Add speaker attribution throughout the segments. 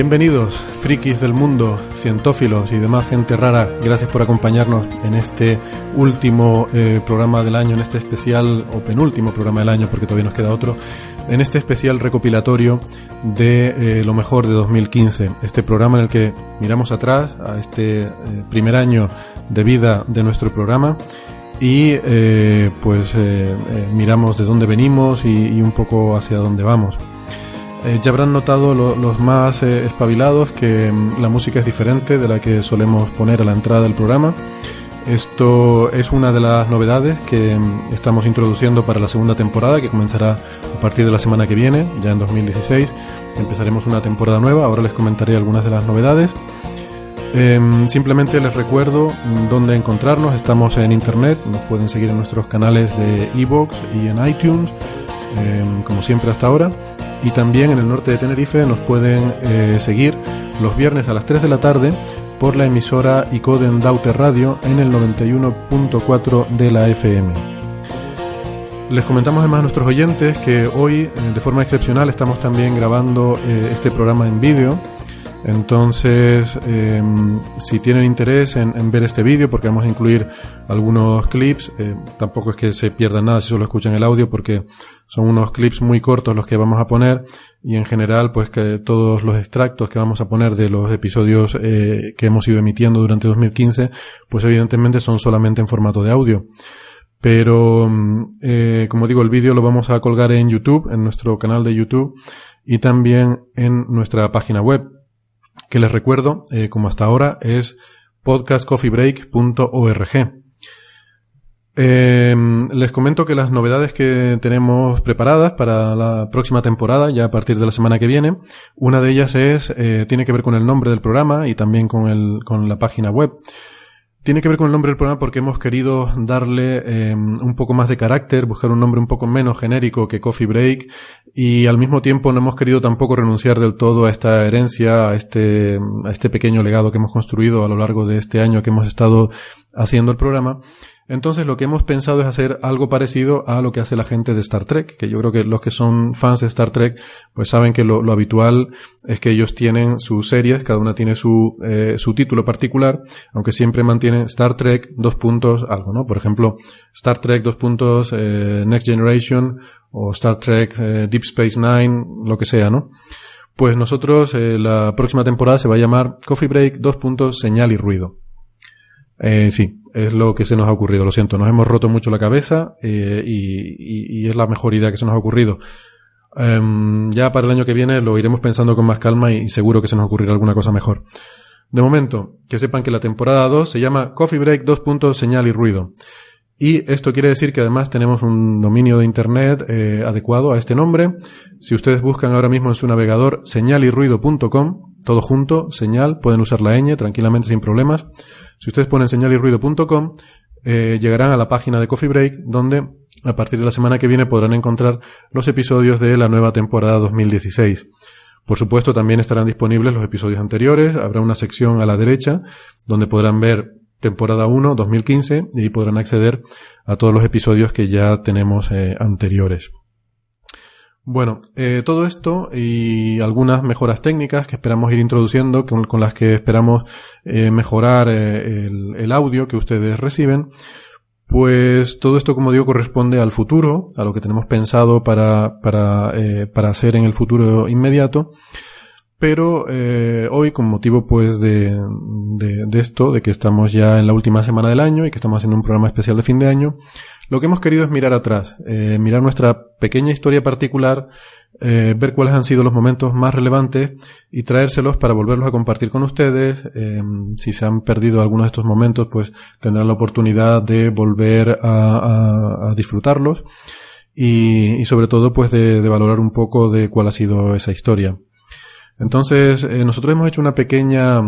Speaker 1: Bienvenidos, frikis del mundo, cientófilos y demás gente rara. Gracias por acompañarnos en este último eh, programa del año, en este especial, o penúltimo programa del año, porque todavía nos queda otro, en este especial recopilatorio de eh, lo mejor de 2015. Este programa en el que miramos atrás a este eh, primer año de vida de nuestro programa y pues miramos de dónde venimos y, y un poco hacia dónde vamos. Eh, ya habrán notado los más eh, espabilados que mm, la música es diferente de la que solemos poner a la entrada del programa. Esto es una de las novedades que mm, estamos introduciendo para la segunda temporada que comenzará a partir de la semana que viene, ya en 2016. Empezaremos una temporada nueva, ahora les comentaré algunas de las novedades. Em, simplemente les recuerdo mm, dónde encontrarnos. Estamos en internet, nos pueden seguir en nuestros canales de iVoox y en iTunes, em, como siempre hasta ahora y también en el norte de Tenerife nos pueden eh, seguir los viernes a las 3 de la tarde por la emisora Icoden Daute Radio en el 91.4 de la FM. Les comentamos además a nuestros oyentes que hoy, eh, de forma excepcional, estamos también grabando eh, este programa en vídeo entonces, em, si tienen interés en, ver este vídeo, porque vamos a incluir algunos clips, eh, tampoco es que se pierdan nada si solo escuchan el audio, porque son unos clips muy cortos los que vamos a poner y en general, pues que todos los extractos que vamos a poner de los episodios eh, que hemos ido emitiendo durante 2015, pues evidentemente son solamente en formato de audio. Pero, em, eh, como digo, el vídeo lo vamos a colgar en YouTube, en nuestro canal de YouTube y también en nuestra página web que les recuerdo, eh, como hasta ahora, es podcastcoffeebreak.org. Em, les comento que las novedades que tenemos preparadas para la próxima temporada, ya a partir de la semana que viene, una de ellas es, eh, tiene que ver con el nombre del programa y también con, el, con la página web. Tiene que ver con el nombre del programa porque hemos querido darle eh, un poco más de carácter, buscar un nombre un poco menos genérico que Coffee Break y al mismo tiempo no hemos querido tampoco renunciar del todo a esta herencia, a este, a este pequeño legado que hemos construido a lo largo de este año que hemos estado haciendo el programa. Entonces lo que hemos pensado es hacer algo parecido a lo que hace la gente de Star Trek, que yo creo que los que son fans de Star Trek pues saben que lo, habitual es que ellos tienen sus series, cada una tiene su, eh, su título particular, aunque siempre mantienen Star Trek dos puntos algo, ¿no? Por ejemplo, Star Trek dos puntos eh, Next Generation o Star Trek eh, Deep Space Nine, lo que sea, ¿no? Pues nosotros la próxima temporada se va a llamar Coffee Break dos puntos señal y ruido. Eh, sí, es lo que se nos ha ocurrido, lo siento, nos hemos roto mucho la cabeza eh, y, es la mejor idea que se nos ha ocurrido. Em, ya para el año que viene lo iremos pensando con más calma y, seguro que se nos ocurrirá alguna cosa mejor. De momento, que sepan que la temporada 2 se llama Coffee Break 2. Señal y ruido. Y esto quiere decir que además tenemos un dominio de Internet eh, adecuado a este nombre. Si ustedes buscan ahora mismo en su navegador señalirruido.com, todo junto, señal, pueden usar la ñ tranquilamente sin problemas. Si ustedes ponen señalirruido.com, eh, llegarán a la página de Coffee Break, donde a partir de la semana que viene podrán encontrar los episodios de la nueva temporada 2016. Por supuesto, también estarán disponibles los episodios anteriores. Habrá una sección a la derecha donde podrán ver temporada 1, 2015, y podrán acceder a todos los episodios que ya tenemos eh, anteriores. Bueno, eh, todo esto y algunas mejoras técnicas que esperamos ir introduciendo, con, las que esperamos eh, mejorar el, el, audio que ustedes reciben, pues todo esto, como digo, corresponde al futuro, a lo que tenemos pensado para, para, eh, para hacer en el futuro inmediato. Pero eh, hoy, con motivo pues de, de, de, esto, de que estamos ya en la última semana del año y que estamos haciendo un programa especial de fin de año, lo que hemos querido es mirar atrás, eh, mirar nuestra pequeña historia particular eh, ver cuáles han sido los momentos más relevantes y traérselos para volverlos a compartir con ustedes. Eh, si se han perdido algunos de estos momentos, pues tendrán la oportunidad de volver a, disfrutarlos y, sobre todo pues de, valorar un poco de cuál ha sido esa historia. Entonces, nosotros hemos hecho una pequeña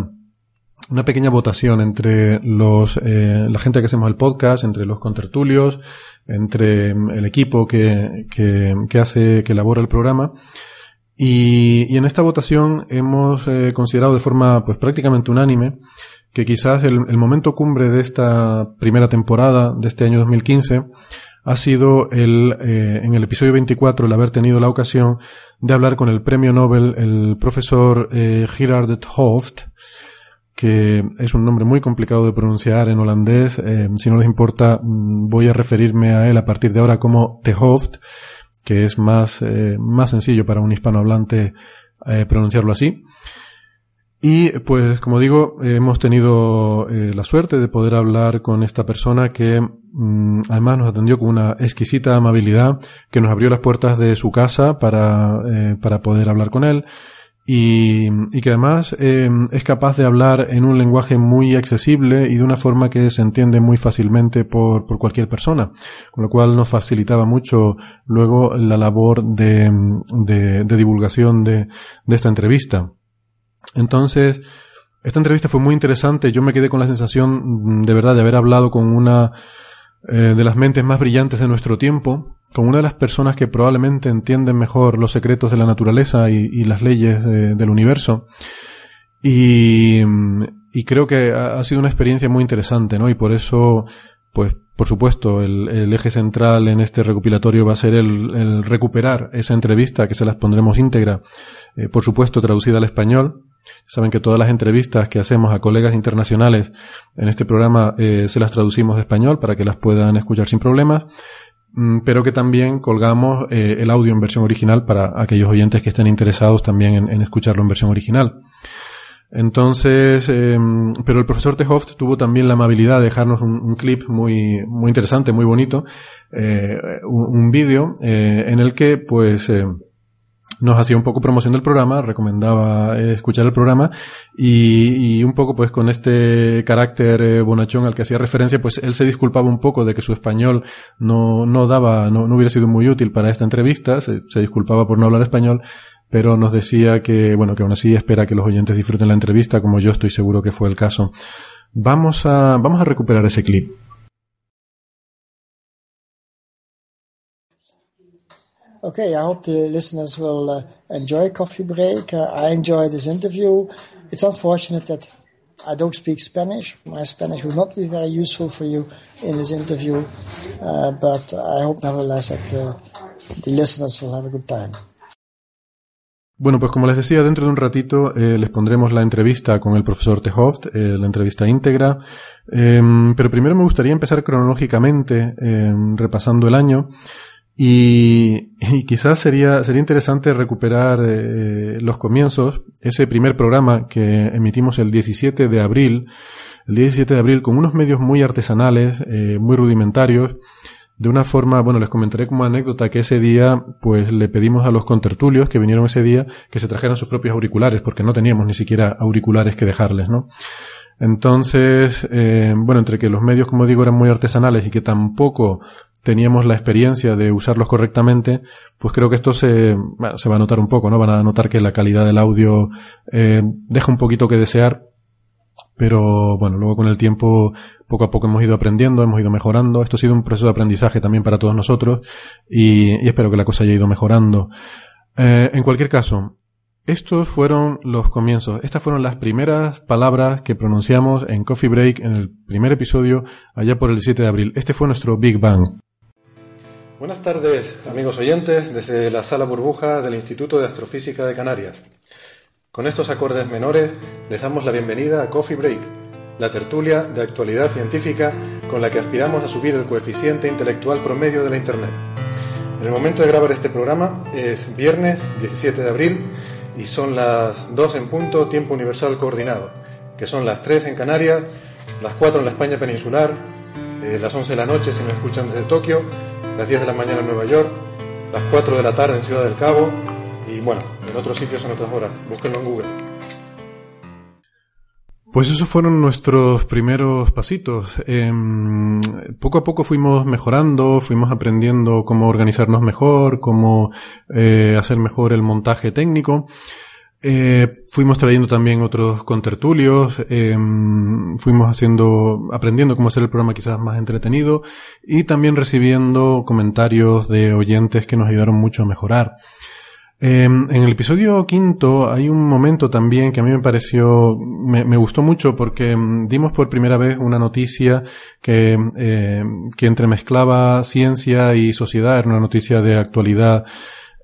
Speaker 1: una pequeña votación entre los la gente que hacemos el podcast, entre los contertulios, entre el equipo que, que, hace, que elabora el programa. Y, en esta votación hemos eh, considerado de forma pues prácticamente unánime que quizás el, momento cumbre de esta primera temporada de este año 2015 ha sido el, eh, en el episodio 24 el haber tenido la ocasión de hablar con el premio Nobel, el profesor eh, Gerard Hooft, que es un nombre muy complicado de pronunciar en holandés. Eh, si no les importa, mm, voy a referirme a él a partir de ahora como Te Hoofd, que es más, eh, más sencillo para un hispanohablante eh, pronunciarlo así. Y pues, como digo, hemos tenido la suerte de poder hablar con esta persona que mm, además nos atendió con una exquisita amabilidad, que nos abrió las puertas de su casa para, para poder hablar con él y, y que además eh, es capaz de hablar en un lenguaje muy accesible y de una forma que se entiende muy fácilmente por, por cualquier persona, con lo cual nos facilitaba mucho luego la labor de, de, de divulgación de, de esta entrevista. Entonces, esta entrevista fue muy interesante. Yo me quedé con la sensación de verdad de haber hablado con una eh, de las mentes más brillantes de nuestro tiempo, con una de las personas que probablemente entienden mejor los secretos de la naturaleza y, las leyes del universo. Y, creo que ha, sido una experiencia muy interesante, ¿no? Y por eso, pues, por supuesto, el, eje central en este recopilatorio va a ser el, recuperar esa entrevista, que se las pondremos íntegra, eh, por supuesto, traducida al español. Saben que todas las entrevistas que hacemos a colegas internacionales en este programa eh, se las traducimos de español para que las puedan escuchar sin problemas. Mm, pero que también colgamos eh, el audio en versión original para aquellos oyentes que estén interesados también en, escucharlo en versión original. Entonces, em, pero el profesor Tehoft tuvo también la amabilidad de dejarnos un, clip muy, muy interesante, muy bonito, eh, un, un vídeo eh, en el que, pues, nos hacía un poco promoción del programa, recomendaba eh, escuchar el programa y, y, un poco pues con este carácter eh, bonachón al que hacía referencia, pues él se disculpaba un poco de que su español no, no daba, no, no hubiera sido muy útil para esta entrevista, se, se disculpaba por no hablar español, pero nos decía que, bueno, que aún así espera que los oyentes disfruten la entrevista, como yo estoy seguro que fue el caso. Vamos a, vamos a recuperar ese clip.
Speaker 2: Okay, I hope the listeners will uh, enjoy Coffee Break. Uh, I enjoy this interview. It's unfortunate that I don't speak Spanish. My Spanish will not be very useful for you in this interview, uh, but I hope nevertheless that uh, the listeners will have a good time.
Speaker 1: Bueno, pues como les decía, dentro de un ratito eh, les pondremos la entrevista con el profesor Tehoft, eh, la entrevista íntegra. Eh, pero primero me gustaría empezar cronológicamente, em, repasando el año. Y, quizás sería, sería interesante recuperar eh, los comienzos, ese primer programa que emitimos el 17 de abril, el 17 de abril con unos medios muy artesanales, eh, muy rudimentarios, de una forma, bueno, les comentaré como anécdota que ese día, pues le pedimos a los contertulios que vinieron ese día que se trajeran sus propios auriculares, porque no teníamos ni siquiera auriculares que dejarles, ¿no? Entonces, eh, bueno, entre que los medios, como digo, eran muy artesanales y que tampoco teníamos la experiencia de usarlos correctamente, pues creo que esto se, se va a notar un poco, ¿no? Van a notar que la calidad del audio eh, deja un poquito que desear, pero bueno, luego con el tiempo, poco a poco hemos ido aprendiendo, hemos ido mejorando. Esto ha sido un proceso de aprendizaje también para todos nosotros y, espero que la cosa haya ido mejorando. Eh, en cualquier caso, Estos fueron los comienzos. Estas fueron las primeras palabras que pronunciamos en Coffee Break en el primer episodio allá por el 7 de abril. Este fue nuestro Big Bang. Buenas tardes, amigos oyentes, desde la sala burbuja del Instituto de Astrofísica de Canarias. Con estos acordes menores les damos la bienvenida a Coffee Break, la tertulia de actualidad científica con la que aspiramos a subir el coeficiente intelectual promedio de la Internet. En el momento de grabar este programa es viernes 17 de abril y son las 2 en punto, tiempo universal coordinado, que son las 3 en Canarias, las 4 en la España peninsular, eh, las 11 de la noche si me escuchan desde Tokio, las 10 de la mañana en Nueva York, las 4 de la tarde en Ciudad del Cabo y bueno, en otros sitios son otras horas, búsquenlo en Google. Pues esos fueron nuestros primeros pasitos. Em, poco a poco fuimos mejorando, fuimos aprendiendo cómo organizarnos mejor, cómo eh, hacer mejor el montaje técnico. Eh, fuimos trayendo también otros contertulios, em, fuimos haciendo, aprendiendo cómo hacer el programa quizás más entretenido y también recibiendo comentarios de oyentes que nos ayudaron mucho a mejorar. Em, en el episodio quinto hay un momento también que a mí me pareció, me, gustó mucho porque em, dimos por primera vez una noticia que, em, que entremezclaba ciencia y sociedad, era una noticia de actualidad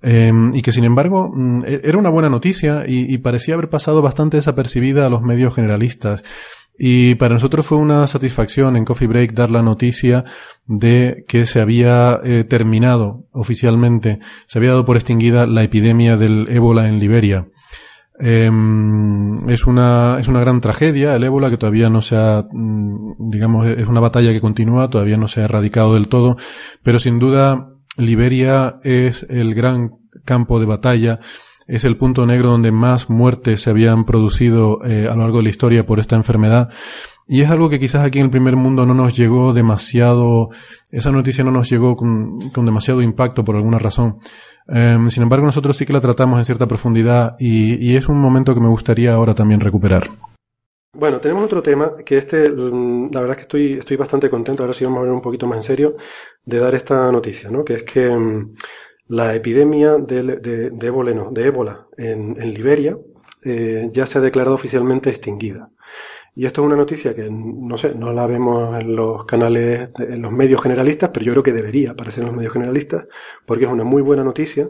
Speaker 1: y que sin embargo mm, e, era una buena noticia y, parecía haber pasado bastante desapercibida a los medios generalistas. Y para nosotros fue una satisfacción en Coffee Break dar la noticia de que se había eh, terminado oficialmente, se había dado por extinguida la epidemia del ébola en Liberia. Em, es una es una gran tragedia el ébola que todavía no se ha mm, digamos es una batalla que continúa todavía no se ha erradicado del todo pero sin duda Liberia es el gran campo de batalla es el punto negro donde más muertes se habían producido eh, a lo largo de la historia por esta enfermedad. Y es algo que quizás aquí en el primer mundo no nos llegó demasiado, esa noticia no nos llegó con, demasiado impacto por alguna razón. Em, sin embargo, nosotros sí que la tratamos en cierta profundidad y, es un momento que me gustaría ahora también recuperar.
Speaker 3: Bueno, tenemos otro tema que este, mm, la verdad es que estoy, estoy bastante contento, ahora sí vamos a ver un poquito más en serio, de dar esta noticia, ¿no? Que es que mm, la epidemia de, de, ébola, en, Liberia eh, ya se ha declarado oficialmente extinguida. Y esto es una noticia que, no sé, no la vemos en los canales, en los medios generalistas, pero yo creo que debería aparecer en los medios generalistas, porque es una muy buena noticia.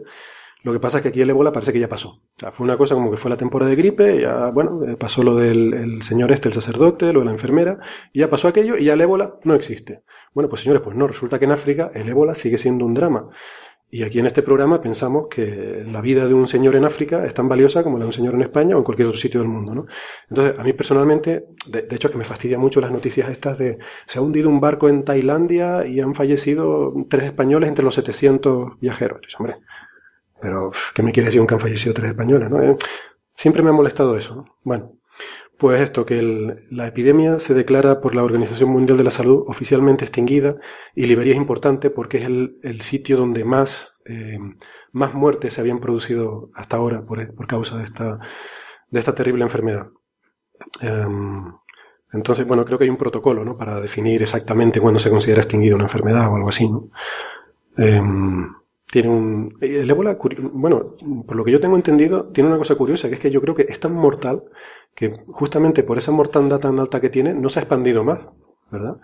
Speaker 3: Lo que pasa es que aquí el ébola parece que ya pasó. O sea, fue una cosa como que fue la temporada de gripe, ya, bueno, eh, pasó lo del señor este, el sacerdote, lo de la enfermera, y ya pasó aquello, y ya el ébola no existe. Bueno, pues señores, pues no, resulta que en África el ébola sigue siendo un drama. Y aquí en este programa pensamos que la vida de un señor en África es tan valiosa como la de un señor en España o en cualquier otro sitio del mundo, ¿no? Entonces, a mí personalmente, de, hecho, que me fastidia mucho las noticias estas de se ha hundido un barco en Tailandia y han fallecido tres españoles entre los 700 viajeros. hombre, pero ¿qué me quiere decir un que han fallecido tres españoles, no? Eh, siempre me ha molestado eso, ¿no? Bueno, pues esto, que la epidemia se declara por la Organización Mundial de la Salud oficialmente extinguida y Liberia es importante porque es el, sitio donde más, eh, más muertes se habían producido hasta ahora por, por causa de esta, de esta terrible enfermedad. Em, entonces, bueno, creo que hay un protocolo ¿no? para definir exactamente cuándo se considera extinguida una enfermedad o algo así. ¿no? Em, tiene un. El ébola, bueno, por lo que yo tengo entendido, tiene una cosa curiosa, que es que yo creo que es tan mortal que justamente por esa mortandad tan alta que tiene, no se ha expandido más, ¿verdad?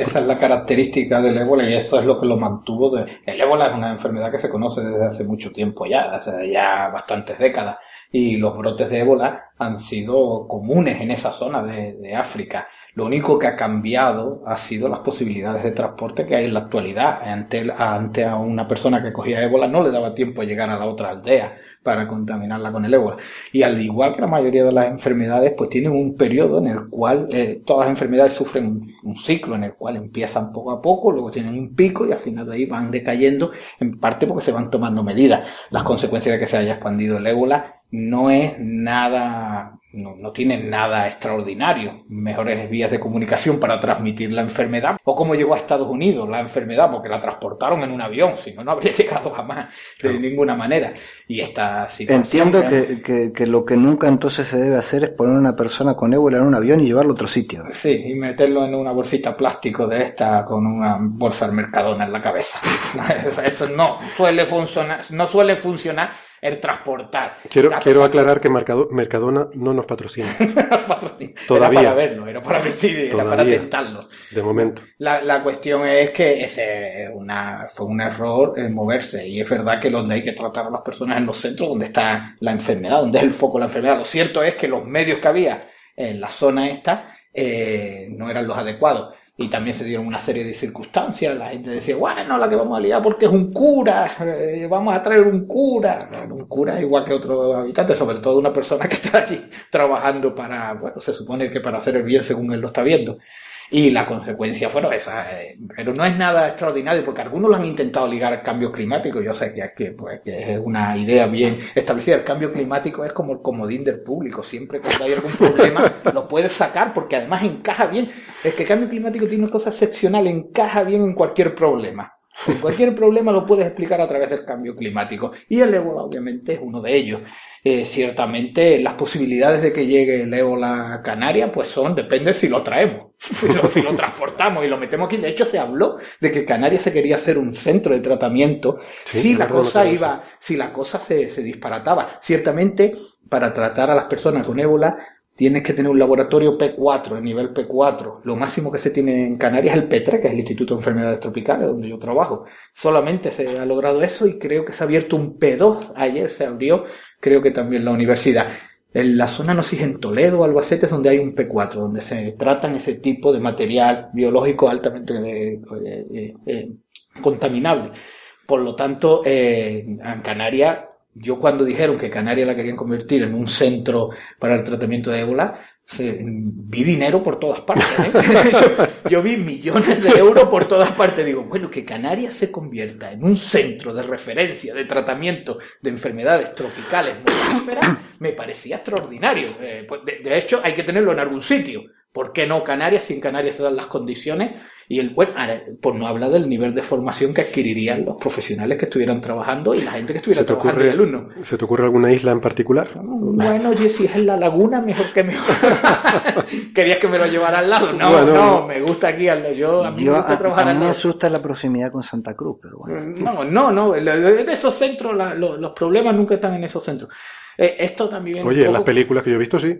Speaker 4: Esa es la característica del ébola y eso es lo que lo mantuvo. De... El ébola es una enfermedad que se conoce desde hace mucho tiempo ya, hace ya bastantes décadas, y los brotes de ébola han sido comunes en esa zona de, de África. Lo único que ha cambiado ha sido las posibilidades de transporte que hay en la actualidad. Ante, ante a una persona que cogía ébola no le daba tiempo a llegar a la otra aldea para contaminarla con el ébola. Y al igual que la mayoría de las enfermedades, pues tienen un periodo en el cual eh, todas las enfermedades sufren un, ciclo en el cual empiezan poco a poco, luego tienen un pico y al final de ahí van decayendo, en parte porque se van tomando medidas. Las consecuencias de que se haya expandido el ébola no es nada no, no tienen nada extraordinario. Mejores vías de comunicación para transmitir la enfermedad. O cómo llegó a Estados Unidos la enfermedad, porque la transportaron en un avión, si no, no habría llegado jamás de ninguna manera. Y esta
Speaker 5: Entiendo que, que, lo que nunca entonces se debe hacer es poner a una persona con ébola en un avión y llevarlo a otro sitio.
Speaker 4: Sí, y meterlo en una bolsita plástico de esta con una bolsa al mercadona en la cabeza. Eso no suele funcionar, no suele funcionar el transportar.
Speaker 6: Quiero, quiero aclarar que Mercadona no nos patrocina.
Speaker 4: Todavía. Era para verlo, era para ver si era para tentarlo.
Speaker 6: De momento.
Speaker 4: La, la cuestión es que ese una, fue un error moverse y es verdad que donde hay que tratar a las personas en los centros donde está la enfermedad, donde es el foco de la enfermedad. Lo cierto es que los medios que había en la zona esta eh, no eran los adecuados y también se dieron una serie de circunstancias. La gente decía, bueno, la que vamos a liar porque es un cura, eh, vamos a traer un cura. un cura igual que otro habitante, sobre todo una persona que está allí trabajando para, bueno, se supone que para hacer el bien según él lo está viendo. Y la consecuencia fueron esas. Eh, pero no es nada extraordinario, porque algunos lo han intentado ligar al cambio climático. Yo sé que, que, pues, que es una idea bien establecida. El cambio climático es como el comodín del público. Siempre cuando hay algún problema lo puedes sacar, porque además encaja bien. Es que el cambio climático tiene una cosa excepcional, encaja bien en cualquier problema. Cualquier problema lo puedes explicar a través del cambio climático. Y el ébola, obviamente, es uno de ellos. Eh, ciertamente, las posibilidades de que llegue el ébola a Canarias, pues son, depende si lo traemos, si lo, transportamos y lo metemos aquí. De hecho, se habló de que Canarias se quería hacer un centro de tratamiento si la cosa iba, si la cosa se, se disparataba. Ciertamente, para tratar a las personas con ébola, tienes que tener un laboratorio P4, el nivel P4. Lo máximo que se tiene en Canarias es el P3, que es el Instituto de Enfermedades Tropicales, donde yo trabajo. Solamente se ha logrado eso y creo que se ha abierto un P2. Ayer se abrió, creo que también la universidad. En la zona, no sé en Toledo, Albacete, es donde hay un P4, donde se tratan ese tipo de material biológico altamente eh, eh, eh, contaminable. Por lo tanto, en Canarias yo cuando dijeron que Canarias la querían convertir en un centro para el tratamiento de ébola, vi dinero por todas partes. ¿eh? yo, vi millones de euros por todas partes. Digo, bueno, que Canarias se convierta en un centro de referencia de tratamiento de enfermedades tropicales me parecía extraordinario. Eh, pues, de, hecho, hay que tenerlo en algún sitio. ¿Por qué no Canarias? Si en Canarias se dan las condiciones y el bueno, por no hablar del nivel de formación que adquirirían los profesionales que estuvieran trabajando y la gente que estuviera trabajando
Speaker 6: ocurre,
Speaker 4: alumno.
Speaker 6: ¿Se te ocurre alguna isla en particular?
Speaker 4: Bueno, oye, si es en la laguna, mejor que mejor. ¿Querías que me lo llevara al lado? No, no, me gusta aquí al lado. Yo, a mí me gusta trabajar
Speaker 5: a
Speaker 4: mí
Speaker 5: me asusta la proximidad con Santa Cruz, pero bueno.
Speaker 4: No, no, no. En esos centros, los, problemas nunca están en esos centros. Eh, esto también.
Speaker 6: Oye, en las películas que yo he visto, sí.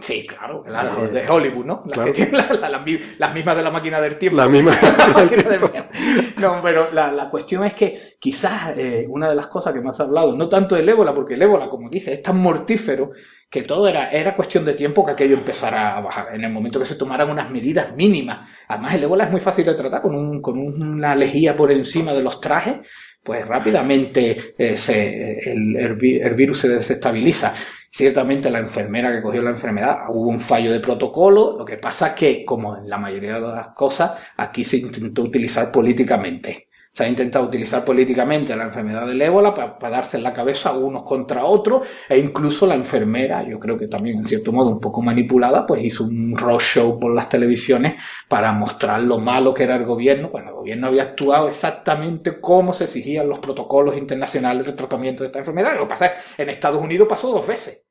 Speaker 4: Sí, claro, las de Hollywood, ¿no? Las, que las, mismas de la máquina del tiempo.
Speaker 6: La misma.
Speaker 4: no, pero la, cuestión es que quizás eh, una de las cosas que más ha hablado, no tanto del ébola, porque el ébola, como dice, es tan mortífero que todo era, era cuestión de tiempo que aquello empezara a bajar, en el momento que se tomaran unas medidas mínimas. Además, el ébola es muy fácil de tratar con, un, con una lejía por encima de los trajes, pues rápidamente eh, se, el, el virus se desestabiliza. Ciertamente la enfermera que cogió la enfermedad hubo un fallo de protocolo, lo que pasa que, como en la mayoría de las cosas, aquí se intentó utilizar políticamente se ha intentado utilizar políticamente la enfermedad del ébola para, darse en la cabeza unos contra otros e incluso la enfermera, yo creo que también en cierto modo un poco manipulada, pues hizo un roadshow por las televisiones para mostrar lo malo que era el gobierno, bueno, el gobierno había actuado exactamente como se exigían los protocolos internacionales de tratamiento de esta enfermedad. Lo que pasa es en Estados Unidos pasó dos veces.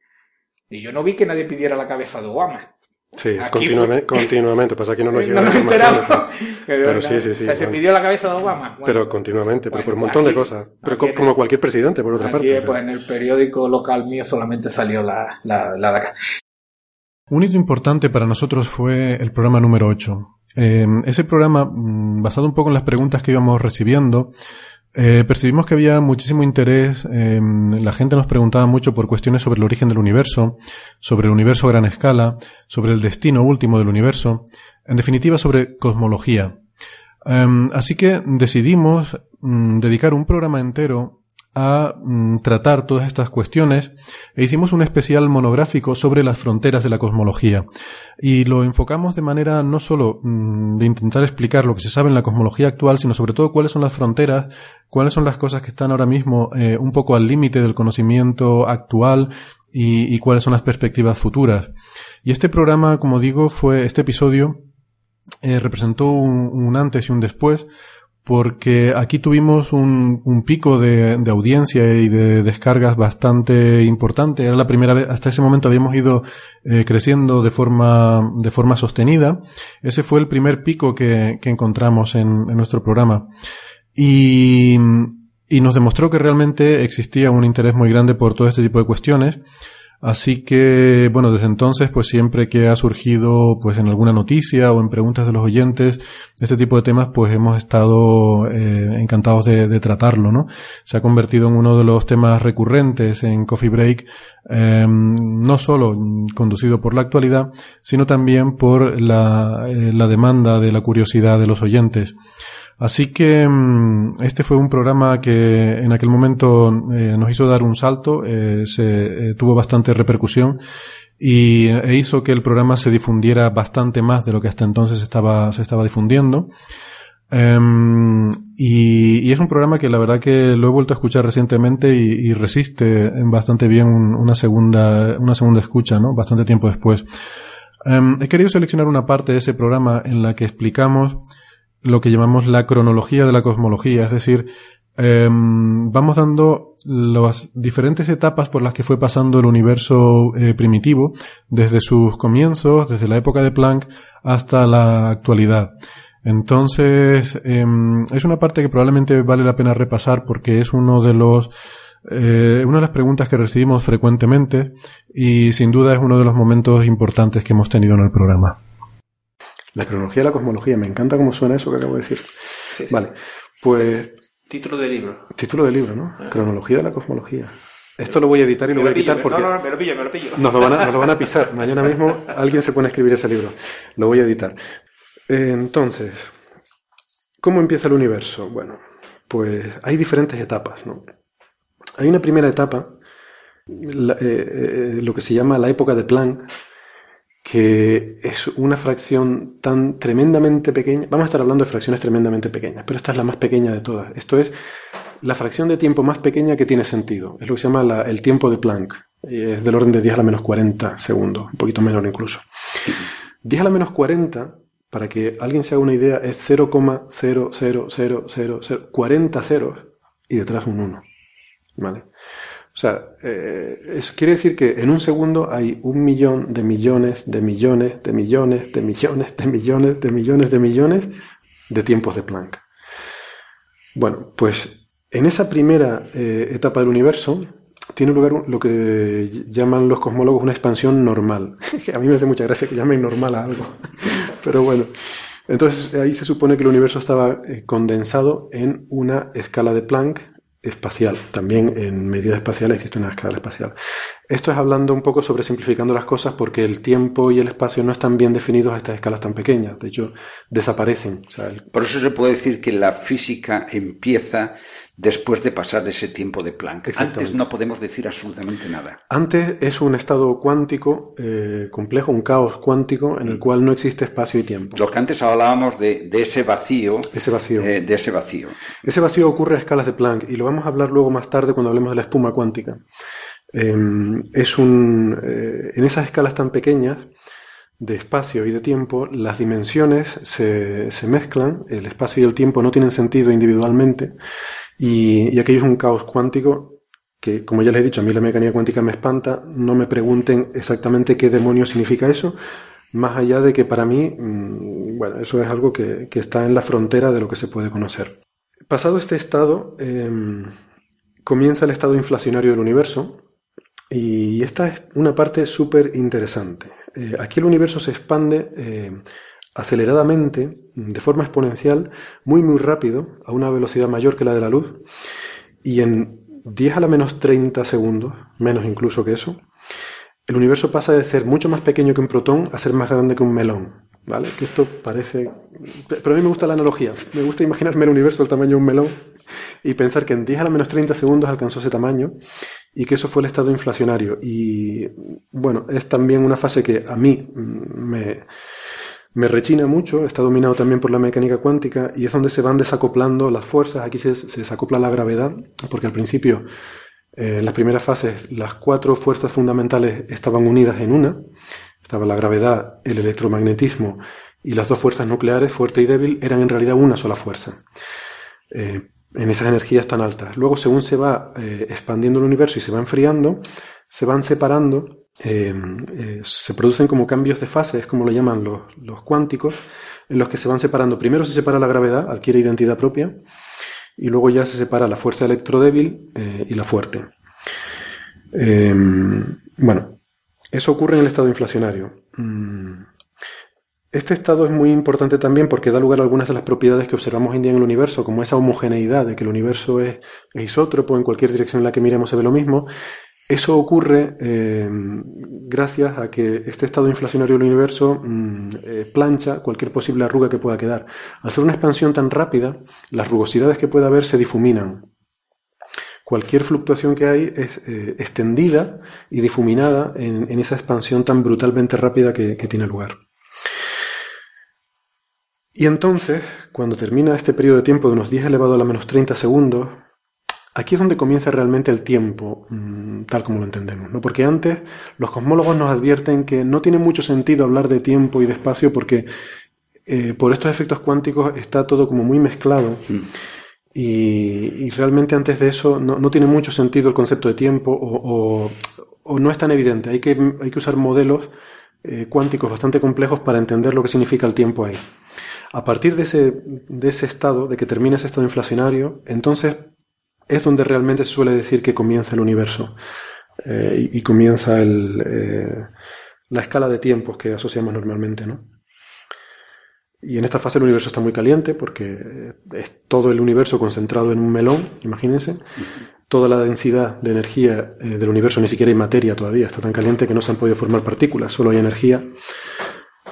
Speaker 4: Y yo no vi que nadie pidiera la cabeza de Obama.
Speaker 6: Sí, continuamente, continuamente, pasa que no nos
Speaker 4: llega no
Speaker 6: nos
Speaker 4: Pero, sí, sí, sí. se pidió la cabeza de Obama.
Speaker 6: pero continuamente, pero por un montón de cosas. Pero como cualquier presidente, por otra parte.
Speaker 4: Pues en el periódico local mío solamente salió la, la, la de acá.
Speaker 1: Un hito importante para nosotros fue el programa número 8. Eh, ese programa, mm, basado un poco en las preguntas que íbamos recibiendo, eh, percibimos que había muchísimo interés, la gente nos preguntaba mucho por cuestiones sobre el origen del universo, sobre el universo a gran escala, sobre el destino último del universo, en definitiva sobre cosmología. Em, así que decidimos mm, dedicar un programa entero a mm, tratar todas estas cuestiones e hicimos un especial monográfico sobre las fronteras de la cosmología. Y lo enfocamos de manera no solo mm, de intentar explicar lo que se sabe en la cosmología actual, sino sobre todo cuáles son las fronteras, cuáles son las cosas que están ahora mismo eh, un poco al límite del conocimiento actual y, cuáles son las perspectivas futuras. Y este programa, como digo, fue, este episodio eh, representó un antes y un después porque aquí tuvimos un, pico de, audiencia y de descargas bastante importante. Era la primera vez, hasta ese momento habíamos ido eh, creciendo de forma, de forma sostenida. Ese fue el primer pico que, que encontramos en, en nuestro programa. Y,
Speaker 7: y nos demostró que realmente existía un interés muy grande por todo este tipo de cuestiones. Así que, bueno, desde entonces, pues siempre que ha surgido, pues en alguna noticia o en preguntas de los oyentes, este tipo de temas, pues hemos estado eh, encantados de, tratarlo, ¿no? Se ha convertido en uno de los temas recurrentes en Coffee Break, em, no solo conducido por la actualidad, sino también por la, eh, la demanda de la curiosidad de los oyentes. Así que mm, este fue un programa que en aquel momento eh, nos hizo dar un salto, eh, se eh, tuvo bastante repercusión y e hizo que el programa se difundiera bastante más de lo que hasta entonces estaba, se estaba difundiendo. Em, y, es un programa que la verdad que lo he vuelto a escuchar recientemente y, resiste bastante bien una segunda, una segunda escucha, ¿no? Bastante tiempo después. Em, he querido seleccionar una parte de ese programa en la que explicamos lo que llamamos la cronología de la cosmología, es decir, em, vamos dando las diferentes etapas por las que fue pasando el universo eh, primitivo, desde sus comienzos, desde la época de Planck hasta la actualidad. Entonces, em, es una parte que probablemente vale la pena repasar porque es uno de los eh, una de las preguntas que recibimos frecuentemente y sin duda es uno de los momentos importantes que hemos tenido en el programa.
Speaker 1: La cronología de la cosmología, me encanta cómo suena eso que acabo de decir. Vale, pues...
Speaker 4: Título de libro.
Speaker 1: Título de libro, ¿no? Ah. Cronología de la cosmología. Esto lo voy a editar y lo voy a quitar porque...
Speaker 4: No, no, me lo pillo, me lo pillo.
Speaker 1: Nos lo, van a, nos lo van a pisar. Mañana mismo alguien se pone a escribir ese libro. Lo voy a editar. Entonces, ¿cómo empieza el universo? Bueno, pues hay diferentes etapas, ¿no? Hay una primera etapa, eh, eh, lo que se llama la época de Planck, que es una fracción tan tremendamente pequeña. Vamos a estar hablando de fracciones tremendamente pequeñas, pero esta es la más pequeña de todas. Esto es la fracción de tiempo más pequeña que tiene sentido. Es lo que se llama el tiempo de Planck. Es del orden de 10 a la menos 40 segundos, un poquito menor incluso. 10 a la menos 40, para que alguien se haga una idea, es 0,00000, 40 ceros y detrás un 1. ¿Vale? O sea, eh, eso quiere decir que en un segundo hay un millón de millones de millones de millones de millones de millones de millones de millones de tiempos de Planck. Bueno, pues en esa primera eh, etapa del universo tiene lugar lo que llaman los cosmólogos una expansión normal. a mí me hace mucha gracia que llamen normal a algo. Pero bueno, entonces ahí se supone que el universo estaba eh, condensado en una escala de Planck espacial. También en medida espacial existe una escala espacial. Esto es hablando un poco sobre simplificando las cosas porque el tiempo y el espacio no están bien definidos a estas escalas tan pequeñas. De hecho, desaparecen.
Speaker 8: Por eso se puede decir que la física empieza después de pasar ese tiempo de Planck. Antes no podemos decir absolutamente nada.
Speaker 1: Antes es un estado cuántico eh, complejo, un caos cuántico en el cual no existe espacio y tiempo.
Speaker 8: Lo que antes hablábamos de, ese vacío.
Speaker 1: Ese vacío.
Speaker 8: Eh, de ese vacío.
Speaker 1: Ese vacío ocurre a escalas de Planck y lo vamos a hablar luego más tarde cuando hablemos de la espuma cuántica. Em, es un, eh, en esas escalas tan pequeñas de espacio y de tiempo, las dimensiones se, se mezclan, el espacio y el tiempo no tienen sentido individualmente y, aquello es un caos cuántico que, como ya les he dicho, a mí la mecánica cuántica me espanta. No me pregunten exactamente qué demonio significa eso, más allá de que para mí, mm, bueno, eso es algo que, está en la frontera de lo que se puede conocer. Pasado este estado, em, comienza el estado inflacionario del universo y esta es una parte súper interesante. Eh, aquí el universo se expande eh, aceleradamente, de forma exponencial, muy muy rápido, a una velocidad mayor que la de la luz, y en 10 a la menos 30 segundos, menos incluso que eso, el universo pasa de ser mucho más pequeño que un protón a ser más grande que un melón. ¿Vale? Que esto parece. Pero a mí me gusta la analogía. Me gusta imaginarme el universo del tamaño de un melón y pensar que en 10 a la menos 30 segundos alcanzó ese tamaño y que eso fue el estado inflacionario. Y bueno, es también una fase que a mí me, me rechina mucho, está dominado también por la mecánica cuántica y es donde se van desacoplando las fuerzas. Aquí se, desacopla la gravedad, porque al principio, eh, en las primeras fases, las cuatro fuerzas fundamentales estaban unidas en una. Estaba la gravedad, el electromagnetismo y las dos fuerzas nucleares, fuerte y débil, eran en realidad una sola fuerza. Eh, en esas energías tan altas. Luego, según se va eh, expandiendo el universo y se va enfriando, se van separando Em, eh, se producen como cambios de fase, es como lo llaman los, cuánticos, en los que se van separando. Primero se separa la gravedad, adquiere identidad propia, y luego ya se separa la fuerza electrodébil eh, y la fuerte. Em, bueno, eso ocurre en el estado inflacionario. Mm, este estado es muy importante también porque da lugar a algunas de las propiedades que observamos hoy en día en el universo, como esa homogeneidad de que el universo es, isótropo, en cualquier dirección en la que miremos se ve lo mismo. Eso ocurre eh, gracias a que este estado inflacionario del universo mm, eh, plancha cualquier posible arruga que pueda quedar. Al ser una expansión tan rápida, las rugosidades que pueda haber se difuminan. Cualquier fluctuación que hay es eh, extendida y difuminada en, esa expansión tan brutalmente rápida que tiene lugar. Y entonces, cuando termina este periodo de tiempo de unos 10 elevado a la menos 30 segundos, aquí es donde comienza realmente el tiempo, mm, tal como lo entendemos. ¿no? Porque antes los cosmólogos nos advierten que no tiene mucho sentido hablar de tiempo y de espacio porque eh, por estos efectos cuánticos está todo como muy mezclado. Mm. Y, realmente antes de eso no, tiene mucho sentido el concepto de tiempo o, no es tan evidente. Hay que, hay que usar modelos eh, cuánticos bastante complejos para entender lo que significa el tiempo ahí. A partir de ese, de ese estado, de que termina ese estado inflacionario, entonces es donde realmente se suele decir que comienza el universo eh, y, comienza el, eh, la escala de tiempos que asociamos normalmente, ¿no? Y en esta fase el universo está muy caliente porque es todo el universo concentrado en un melón, imagínense. Toda la densidad de energía eh, del universo, ni siquiera hay materia todavía, está tan caliente que no se han podido formar partículas, solo hay energía.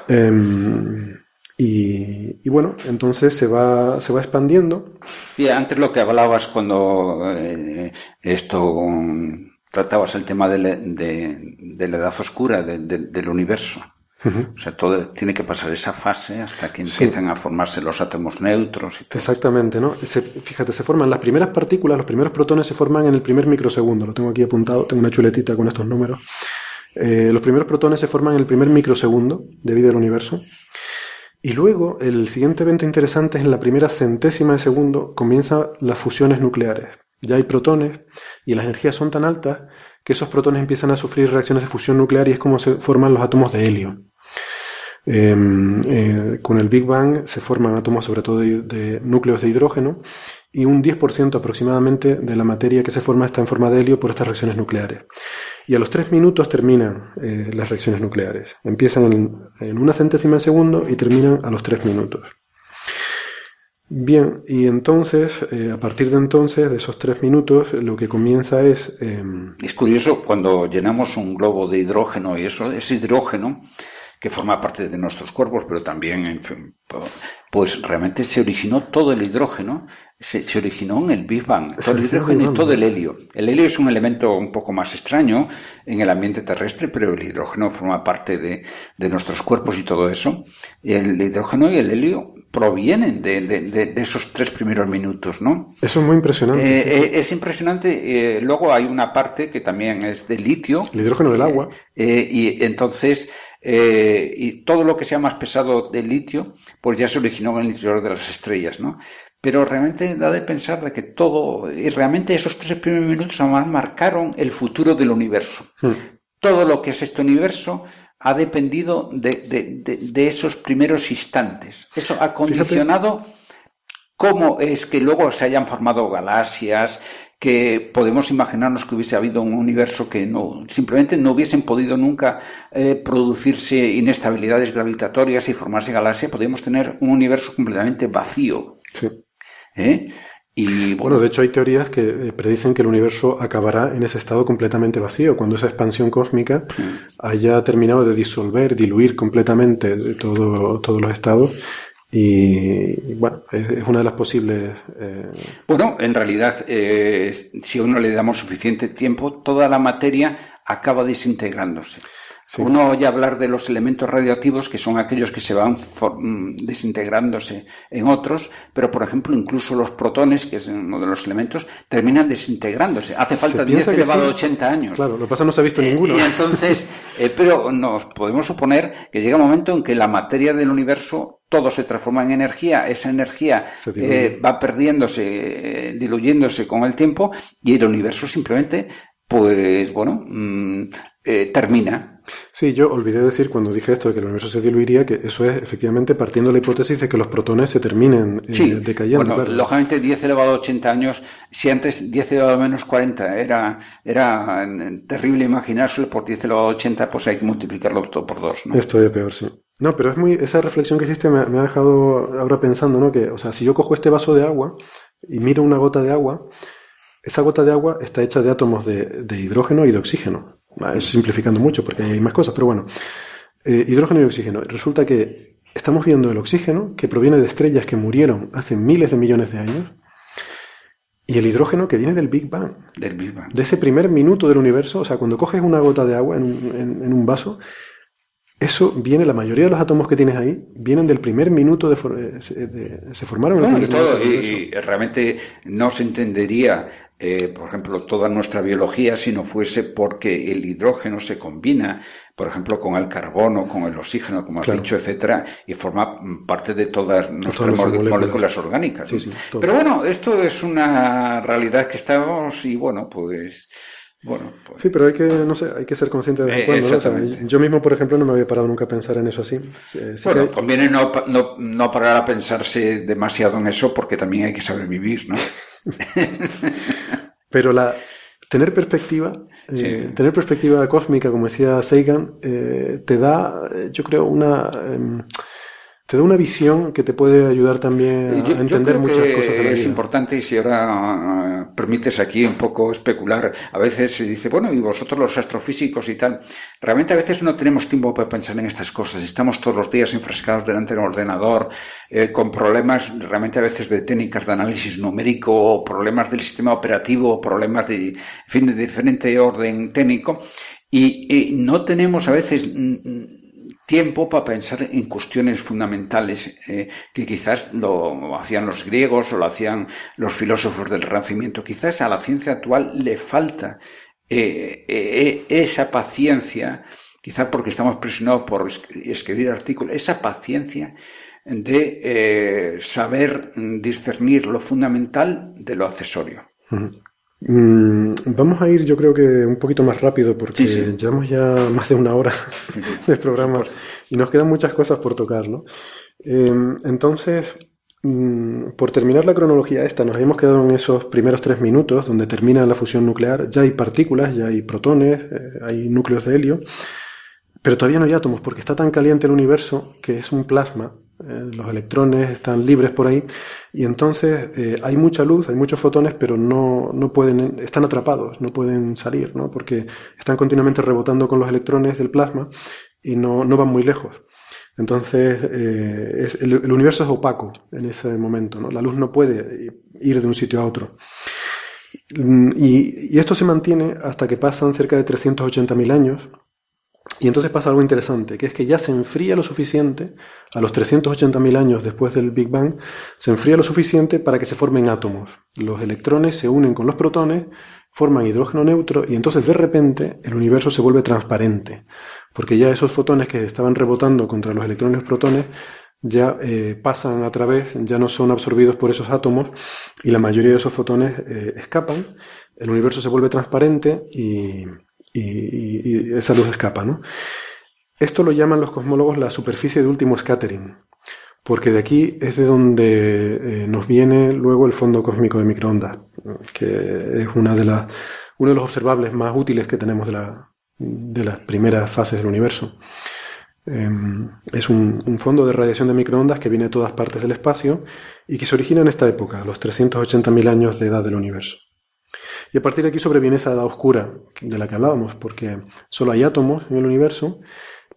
Speaker 1: Em, y, bueno, entonces se va, se va expandiendo.
Speaker 8: Y antes lo que hablabas cuando eh, esto tratabas el tema de, la edad oscura del universo. O sea, todo tiene que pasar esa fase hasta que empiecen a formarse los átomos neutros. Y
Speaker 1: Exactamente, ¿no? fíjate, se forman las primeras partículas, los primeros protones se forman en el primer microsegundo. Lo tengo aquí apuntado, tengo una chuletita con estos números. Eh, los primeros protones se forman en el primer microsegundo de vida del universo. Y luego, el siguiente evento interesante es en la primera centésima de segundo comienzan las fusiones nucleares. Ya hay protones y las energías son tan altas que esos protones empiezan a sufrir reacciones de fusión nuclear y es como se forman los átomos de helio. Em, eh, con el Big Bang se forman átomos sobre todo de, núcleos de hidrógeno y un 10% aproximadamente de la materia que se forma está en forma de helio por estas reacciones nucleares. Y a los tres minutos terminan eh, las reacciones nucleares. Empiezan en, una centésima de segundo y terminan a los tres minutos. Bien, y entonces, eh, a partir de entonces, de esos tres minutos, lo que comienza es...
Speaker 8: Em, es curioso, cuando llenamos un globo de hidrógeno y eso, ese hidrógeno que forma parte de nuestros cuerpos, pero también, pues realmente se originó todo el hidrógeno, se, originó en el Big Bang, todo el hidrógeno y todo el helio. El helio es un elemento un poco más extraño en el ambiente terrestre, pero el hidrógeno forma parte de, nuestros cuerpos y todo eso. El hidrógeno y el helio provienen de, esos tres primeros minutos, ¿no?
Speaker 1: Eso es muy impresionante.
Speaker 8: Eh, eh, es impresionante. Eh, luego hay una parte que también es de litio.
Speaker 1: El hidrógeno del agua.
Speaker 8: y entonces eh, y todo lo que sea más pesado del litio, pues ya se originó en el interior de las estrellas, ¿no? Pero realmente da de pensar de que todo, y realmente esos tres primeros minutos marcaron el futuro del universo. Hmm. Todo lo que es este universo ha dependido de, esos primeros instantes. Eso ha condicionado cómo es que luego se hayan formado galaxias, que podemos imaginarnos que hubiese habido un universo que no simplemente no hubiesen podido nunca eh, producirse inestabilidades gravitatorias y formarse galaxias, podríamos tener un universo completamente vacío.
Speaker 1: Sí. ¿Eh? Y, bueno, de hecho hay teorías que eh, predicen que el universo acabará en ese estado completamente vacío, cuando esa expansión cósmica haya terminado de disolver, diluir completamente todo, todos los estados y bueno, es, una de las posibles.
Speaker 8: Eh... Bueno, en realidad, eh, si a uno le damos suficiente tiempo, toda la materia acaba desintegrándose. Uno oye hablar de los elementos radioactivos, que son aquellos que se van mm, desintegrándose en otros, pero por ejemplo, incluso los protones, que es uno de los elementos, terminan desintegrándose. Hace falta 10 elevado a 80 años.
Speaker 1: Claro, lo que pasa no se ha visto ninguno.
Speaker 8: Y entonces, eh, pero nos podemos suponer que llega un momento en que la materia del universo todo se transforma en energía, esa energía eh, va perdiéndose, eh, diluyéndose con el tiempo y el universo simplemente, pues bueno, mm, termina
Speaker 1: Sí, yo olvidé decir cuando dije esto de que el universo se diluiría, que eso es efectivamente partiendo de la hipótesis de que los protones se terminen eh, decayendo.
Speaker 8: Bueno, lógicamente 10 elevado a 80 años, si antes 10 elevado a menos 40 era, era terrible imaginárselo, por 10 elevado a 80 pues hay que multiplicarlo todo por dos. ¿no?
Speaker 1: Esto es peor, sí. No, pero es muy, esa reflexión que hiciste me, me, ha dejado ahora pensando, ¿no? Que, o sea, si yo cojo este vaso de agua y miro una gota de agua, esa gota de agua está hecha de átomos de, de hidrógeno y de oxígeno. Simplificando mucho porque hay más cosas, pero bueno. Eh, hidrógeno y oxígeno. Resulta que estamos viendo el oxígeno que proviene de estrellas que murieron hace miles de millones de años y el hidrógeno que viene del Big Bang.
Speaker 8: Del Big Bang.
Speaker 1: De ese primer minuto del universo, o sea, cuando coges una gota de agua en, en, en un vaso, eso viene, la mayoría de los átomos que tienes ahí vienen del primer minuto de, de, de se formaron
Speaker 8: en el primer y, todo, y, y, realmente no se entendería, eh, por ejemplo, toda nuestra biología si no fuese porque el hidrógeno se combina, por ejemplo, con el carbono, con el oxígeno, como has claro. dicho, etcétera, y forma parte de todas nuestras moléculas, moléculas orgánicas.
Speaker 1: Sí, sí,
Speaker 8: Pero bueno, esto es una realidad que estamos y bueno, pues bueno, pues...
Speaker 1: Sí, pero hay que, no sé, hay que ser consciente de en cuando. ¿no? O sea, yo mismo, por ejemplo, no me había parado nunca a pensar en eso así.
Speaker 8: Sí, bueno, conviene no, no, no, parar a pensarse demasiado en eso porque también hay que saber vivir, ¿no?
Speaker 1: pero la, tener perspectiva, eh, sí. eh, tener perspectiva cósmica, como decía Sagan, eh, te da, yo creo, una... Eh, te da una visión que te puede ayudar también a
Speaker 8: yo,
Speaker 1: entender
Speaker 8: yo
Speaker 1: muchas cosas de la
Speaker 8: es
Speaker 1: vida.
Speaker 8: importante y si ahora uh, permites aquí un poco especular, a veces se dice, bueno, y vosotros los astrofísicos y tal, realmente a veces no tenemos tiempo para pensar en estas cosas, estamos todos los días enfrascados delante de un ordenador, eh, con problemas realmente a veces de técnicas de análisis numérico, problemas del sistema operativo, problemas de, en fin, de diferente orden técnico, y, y no tenemos a veces tiempo para pensar en cuestiones fundamentales eh, que quizás lo hacían los griegos o lo hacían los filósofos del Renacimiento. Quizás a la ciencia actual le falta eh, eh, esa paciencia, quizás porque estamos presionados por escribir artículos, esa paciencia de saber discernir lo fundamental de lo accesorio.
Speaker 1: Mm, vamos a ir, yo creo que un poquito más rápido porque
Speaker 8: Sí, sí.
Speaker 1: llevamos ya más de una hora de programa y nos quedan muchas cosas por tocar, ¿no? Eh, entonces, mm, por terminar la cronología esta, nos habíamos quedado en esos primeros tres minutos donde termina la fusión nuclear. Ya hay partículas, ya hay protones, eh, hay núcleos de helio, pero todavía no hay átomos porque está tan caliente el universo que es un plasma. Eh, los electrones están libres por ahí y entonces eh, hay mucha luz, hay muchos fotones, pero no, no pueden, están atrapados, no pueden salir, ¿no? Porque están continuamente rebotando con los electrones del plasma y no, no van muy lejos. Entonces, eh, el, universo es opaco en ese momento, ¿no? La luz no puede ir de un sitio a otro. Y, y esto se mantiene hasta que pasan cerca de 380.000 años, y entonces pasa algo interesante, que es que ya se enfría lo suficiente, a los 380.000 años después del Big Bang, se enfría lo suficiente para que se formen átomos. Los electrones se unen con los protones, forman hidrógeno neutro y entonces de repente el universo se vuelve transparente, porque ya esos fotones que estaban rebotando contra los electrones y los protones ya eh, pasan a través, ya no son absorbidos por esos átomos y la mayoría de esos fotones eh, escapan, el universo se vuelve transparente y y, esa luz escapa, ¿no? Esto lo llaman los cosmólogos la superficie de último scattering, porque de aquí es de donde eh, nos viene luego el fondo cósmico de microondas, que es una de las, uno de los observables más útiles que tenemos de, la, de las primeras fases del universo. Eh, es un, un, fondo de radiación de microondas que viene de todas partes del espacio y que se origina en esta época, los 380.000 años de edad del universo. Y a partir de aquí sobreviene esa edad oscura de la que hablábamos, porque solo hay átomos en el universo,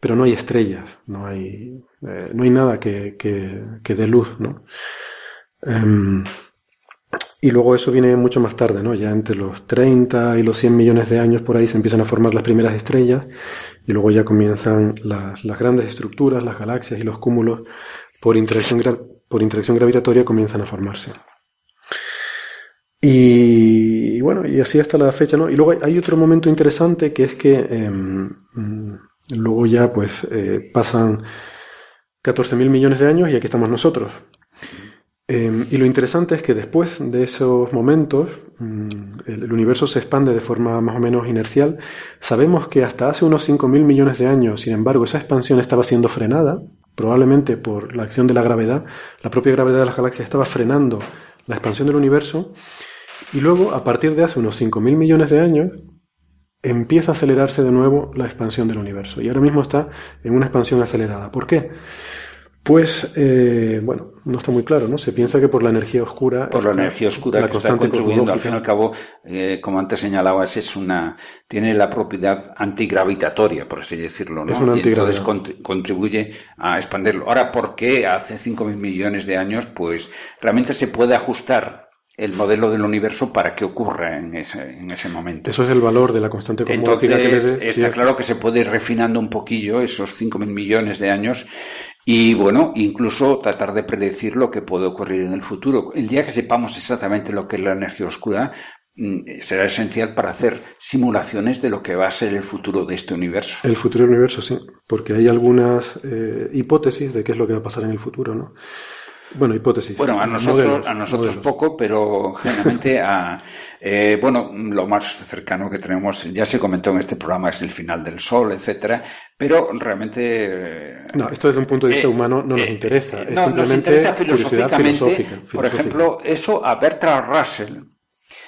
Speaker 1: pero no hay estrellas, no hay, eh, no hay nada que, que, que dé luz, ¿no? Um, y luego eso viene mucho más tarde, ¿no? Ya entre los 30 y los 100 millones de años por ahí se empiezan a formar las primeras estrellas y luego ya comienzan las grandes estructuras, las galaxias y los cúmulos por interacción, por interacción gravitatoria comienzan a formarse. Y, bueno, y así hasta la fecha, ¿no? Y luego hay, otro momento interesante que es que eh, luego ya pues eh, pasan 14.000 millones de años y aquí estamos nosotros.
Speaker 9: Em, y lo interesante es que después de esos momentos, mm, el, universo se expande de forma más o menos inercial. Sabemos que hasta hace unos 5.000 millones de años, sin embargo, esa expansión estaba siendo frenada, probablemente por la acción de la gravedad. La propia gravedad de las galaxias estaba frenando la expansión del universo. Y luego, a partir de hace unos 5.000 millones de años, empieza a acelerarse de nuevo la expansión del universo. Y ahora mismo está en una expansión acelerada. ¿Por qué? Pues, eh, bueno, no está muy claro, ¿no? Se piensa que por la energía oscura.
Speaker 8: Por la energía oscura la que está contribuyendo. Al fin y al cabo, eh, como antes señalabas, es una, tiene la propiedad antigravitatoria, por así decirlo, ¿no?
Speaker 9: Es una
Speaker 8: y entonces contribuye a expandirlo. Ahora, ¿por qué hace 5.000 millones de años? Pues realmente se puede ajustar el modelo del universo para que ocurra en ese, en ese momento.
Speaker 9: Eso es el valor de la constante cosmológica que
Speaker 8: le Está claro que se puede ir refinando un poquillo esos 5.000 millones de años y bueno, incluso tratar de predecir lo que puede ocurrir en el futuro. El día que sepamos exactamente lo que es la energía oscura, mm, será esencial para hacer simulaciones de lo que va a ser el futuro de este universo.
Speaker 9: El futuro del universo, sí, porque hay algunas eh, hipótesis de qué es lo que va a pasar en el futuro, ¿no? Bueno, hipótesis.
Speaker 8: Bueno, a nosotros, a nosotros poco, pero generalmente a, eh, bueno, lo más cercano que tenemos, ya se comentó en este programa, es el final del sol, etcétera, pero realmente.
Speaker 9: Eh, no, esto desde un punto de vista
Speaker 8: eh,
Speaker 9: humano no nos interesa, es
Speaker 8: no,
Speaker 9: simplemente
Speaker 8: nos interesa filosóficamente, Por ejemplo, eso a Bertrand Russell,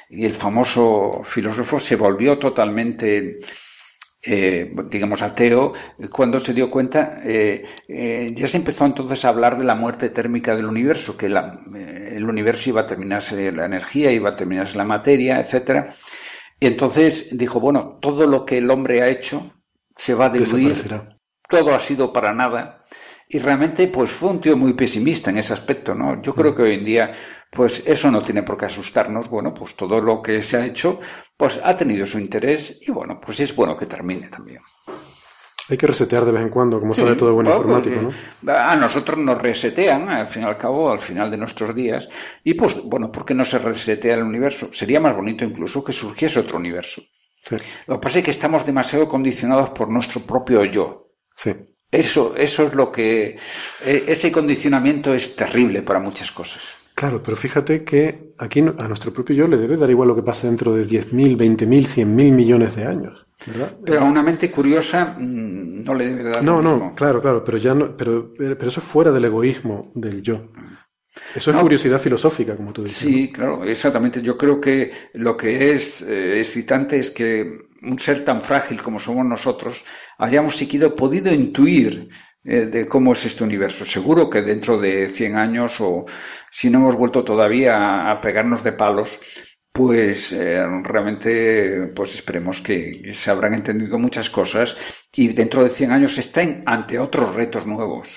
Speaker 8: y el famoso filósofo se volvió totalmente eh, digamos, ateo, cuando se dio cuenta, eh, eh, ya se empezó entonces a hablar de la muerte térmica del universo, que el universo iba a terminarse la energía, iba a terminarse la materia, etcétera. Y entonces dijo, bueno, todo lo que el hombre ha hecho se va a diluir, todo ha sido para nada. Y realmente, pues fue un tío muy pesimista en ese aspecto, ¿no? Yo creo que hoy en día, pues eso no tiene por qué asustarnos. Bueno, pues todo lo que se ha hecho, pues ha tenido su interés y bueno, pues es bueno que termine también.
Speaker 9: Hay que resetear de vez en cuando, como sabe todo buen informático, ¿no?
Speaker 8: A nosotros nos resetean, al fin y al cabo, al final de nuestros días. Y pues, bueno, ¿por qué no se resetea el universo? Sería más bonito incluso que surgiese otro universo. Lo que pasa es que estamos demasiado condicionados por nuestro propio yo.
Speaker 9: Sí.
Speaker 8: Eso, eso es lo que. E, ese condicionamiento es terrible para muchas cosas.
Speaker 9: Claro, pero fíjate que aquí a nuestro propio yo le debe dar igual lo que pase dentro de 10.000, 20.000, 100.000 millones de años. ¿verdad?
Speaker 8: Pero a una mente curiosa mm, no le debe dar
Speaker 9: No, no, claro, claro, pero ya no, pero, pero eso es fuera del egoísmo del yo. Eso es curiosidad filosófica, como tú dices.
Speaker 8: Sí, claro, exactamente. Yo creo que lo que es eh, excitante es que un ser tan frágil como somos nosotros hayamos siquiera podido intuir eh, de cómo es este universo. Seguro que dentro de 100 años o si no hemos vuelto todavía a pegarnos de palos, pues eh, realmente pues esperemos que se habrán entendido muchas cosas y dentro de 100 años estén ante otros retos nuevos.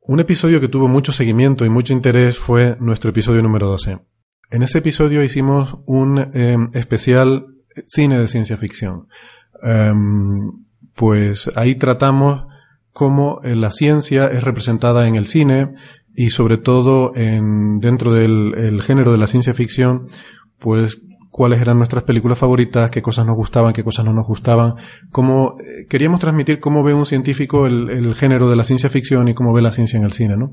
Speaker 1: Un episodio que tuvo mucho seguimiento y mucho interés fue nuestro episodio número 12. En ese episodio hicimos un eh, especial cine de ciencia ficción. Em, pues ahí tratamos cómo eh, la ciencia es representada en el cine y sobre todo en, dentro del género de la ciencia ficción, pues cuáles eran nuestras películas favoritas, qué cosas nos gustaban, qué cosas no nos gustaban, cómo eh, queríamos transmitir cómo ve un científico el, género de la ciencia ficción y cómo ve la ciencia en el cine, ¿no?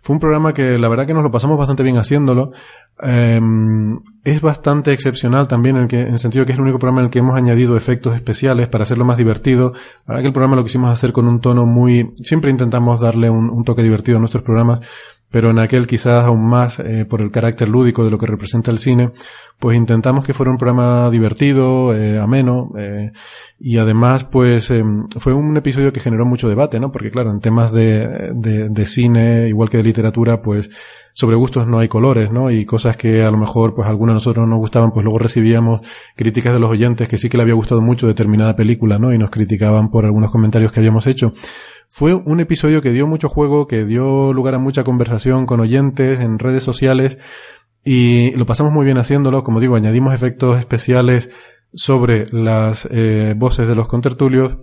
Speaker 1: Fue un programa que la verdad que nos lo pasamos bastante bien haciéndolo. Em, es bastante excepcional también en, el sentido que es el único programa en el que hemos añadido efectos especiales para hacerlo más divertido. La verdad que el programa lo quisimos hacer con un tono muy, siempre intentamos darle un, un toque divertido a nuestros programas, pero en aquel quizás aún más eh, por el carácter lúdico de lo que representa el cine, pues intentamos que fuera un programa divertido, eh, ameno, eh, y además pues em, fue un episodio que generó mucho debate, ¿no? Porque claro, en temas de, de, cine, igual que de literatura, pues sobre gustos no hay colores, ¿no? Y cosas que a lo mejor pues algunos de nosotros no nos gustaban, pues luego recibíamos críticas de los oyentes que sí que le había gustado mucho determinada película, ¿no? Y nos criticaban por algunos comentarios que habíamos hecho. Fue un episodio que dio mucho juego, que dio lugar a mucha conversación con oyentes en redes sociales y lo pasamos muy bien haciéndolo. Como digo, añadimos efectos especiales sobre las eh, voces de los contertulios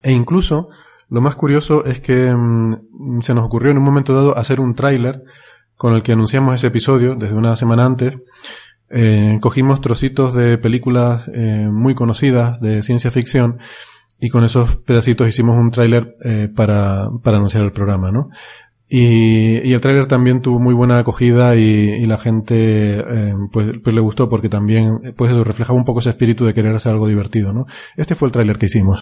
Speaker 1: e incluso lo más curioso es que mm, se nos ocurrió en un momento dado hacer un tráiler con el que anunciamos ese episodio desde una semana antes. Eh, cogimos trocitos de películas eh, muy conocidas de ciencia ficción y con esos pedacitos hicimos un tráiler eh, para, para anunciar el programa, ¿no? Y, el tráiler también tuvo muy buena acogida y, la gente eh, pues, pues, le gustó porque también pues reflejaba un poco ese espíritu de querer hacer algo divertido, ¿no? Este fue el tráiler que hicimos.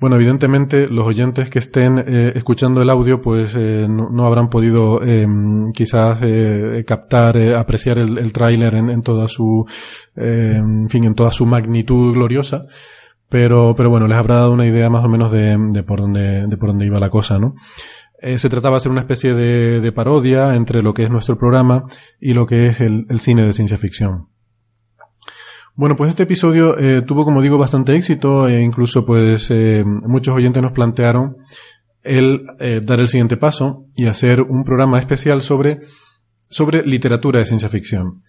Speaker 1: Bueno, evidentemente los oyentes que estén eh, escuchando el audio pues eh, no, habrán podido em, quizás eh, captar, apreciar el, el tráiler en, toda su, em, fin, en toda su magnitud gloriosa, pero, pero bueno, les habrá dado una idea más o menos de, de por dónde, de por dónde iba la cosa, ¿no? se trataba de hacer una especie de, parodia entre lo que es nuestro programa y lo que es el cine de ciencia ficción. Bueno, pues este episodio eh, tuvo, como digo, bastante éxito e incluso pues eh, muchos oyentes nos plantearon el eh, dar el siguiente paso y hacer un programa especial sobre, sobre literatura de ciencia ficción.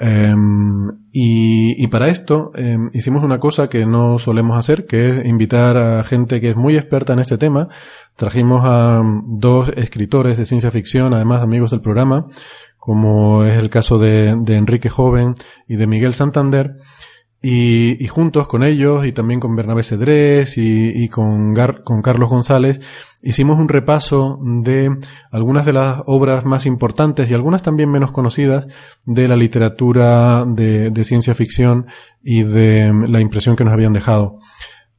Speaker 1: Em, y, y, para esto em, hicimos una cosa que no solemos hacer, que es invitar a gente que es muy experta en este tema. Trajimos a dos escritores de ciencia ficción, además amigos del programa, como es el caso de, de Enrique Joven y de Miguel Santander, y, juntos con ellos y también con Bernabé Cedrés y, y con, con, Carlos González hicimos un repaso de algunas de las obras más importantes y algunas también menos conocidas de la literatura de, de ciencia ficción y de la impresión que nos habían dejado.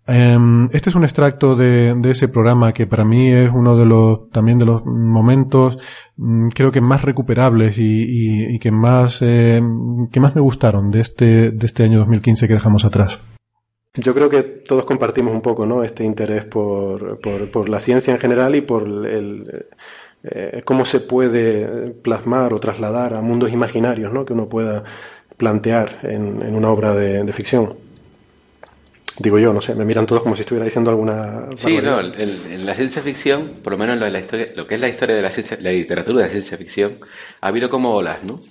Speaker 1: Em, este es un extracto de, ese programa que para mí es uno de los también de los momentos mm, creo que más recuperables y, que más eh, que más me gustaron de este de este año 2015 que dejamos atrás.
Speaker 10: Yo creo que todos compartimos un poco ¿no? este interés por, por, la ciencia en general y por el, eh, cómo se puede plasmar o trasladar a mundos imaginarios ¿no? que uno pueda plantear en, una obra de ficción. Digo yo, no sé, me miran todos como si estuviera diciendo alguna.
Speaker 11: Sí, no, en la ciencia ficción, por lo menos lo, de la historia, lo que es la historia de la, ciencia, la literatura de la ciencia ficción, ha habido como olas, ¿no?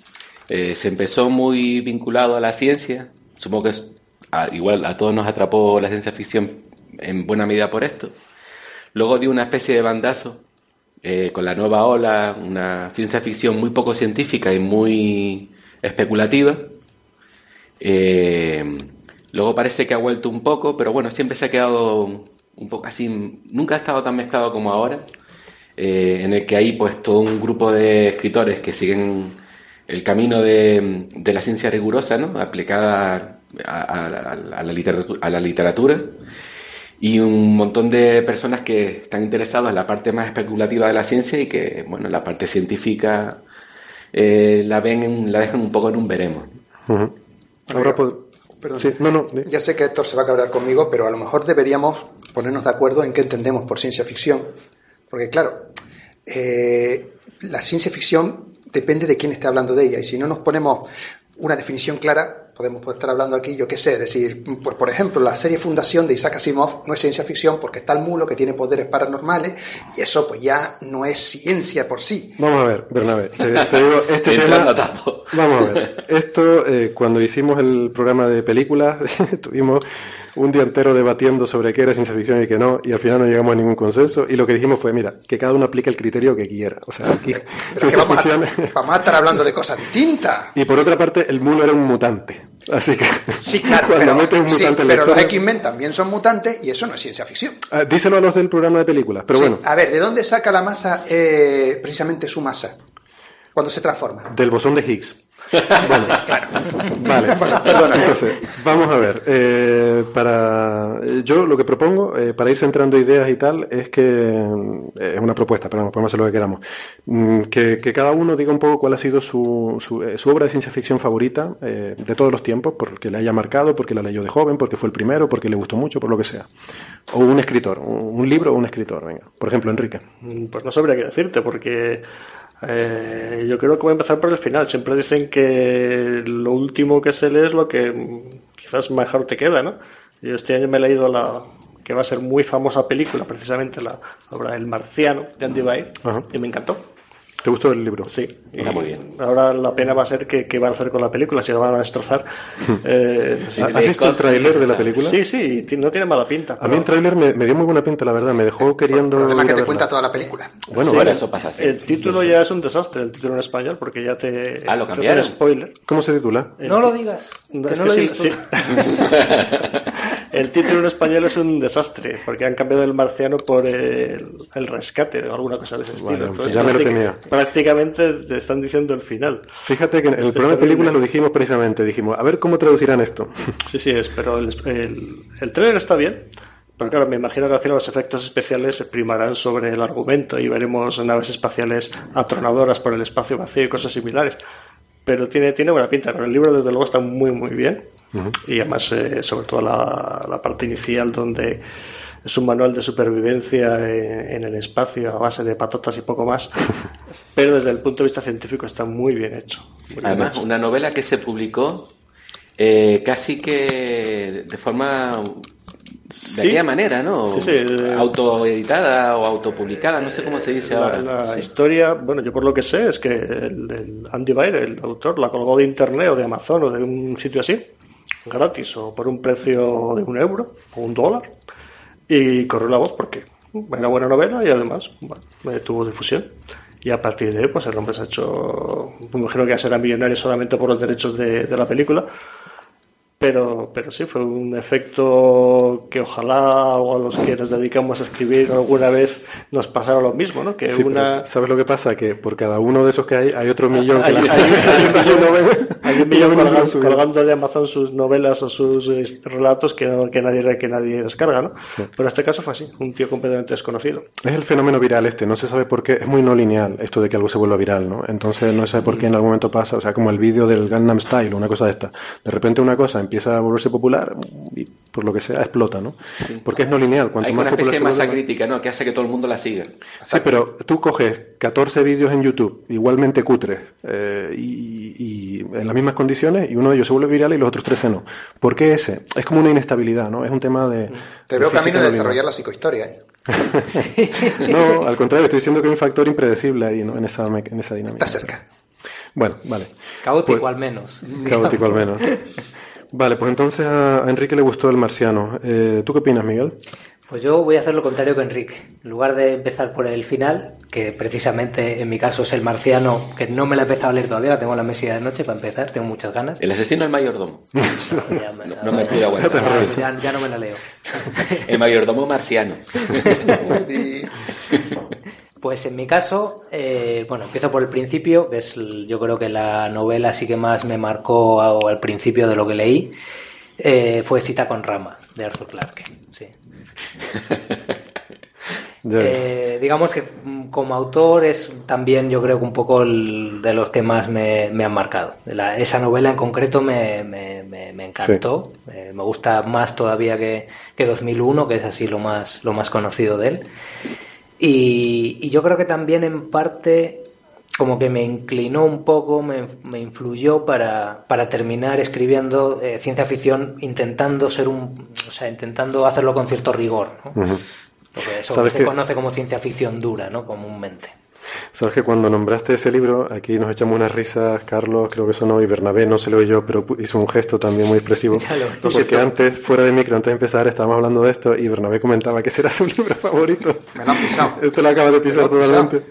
Speaker 11: Eh, se empezó muy vinculado a la ciencia, supongo que es, igual a todos nos atrapó la ciencia ficción en buena medida por esto. Luego dio una especie de bandazo eh, con la nueva ola, una ciencia ficción muy poco científica y muy especulativa. Eh, Luego parece que ha vuelto un poco, pero bueno, siempre se ha quedado un poco así, nunca ha estado tan mezclado como ahora, eh, en el que hay pues todo un grupo de escritores que siguen el camino de, la ciencia rigurosa, ¿no? aplicada a, la literatura, a la literatura y un montón de personas que están interesadas en la parte más especulativa de la ciencia y que, bueno, la parte científica eh, la ven, la dejan un poco en un veremos.
Speaker 12: Ahora, Perdón. Ya sé que Héctor se va a cabrear conmigo, pero a lo mejor deberíamos ponernos de acuerdo en qué entendemos por ciencia ficción. Porque, claro, eh, la ciencia ficción depende de quién esté hablando de ella. Y si no nos ponemos una definición clara, podemos estar hablando aquí, yo qué sé, decir, pues por ejemplo, la serie Fundación de Isaac Asimov no es ciencia ficción porque está el mulo que tiene poderes paranormales y eso pues ya no es ciencia por sí.
Speaker 10: Vamos a ver, Bernabé, te, digo, este tema.
Speaker 1: Vamos a ver. Esto, eh, cuando hicimos el programa de películas, tuvimos un día entero debatiendo sobre qué era ciencia ficción y qué no, y al final no llegamos a ningún consenso. Y lo que dijimos fue, mira, que cada uno aplique el criterio que quiera. O sea, aquí
Speaker 12: vamos, a, vamos, a, estar hablando de cosas distintas.
Speaker 1: Y por otra parte, el mulo era un mutante. Así que
Speaker 12: sí, claro, pero, un mutante pero los X-Men también son mutantes y eso no es ciencia ficción.
Speaker 1: Ah, díselo a los del programa de películas, pero bueno.
Speaker 12: A ver, ¿de dónde saca la masa eh, precisamente su masa? Cuando se transforma.
Speaker 1: Del bosón de Higgs. Vale, perdona. Entonces, vamos a ver. Eh, para yo lo que propongo eh, para ir centrando ideas y tal es que eh, es una propuesta, pero podemos hacer lo que queramos. Mm, que, cada uno diga un poco cuál ha sido su, su, obra de ciencia ficción favorita de todos los tiempos, porque le haya marcado, porque la leyó de joven, porque fue el primero, porque le gustó mucho, por lo que sea. O un escritor, un libro o un escritor. Venga, por ejemplo, Enrique.
Speaker 13: Pues no sabría qué decirte, porque eh, yo creo que voy a empezar por el final. Siempre dicen que lo último que se lee es lo que quizás mejor te queda, ¿no? Yo este año me he leído la que va a ser muy famosa película, precisamente la obra El Marciano de Andy Bay, y me encantó.
Speaker 1: ¿Te gustó el libro?
Speaker 13: Sí. Está muy bien. Ahora la pena va a ser que, van a hacer con la película, si la van a destrozar.
Speaker 1: eh, ¿Has visto el tráiler de la película?
Speaker 13: Sí, sí, no tiene mala pinta.
Speaker 1: A mí el tráiler me, dio muy buena pinta, la verdad. Me dejó queriendo...
Speaker 12: El problema que te cuenta toda la película.
Speaker 13: Bueno, sí, eso pasa. El título ya es un desastre, el título en español, porque ya te...
Speaker 11: Ah, lo cambiaron.
Speaker 13: spoiler.
Speaker 1: ¿Cómo se titula?
Speaker 14: no lo digas. que no lo sí,
Speaker 13: El título en español es un desastre, porque han cambiado el marciano por el, rescate o alguna cosa de ese estilo.
Speaker 1: ya me lo tenía.
Speaker 13: Prácticamente te están diciendo el final.
Speaker 1: Fíjate que en el programa de películas lo dijimos precisamente, dijimos, a ver cómo traducirán esto.
Speaker 13: Sí, sí, es, pero el, el, trailer está bien. Pero claro, me imagino que al final los efectos especiales se primarán sobre el argumento y veremos naves espaciales atronadoras por el espacio vacío y cosas similares. Pero tiene, tiene buena pinta. Pero el libro, desde luego, está muy, muy bien. Y además, eh, sobre todo la, parte inicial donde es un manual de supervivencia en, el espacio a base de patotas y poco más, pero desde el punto de vista científico está muy bien hecho.
Speaker 11: Además, una novela que se publicó eh, casi que de forma de aquella manera, ¿no? Sí, Autoeditada o autopublicada, no sé cómo se dice
Speaker 13: la,
Speaker 11: ahora.
Speaker 13: La historia, bueno, yo por lo que sé es que el, Andy Bayer, el autor, la colgó de internet o de Amazon o de un sitio así gratis o por un precio de un euro o un dólar. Y corrió la voz porque era buena novela y además bueno, tuvo difusión. Y a partir de ahí, pues el hombre se ha hecho, me imagino que ya será millonario solamente por los derechos de, de la película, pero, pero sí, fue un efecto que ojalá o a los que nos dedicamos a escribir alguna vez nos pasara lo mismo, ¿no? Que una...
Speaker 1: ¿Sabes lo que pasa? Que por cada uno de esos que hay, hay otro millón.
Speaker 13: hay, un millón, colgando, de Amazon sus novelas o sus eh, relatos que, que, nadie, que nadie descarga, ¿no? Pero en este caso fue así, un tío completamente desconocido.
Speaker 1: Es el fenómeno viral este, no se sabe por qué, es muy no lineal esto de que algo se vuelva viral, ¿no? Entonces no se sabe por qué en algún momento pasa, o sea, como el vídeo del Gangnam Style una cosa de esta. De repente una cosa empieza a volverse popular y por lo que sea explota, ¿no? Porque es no lineal.
Speaker 11: Cuanto Hay más una especie de masa crítica, ¿no? Que hace que todo el mundo la siga.
Speaker 1: Sí, pero tú coges 14 vídeos en YouTube, igualmente cutres, eh, y, en las mismas condiciones, y uno de ellos se vuelve viral y los otros 13 no. ¿Por qué ese? Es como una inestabilidad, ¿no? Es un tema de...
Speaker 12: Te veo camino de desarrollar la psicohistoria, ¿eh?
Speaker 1: no, al contrario, estoy diciendo que hay un factor impredecible ahí, ¿no? En esa, en esa dinámica.
Speaker 12: Está cerca.
Speaker 1: Bueno, vale.
Speaker 14: Caótico pues al menos.
Speaker 1: Caótico al menos. Vale, pues entonces a Enrique le gustó el marciano. Eh, ¿Tú qué opinas, Miguel?
Speaker 14: Pues yo voy a hacer lo contrario que Enrique. En lugar de empezar por el final, que precisamente en mi caso es el marciano, que no me la he empezado a leer todavía, la tengo en la mesilla de noche para empezar, tengo muchas ganas.
Speaker 11: El asesino el mayordomo. ya, no, me estoy
Speaker 14: Ya, ya, no me la leo.
Speaker 11: el mayordomo marciano.
Speaker 14: Pues en mi caso, eh, bueno, empiezo por el principio, que es yo creo que la novela sí que más me marcó al principio de lo que leí, eh, fue Cita con Rama, de Arthur Clarke. Sí. Eh, digamos que mm, como autor es también yo creo que un poco el, de los que más me, han marcado. esa novela en concreto me, encantó, me gusta más todavía que, que 2001, que es así lo más, lo más conocido de él. Y, yo creo que también en parte como que me inclinó un poco, me, influyó para, para, terminar escribiendo eh, ciencia ficción intentando ser un, o sea, intentando hacerlo con cierto rigor, ¿no? eso que se conoce como ciencia ficción dura, ¿no? Comúnmente.
Speaker 1: Sabes que cuando nombraste ese libro, aquí nos echamos unas risas, Carlos, creo que sonó, y Bernabé, no se lo yo, pero hizo un gesto también muy expresivo. porque antes, fuera de micro, antes de empezar, estábamos hablando de esto y Bernabé comentaba que será su libro favorito.
Speaker 12: Me lo han pisado.
Speaker 1: Esto lo acaba de pisar totalmente.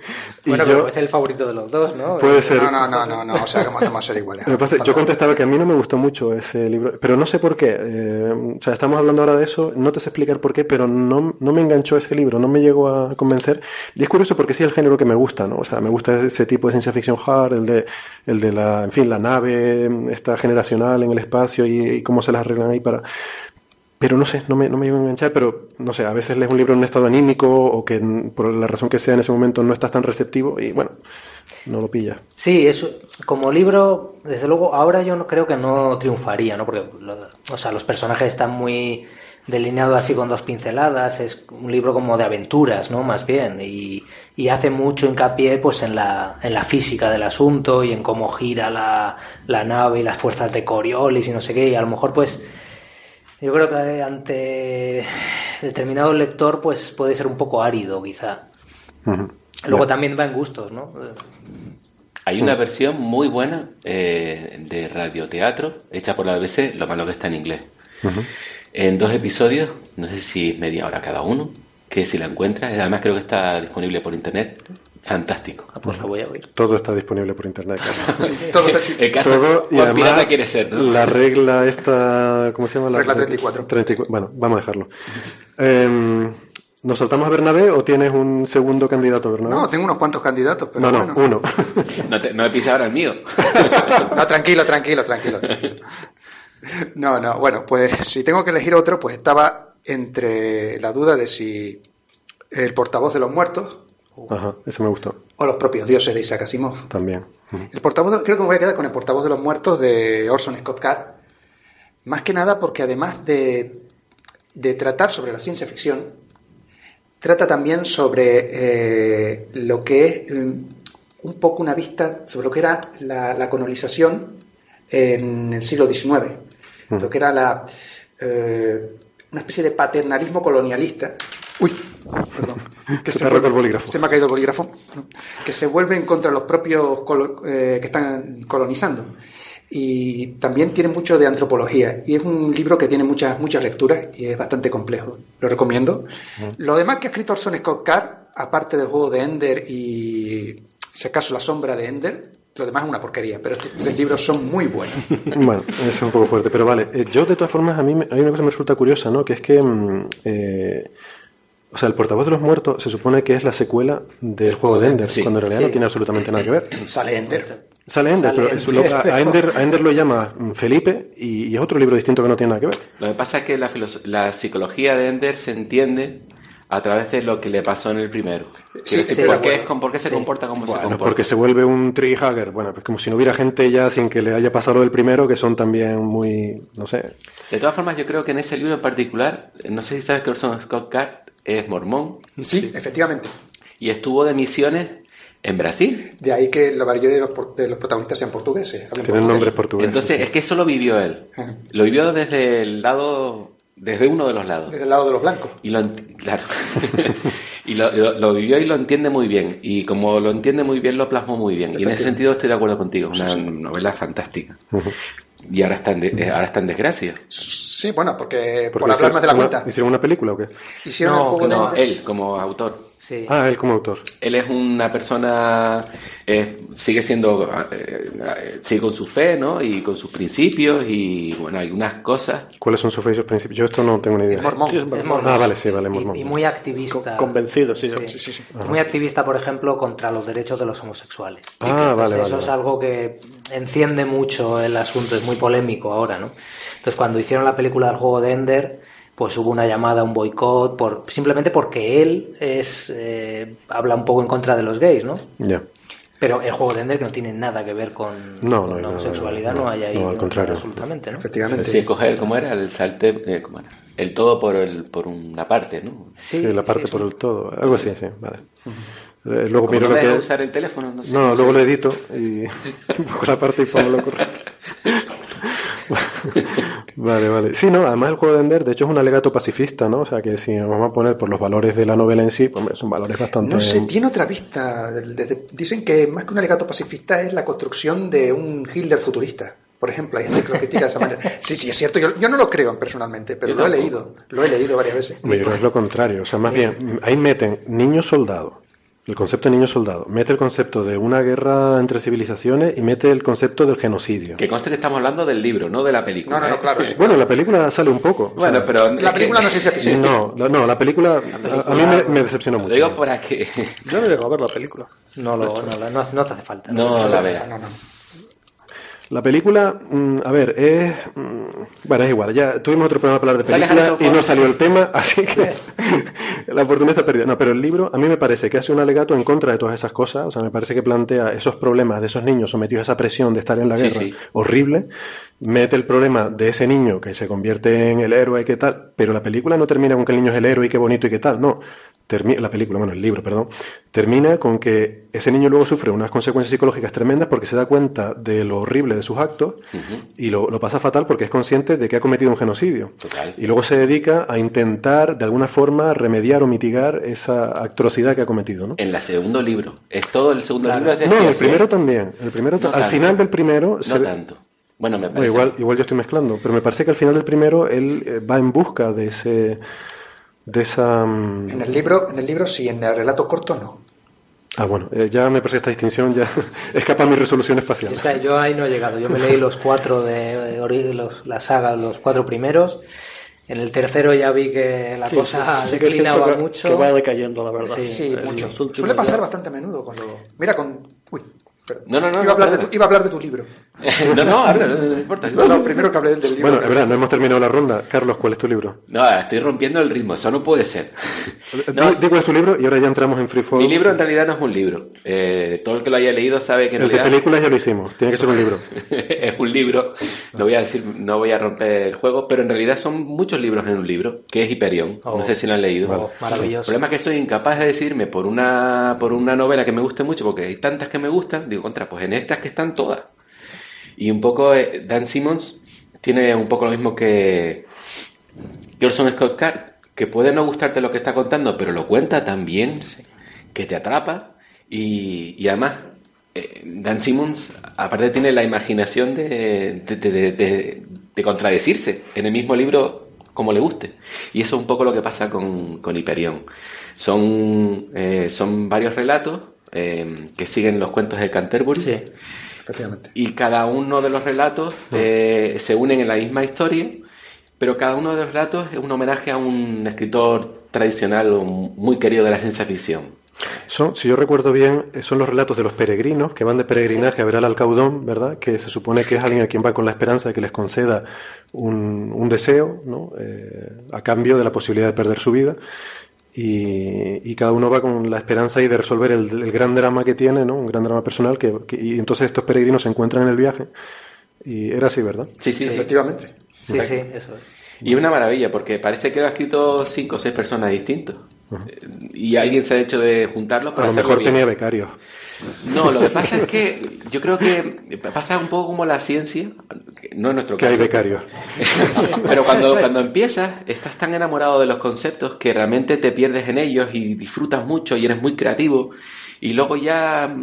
Speaker 14: Bueno, pero es el favorito de los dos, ¿no?
Speaker 1: Puede ser.
Speaker 12: No, no, no, no, no, o sea, que vamos a ser iguales.
Speaker 1: yo contestaba que a mí no me gustó mucho ese libro, pero no sé por qué. Eh, o sea, estamos hablando ahora de eso, no te sé explicar por qué, pero no, no me enganchó ese libro, no me llegó a convencer. Y es curioso porque sí es el género que me gusta, ¿no? O sea, me gusta ese tipo de ciencia ficción hard, el de, el de la, en fin, la nave, esta generacional en el espacio y, cómo se las arreglan ahí para... Pero no sé, no me, no me a enganchar, pero no sé, a veces lees un libro en un estado anímico o que por la razón que sea en ese momento no estás tan receptivo y bueno, no lo pilla.
Speaker 14: Sí, eso, como libro, desde luego, ahora yo no creo que no triunfaría, ¿no? Porque, o sea, los personajes están muy delineados así con dos pinceladas, es un libro como de aventuras, ¿no? Más bien, y, y hace mucho hincapié pues en la, en la física del asunto y en cómo gira la, la nave y las fuerzas de Coriolis y no sé qué, y a lo mejor pues yo creo que ante determinado lector pues puede ser un poco árido quizá. Luego también va en gustos, ¿no?
Speaker 11: Hay una versión muy buena eh, de radioteatro hecha por la BBC, lo malo que está en inglés. En dos episodios, no sé si media hora cada uno, que si la encuentras, además creo que está disponible por internet. Fantástico.
Speaker 14: Ah, pues la voy a oír.
Speaker 1: Todo está disponible por internet.
Speaker 11: sí, todo está El caso y además, quiere ser,
Speaker 1: La regla esta, ¿cómo se llama? La
Speaker 12: regla 34.
Speaker 1: 34. Bueno, vamos a dejarlo. Eh, ¿Nos saltamos a Bernabé o tienes un segundo candidato, Bernabé?
Speaker 12: No, tengo unos cuantos candidatos, pero
Speaker 1: no, no, uno.
Speaker 11: no, te, no he pisado ahora el mío.
Speaker 12: no, tranquilo, tranquilo, tranquilo, tranquilo. No, no, bueno, pues si tengo que elegir otro, pues estaba entre la duda de si el portavoz de los muertos.
Speaker 1: Ajá, ese me gustó.
Speaker 12: O los propios dioses de Isaac Asimov.
Speaker 1: También.
Speaker 12: El portavoz, creo que me voy a quedar con el portavoz de los muertos de Orson Scott Card. Más que nada porque además de, de tratar sobre la ciencia ficción, trata también sobre eh, lo que es mm, un poco una vista sobre lo que era la, colonización en el siglo XIX, lo que era la, eh, una especie de paternalismo colonialista. Uy, perdón.
Speaker 1: Que se, me el bolígrafo.
Speaker 12: Se me ha caído el bolígrafo. Que se vuelve en contra los propios eh, que están colonizando. Y también tiene mucho de antropología. Y es un libro que tiene muchas, muchas lecturas y es bastante complejo. Lo recomiendo. Lo demás que ha escrito Orson Scott Card, aparte del juego de Ender y, si acaso, La sombra de Ender, lo demás es una porquería, pero estos tres libros son muy buenos.
Speaker 1: bueno, es un poco fuerte, pero vale. Eh, yo, de todas formas, a mí hay una cosa que me resulta curiosa, ¿no? Que es que. Mm, eh, o sea, el portavoz de los muertos se supone que es la secuela del juego de Ender, cuando en realidad no tiene absolutamente nada que ver.
Speaker 12: Sale Ender.
Speaker 1: Sale Ender, pero a, Ender, a, Ender, lo llama Felipe y, es otro libro distinto que no tiene nada que ver.
Speaker 11: Lo que pasa es que la, la psicología de Ender se entiende a través de lo que le pasó en el primero. Sí, ¿por, qué ¿Por, qué se comporta como se comporta?
Speaker 1: Porque se vuelve un tree hugger. Bueno, pues como si no hubiera gente ya sin que le haya pasado el primero, que son también muy, no sé.
Speaker 11: De todas formas, yo creo que en ese libro en particular, no sé si sabes que Orson Scott Card es mormón.
Speaker 12: Sí, efectivamente.
Speaker 11: Y estuvo de misiones en Brasil.
Speaker 12: De ahí que la mayoría de los, protagonistas sean portugueses.
Speaker 1: Tienen nombres portugueses.
Speaker 11: Entonces, es que eso lo vivió él. Lo vivió desde el lado desde uno de los lados.
Speaker 12: Desde el lado de los blancos.
Speaker 11: Y lo, claro. y lo, vivió y lo entiende muy bien. Y como lo entiende muy bien, lo plasmó muy bien. Y en ese sentido estoy de acuerdo contigo. Es una novela fantástica. Y ahora está, en eh, ahora está en desgracia.
Speaker 12: Sí, bueno, porque, por hablar más de la cuenta.
Speaker 1: ¿Hicieron una película o qué?
Speaker 12: Hicieron
Speaker 11: no, no, él como autor.
Speaker 1: Ah, él como autor.
Speaker 11: Él es una persona, eh, sigue siendo, eh, sigue con su fe, ¿no? Y con sus principios y, bueno, hay unas cosas.
Speaker 1: ¿Cuáles son sus fe y sus principios? Yo esto no tengo ni idea.
Speaker 12: Es mormón.
Speaker 1: Ah, vale, sí, vale, mormón.
Speaker 14: Y, muy activista.
Speaker 13: convencido, sí.
Speaker 14: sí. sí, sí muy activista, por ejemplo, contra los derechos de los homosexuales.
Speaker 1: Ah, vale,
Speaker 14: Eso es algo que enciende mucho el asunto, es muy polémico ahora, ¿no? Entonces, cuando hicieron la película del juego de Ender pues hubo una llamada, un boicot, por, simplemente porque él es eh, habla un poco en contra de los gays, ¿no?
Speaker 1: Ya.
Speaker 14: Pero el juego de Ender no tiene nada que ver con,
Speaker 1: no,
Speaker 14: la homosexualidad, no, hay ahí
Speaker 1: al contrario.
Speaker 14: absolutamente, ¿no?
Speaker 12: Efectivamente.
Speaker 11: Sí, coger, ¿cómo era? El salte, eh, ¿cómo era? El todo por, el, por una parte, ¿no?
Speaker 1: Sí, la parte por el todo, algo así, sí, vale.
Speaker 11: Eh, luego miro lo que... usar el teléfono?
Speaker 1: No, sé, no, luego lo edito y pongo la parte y pongo lo correcto. Vale, vale. Sí, no, además el juego de Ender, de hecho, es un alegato pacifista, ¿no? O sea, que si nos vamos a poner por los valores de la novela en sí, pues son valores bastante...
Speaker 12: No sé, tiene otra vista. Dicen que más que un alegato pacifista es la construcción de un Hitler futurista. Por ejemplo, hay gente que lo critica de esa manera. Sí, sí, es cierto. Yo, no lo creo personalmente, pero lo he leído. Lo he leído varias veces.
Speaker 1: Yo creo que es lo contrario. O sea, más bien, ahí meten niños soldados, el concepto de niño soldado. Mete el concepto de una guerra entre civilizaciones y mete el concepto del genocidio.
Speaker 11: Que conste que estamos hablando del libro, no de la película.
Speaker 12: No, no,
Speaker 11: ¿eh?
Speaker 12: claro.
Speaker 1: Bueno, la película sale un poco.
Speaker 11: Bueno, pero.
Speaker 12: La película no sé si es
Speaker 1: No, no, la película a, mí me, decepcionó mucho.
Speaker 11: Lo digo para que.
Speaker 13: Yo no llego a ver la película.
Speaker 14: No, lo, no, no, no, te hace falta.
Speaker 11: No, la vea.
Speaker 12: No, no.
Speaker 1: La película, mm, a ver, es. Mm, bueno, es igual. Ya tuvimos otro programa para hablar de película y no salió el tema, así que la oportunidad está perdida. No, pero el libro a mí me parece que hace un alegato en contra de todas esas cosas. O sea, me parece que plantea esos problemas de esos niños sometidos a esa presión de estar en la guerra horrible. Mete el problema de ese niño que se convierte en el héroe y qué tal, pero la película no termina con que el niño es el héroe y qué bonito y qué tal. No, la película, bueno, el libro, perdón, termina con que ese niño luego sufre unas consecuencias psicológicas tremendas porque se da cuenta de lo horrible de sus actos y lo, pasa fatal porque es consciente de que ha cometido un genocidio. Y luego se dedica a intentar, de alguna forma, remediar o mitigar esa atrocidad que ha cometido. ¿no?
Speaker 11: En el segundo libro. ¿Es todo el segundo libro?
Speaker 1: no, el primero también. El primero al final del primero...
Speaker 11: No tanto. Bueno, me parece.
Speaker 1: igual, igual yo estoy mezclando, pero me parece que al final del primero él eh, va en busca de ese de esa...
Speaker 12: Mm, en el libro, en el libro sí, en el relato corto no.
Speaker 1: Ah, bueno, eh, ya me parece que esta distinción ya escapa a mi resolución espacial.
Speaker 14: yo ahí no he llegado. Yo me leí los cuatro de, los, la saga, los cuatro primeros. En el tercero ya vi que la cosa declinaba mucho.
Speaker 13: Que va decayendo, la verdad.
Speaker 12: Sí, mucho. Suele pasar bastante a menudo con lo... Mira, con... Uy,
Speaker 11: no, no, no.
Speaker 12: Iba, a hablar de tu, iba a hablar de tu libro.
Speaker 11: no, no, no, importa.
Speaker 12: No, primero que hablé del libro.
Speaker 1: Bueno, es verdad, no hemos terminado la ronda. Carlos, ¿cuál es tu libro?
Speaker 11: No, estoy rompiendo el ritmo, eso no puede ser.
Speaker 1: No. cuál es tu libro y ahora ya entramos en Freeform.
Speaker 11: Mi libro en realidad no es un libro. Eh, todo el que lo haya leído sabe que en
Speaker 1: el
Speaker 11: realidad...
Speaker 1: de películas ya lo hicimos, tiene que ser un libro.
Speaker 11: es un libro, no voy a decir, no voy a romper el juego, pero en realidad son muchos libros en un libro, que es Hyperion. no oh. sé si lo han leído.
Speaker 14: Oh, maravilloso.
Speaker 11: El problema es que soy incapaz de decirme por una, por una novela que me guste mucho, porque hay tantas que me gustan, digo, contra, pues en estas que están todas. Y un poco eh, Dan Simmons tiene un poco lo mismo que Orson Scott Card, que puede no gustarte lo que está contando, pero lo cuenta tan bien que te atrapa y, además eh, Dan Simmons aparte tiene la imaginación de, de, contradecirse en el mismo libro como le guste. Y eso es un poco lo que pasa con, con Hyperion. Son, eh, son varios relatos que siguen los cuentos de Canterbury. Y cada uno de los relatos eh, se unen en la misma historia, pero cada uno de los relatos es un homenaje a un escritor tradicional muy querido de la ciencia ficción.
Speaker 1: Son, si yo recuerdo bien, son los relatos de los peregrinos que van de peregrinaje a ver al alcaudón, ¿verdad? Que se supone que es alguien a quien va con la esperanza de que les conceda un, deseo, ¿no? Eh, a cambio de la posibilidad de perder su vida y, cada uno va con la esperanza ahí de resolver el, gran drama que tiene, ¿no? Un gran drama personal que, y entonces estos peregrinos se encuentran en el viaje y era así, ¿verdad?
Speaker 11: Sí, sí,
Speaker 12: efectivamente.
Speaker 14: Sí, sí, eso es.
Speaker 11: Y una maravilla porque parece que lo ha escrito cinco o seis personas Y alguien se ha hecho de juntarlos para
Speaker 1: A lo mejor tenía becarios.
Speaker 11: No, lo que pasa es que yo creo que pasa un poco como la ciencia, no es nuestro
Speaker 1: que hay becarios.
Speaker 11: Pero cuando, cuando empiezas, estás tan enamorado de los conceptos que realmente te pierdes en ellos y disfrutas mucho y eres muy creativo. Y luego ya,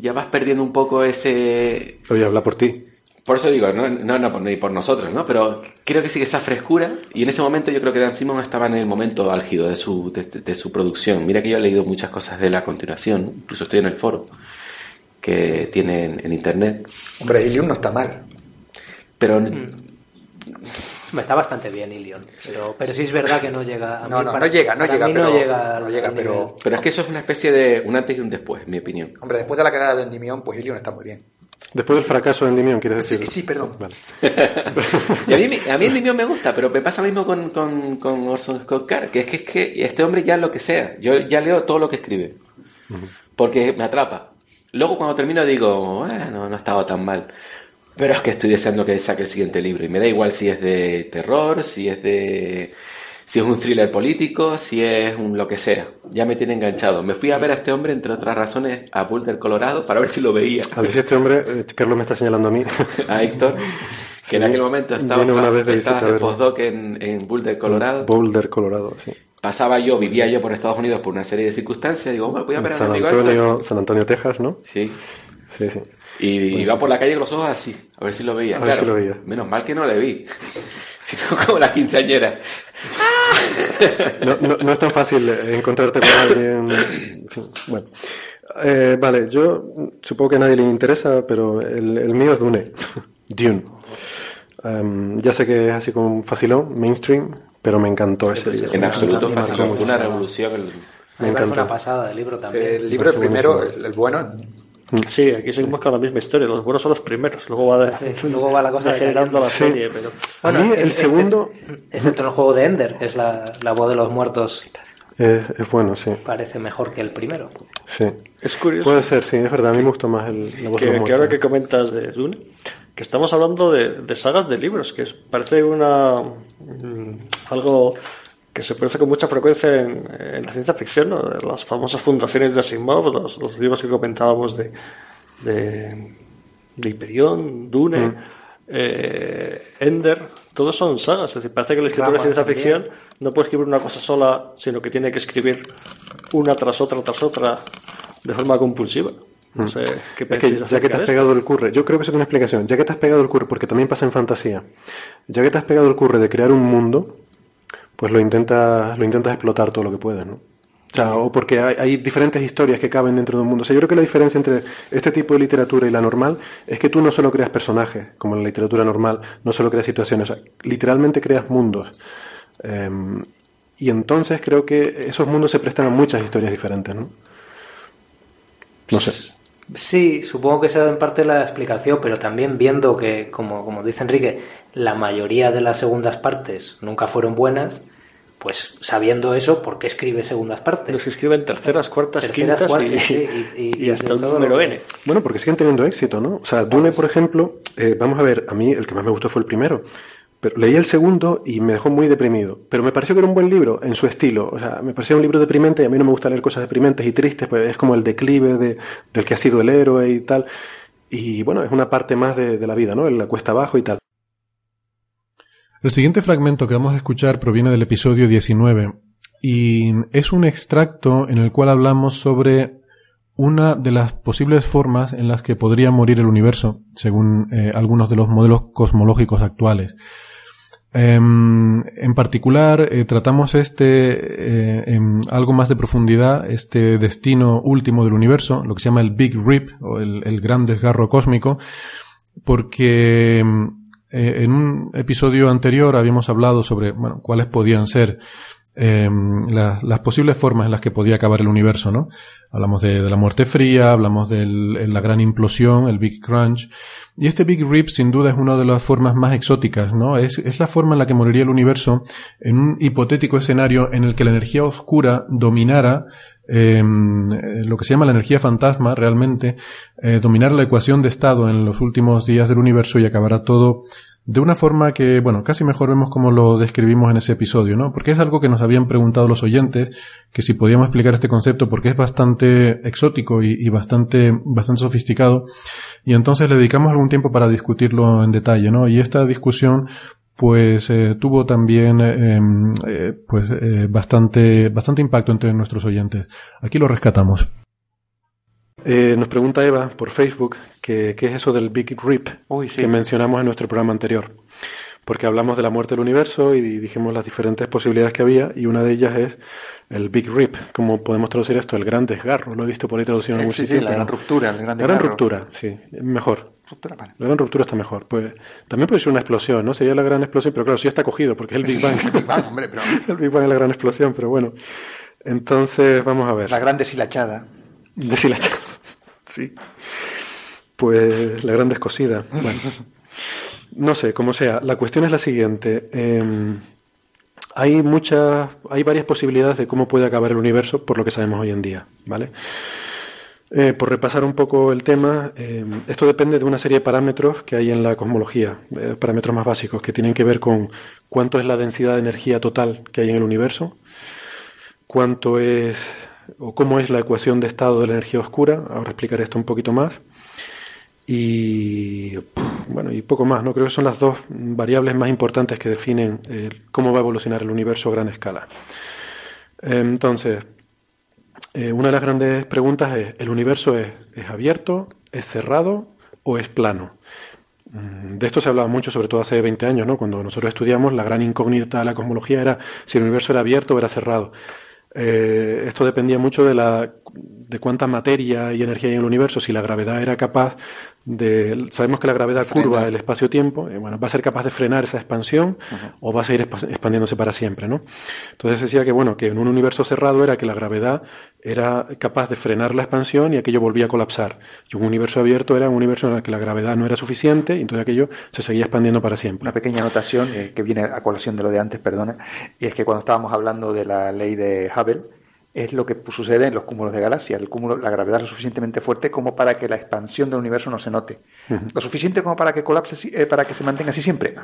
Speaker 11: ya vas perdiendo un poco ese...
Speaker 1: Oye, habla por ti.
Speaker 11: Por eso digo, no, no, no ni por nosotros, ¿no? Pero creo que sigue esa frescura y en ese momento yo creo que Dan Simon estaba en el momento álgido de su, de, su producción. Mira que yo he leído muchas cosas de la continuación, incluso estoy en el foro que tiene en, internet.
Speaker 12: Hombre, Ilion no está mal.
Speaker 11: Pero...
Speaker 14: Mm. Está bastante bien Ilion, pero, pero sí es verdad que no llega
Speaker 12: a No, no, no llega, no llega, pero, no llega, no llega pero...
Speaker 11: Pero es que eso es una especie de un antes y un después, en mi opinión.
Speaker 12: Hombre, después de la cagada de Endymion, pues Ilion está muy bien.
Speaker 1: Después del fracaso de Endymion, quieres decir.
Speaker 12: Sí, sí, perdón.
Speaker 11: y a mí, a mí Endymion me gusta, pero me pasa lo mismo con, con, con Orson Scott Card, que es que, es que este hombre ya lo que sea. Yo ya leo todo lo que escribe. Porque me atrapa. Luego cuando termino digo, bueno, no ha estado tan mal. Pero es que estoy deseando que saque el siguiente libro. Y me da igual si es de terror, si es de si es un thriller político, si es un lo que sea. Ya me tiene enganchado. Me fui a ver a este hombre, entre otras razones, a Boulder, Colorado, para ver si lo veía.
Speaker 1: A ver si este hombre, eh, Carlos me está señalando a mí.
Speaker 11: a Héctor. que en aquel momento estaba,
Speaker 1: una vez de,
Speaker 11: estaba de postdoc en, en Boulder, Colorado.
Speaker 1: Boulder, Colorado, sí.
Speaker 11: Pasaba yo, vivía yo por Estados Unidos por una serie de circunstancias, digo, voy a ver
Speaker 1: San Antonio, San Antonio, Texas, ¿no?
Speaker 11: Sí.
Speaker 1: Sí, sí.
Speaker 11: Y pues iba por la calle con los ojos así, a ver si lo veía.
Speaker 1: A ver si lo veía.
Speaker 11: Menos mal que no le vi. sino como la quinceañera.
Speaker 1: No, no, no, es tan fácil encontrarte con alguien. bueno. Eh, vale, yo supongo que a nadie le interesa, pero el, el mío es Dune. Dune. Um, ya sé que es así como un facilón, mainstream, pero me encantó ese libro.
Speaker 11: En absoluto facilón, una revolución.
Speaker 14: me encantó. una pasada el libro también.
Speaker 12: El libro el primero, el, bueno,
Speaker 13: Mm. Sí, aquí seguimos con la misma historia. Los buenos son los primeros. Luego va,
Speaker 14: luego va la cosa
Speaker 13: generando la serie. Pero...
Speaker 1: Bueno, a mí el, este, segundo.
Speaker 14: Excepto el juego de Ender, es la, la voz de los muertos.
Speaker 1: Es, es, bueno, sí.
Speaker 14: Parece mejor que el primero.
Speaker 1: Sí.
Speaker 13: Es curioso.
Speaker 1: Puede ser, sí, es verdad. A mí me gustó más el, la voz
Speaker 13: que,
Speaker 1: de los
Speaker 13: que ahora que comentas de Dune, que estamos hablando de, de sagas de libros, que parece una. Mm, algo que se produce con mucha frecuencia en, la ciencia ficción, ¿no? las famosas fundaciones de Asimov, los, los libros que comentábamos de, de, de Hyperion, Dune, mm. eh, Ender, todos son sagas. Es decir, parece que el escritor de ciencia ficción no puede escribir una cosa sola, sino que tiene que escribir una tras otra, tras otra, de forma compulsiva. No mm. sé qué
Speaker 1: es que, ya que te has pegado el curre, yo creo que es una explicación. Ya que te has pegado el curre, porque también pasa en fantasía, ya que te has pegado el curre de crear un mundo, pues lo intentas, lo intentas explotar todo lo que puedas, ¿no? O, porque hay, hay, diferentes historias que caben dentro de un mundo. O sea, yo creo que la diferencia entre este tipo de literatura y la normal es que tú no solo creas personajes, como en la literatura normal, no solo creas situaciones, o sea, literalmente creas mundos. Eh, y entonces creo que esos mundos se prestan a muchas historias diferentes, ¿no? No sé.
Speaker 14: Sí, supongo que esa en parte la explicación, pero también viendo que, como, como dice Enrique, la mayoría de las segundas partes nunca fueron buenas, pues sabiendo eso, ¿por qué escribe segundas partes?
Speaker 13: Los escriben terceras, cuartas, quintas y, hasta un número N.
Speaker 1: Bueno, porque siguen teniendo éxito, ¿no? O sea, Dune, por ejemplo, eh, vamos a ver, a mí el que más me gustó fue el primero. Leí el segundo y me dejó muy deprimido. Pero me pareció que era un buen libro en su estilo. O sea, me pareció un libro deprimente y a mí no me gusta leer cosas deprimentes y tristes, pues es como el declive de, del que ha sido el héroe y tal. Y bueno, es una parte más de, de la vida, ¿no? La cuesta abajo y tal.
Speaker 7: El siguiente fragmento que vamos a escuchar proviene del episodio 19 y es un extracto en el cual hablamos sobre una de las posibles formas en las que podría morir el universo, según eh, algunos de los modelos cosmológicos actuales. Em, en particular, eh, tratamos este, eh, en algo más de profundidad, este destino último del universo, lo que se llama el Big Rip, o el, gran desgarro cósmico, porque em, en un episodio anterior habíamos hablado sobre, bueno, cuáles podían ser eh, las posibles formas en las que podía acabar el universo, ¿no? Hablamos de, la muerte fría, hablamos de la gran implosión, el Big Crunch, y este Big Rip sin duda es una de las formas más exóticas, ¿no? Es, es la forma en la que moriría el universo en un hipotético escenario en el que la energía oscura dominara eh, lo que se llama la energía fantasma realmente, eh, dominar la ecuación de estado en los últimos días del universo y acabará todo de una forma que, bueno, casi mejor vemos como lo describimos en ese episodio, ¿no? Porque es algo que nos habían preguntado los oyentes, que si podíamos explicar este concepto porque es bastante exótico y, bastante, bastante sofisticado, y entonces le dedicamos algún tiempo para discutirlo en detalle, ¿no? Y esta discusión, pues, eh, tuvo también, em, eh, pues, eh, bastante, bastante impacto entre nuestros oyentes. Aquí lo rescatamos.
Speaker 1: Eh, nos pregunta Eva por Facebook qué es eso del Big Rip que mencionamos en nuestro programa anterior. Porque hablamos de la muerte del universo y dijimos las diferentes posibilidades que había y una de ellas es el Big Rip. ¿Cómo podemos traducir esto? El gran desgarro. Lo he visto por ahí traducido en algún
Speaker 8: sí,
Speaker 1: sitio.
Speaker 8: Sí, la gran ruptura. El gran
Speaker 1: la gran ruptura, sí. Mejor. La gran ruptura está mejor. Pues, también puede ser una explosión, ¿no? Sería la gran explosión, pero claro, sí está cogido porque es el Big Bang.
Speaker 8: el Big Bang, hombre, pero...
Speaker 1: el Big Bang es la gran explosión, pero bueno. Entonces, vamos a ver.
Speaker 8: La gran deshilachada.
Speaker 1: Deshilachada. Sí. Pues la gran descosida. Bueno, no sé, como sea. La cuestión es la siguiente. Eh, hay muchas, hay varias posibilidades de cómo puede acabar el universo por lo que sabemos hoy en día, ¿vale? Eh, por repasar un poco el tema, eh, esto depende de una serie de parámetros que hay en la cosmología, eh, parámetros más básicos que tienen que ver con cuánto es la densidad de energía total que hay en el universo, cuánto es o cómo es la ecuación de estado de la energía oscura, ahora explicaré esto un poquito más, y bueno y poco más no creo que son las dos variables más importantes que definen eh, cómo va a evolucionar el universo a gran escala entonces eh, una de las grandes preguntas es el universo es, es abierto es cerrado o es plano mm, de esto se hablaba mucho, sobre todo hace 20 años, ¿no? cuando nosotros estudiamos, la gran incógnita de la cosmología era si el universo era abierto o era cerrado. Eh, esto dependía mucho de, la, de cuánta materia y energía hay en el universo, si la gravedad era capaz de, sabemos que la gravedad curva el espacio-tiempo, eh, bueno, va a ser capaz de frenar esa expansión o va a seguir expandiéndose para siempre, ¿no? Entonces decía que, bueno, que en un universo cerrado era que la gravedad era capaz de frenar la expansión y aquello volvía a colapsar. Y un universo abierto era un universo en el que la gravedad no era suficiente y entonces aquello se seguía expandiendo para siempre.
Speaker 15: Una pequeña anotación eh, que viene a colación de lo de antes, perdona, y es que cuando estábamos hablando de la ley de Hubble, es lo que sucede en los cúmulos de galaxias. El cúmulo, la gravedad es lo suficientemente fuerte como para que la expansión del universo no se note. Lo suficiente como para que colapse, eh, para que se mantenga así siempre.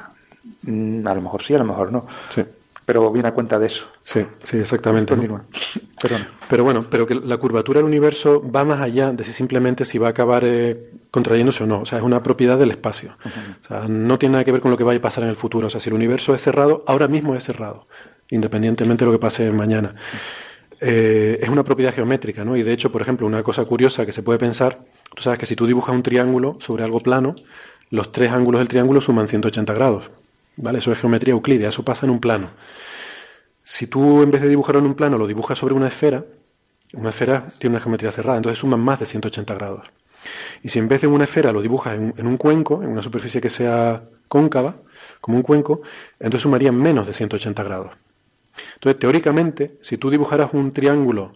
Speaker 15: Mm, a lo mejor sí, a lo mejor no.
Speaker 1: Sí.
Speaker 15: Pero viene a cuenta de eso.
Speaker 1: Sí, sí, exactamente. Pero bueno, pero que la curvatura del universo va más allá de si simplemente si va a acabar eh, contrayéndose o no. O sea, es una propiedad del espacio. O sea, no tiene nada que ver con lo que vaya a pasar en el futuro. O sea, si el universo es cerrado, ahora mismo es cerrado, independientemente de lo que pase mañana. Eh, es una propiedad geométrica, ¿no? Y de hecho, por ejemplo, una cosa curiosa que se puede pensar, tú sabes que si tú dibujas un triángulo sobre algo plano, los tres ángulos del triángulo suman 180 grados, ¿vale? Eso es geometría euclídea, eso pasa en un plano. Si tú en vez de dibujarlo en un plano lo dibujas sobre una esfera, una esfera tiene una geometría cerrada, entonces suman más de 180 grados. Y si en vez de una esfera lo dibujas en, en un cuenco, en una superficie que sea cóncava, como un cuenco, entonces sumarían menos de 180 grados. Entonces, teóricamente, si tú dibujaras un triángulo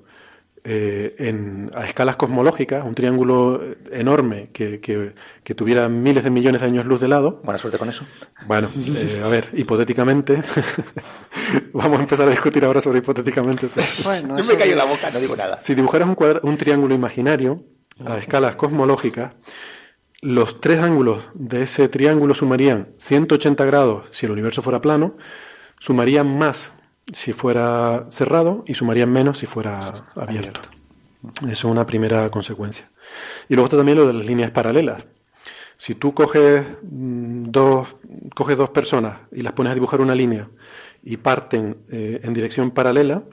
Speaker 1: eh, en, a escalas cosmológicas, un triángulo enorme que, que, tuviera miles de millones de años luz de lado.
Speaker 15: Buena suerte con eso.
Speaker 1: Bueno, eh, a ver, hipotéticamente. vamos a empezar a discutir ahora sobre hipotéticamente.
Speaker 15: Bueno, Yo me callo la boca, no digo nada.
Speaker 1: Si dibujaras un, un triángulo imaginario a escalas cosmológicas, los tres ángulos de ese triángulo sumarían 180 grados si el universo fuera plano, sumarían más si fuera cerrado y sumarían menos si fuera abierto. Eso es una primera consecuencia. Y luego está también lo de las líneas paralelas. Si tú coges mm, dos, coges dos personas y las pones a dibujar una línea y parten eh, en dirección paralela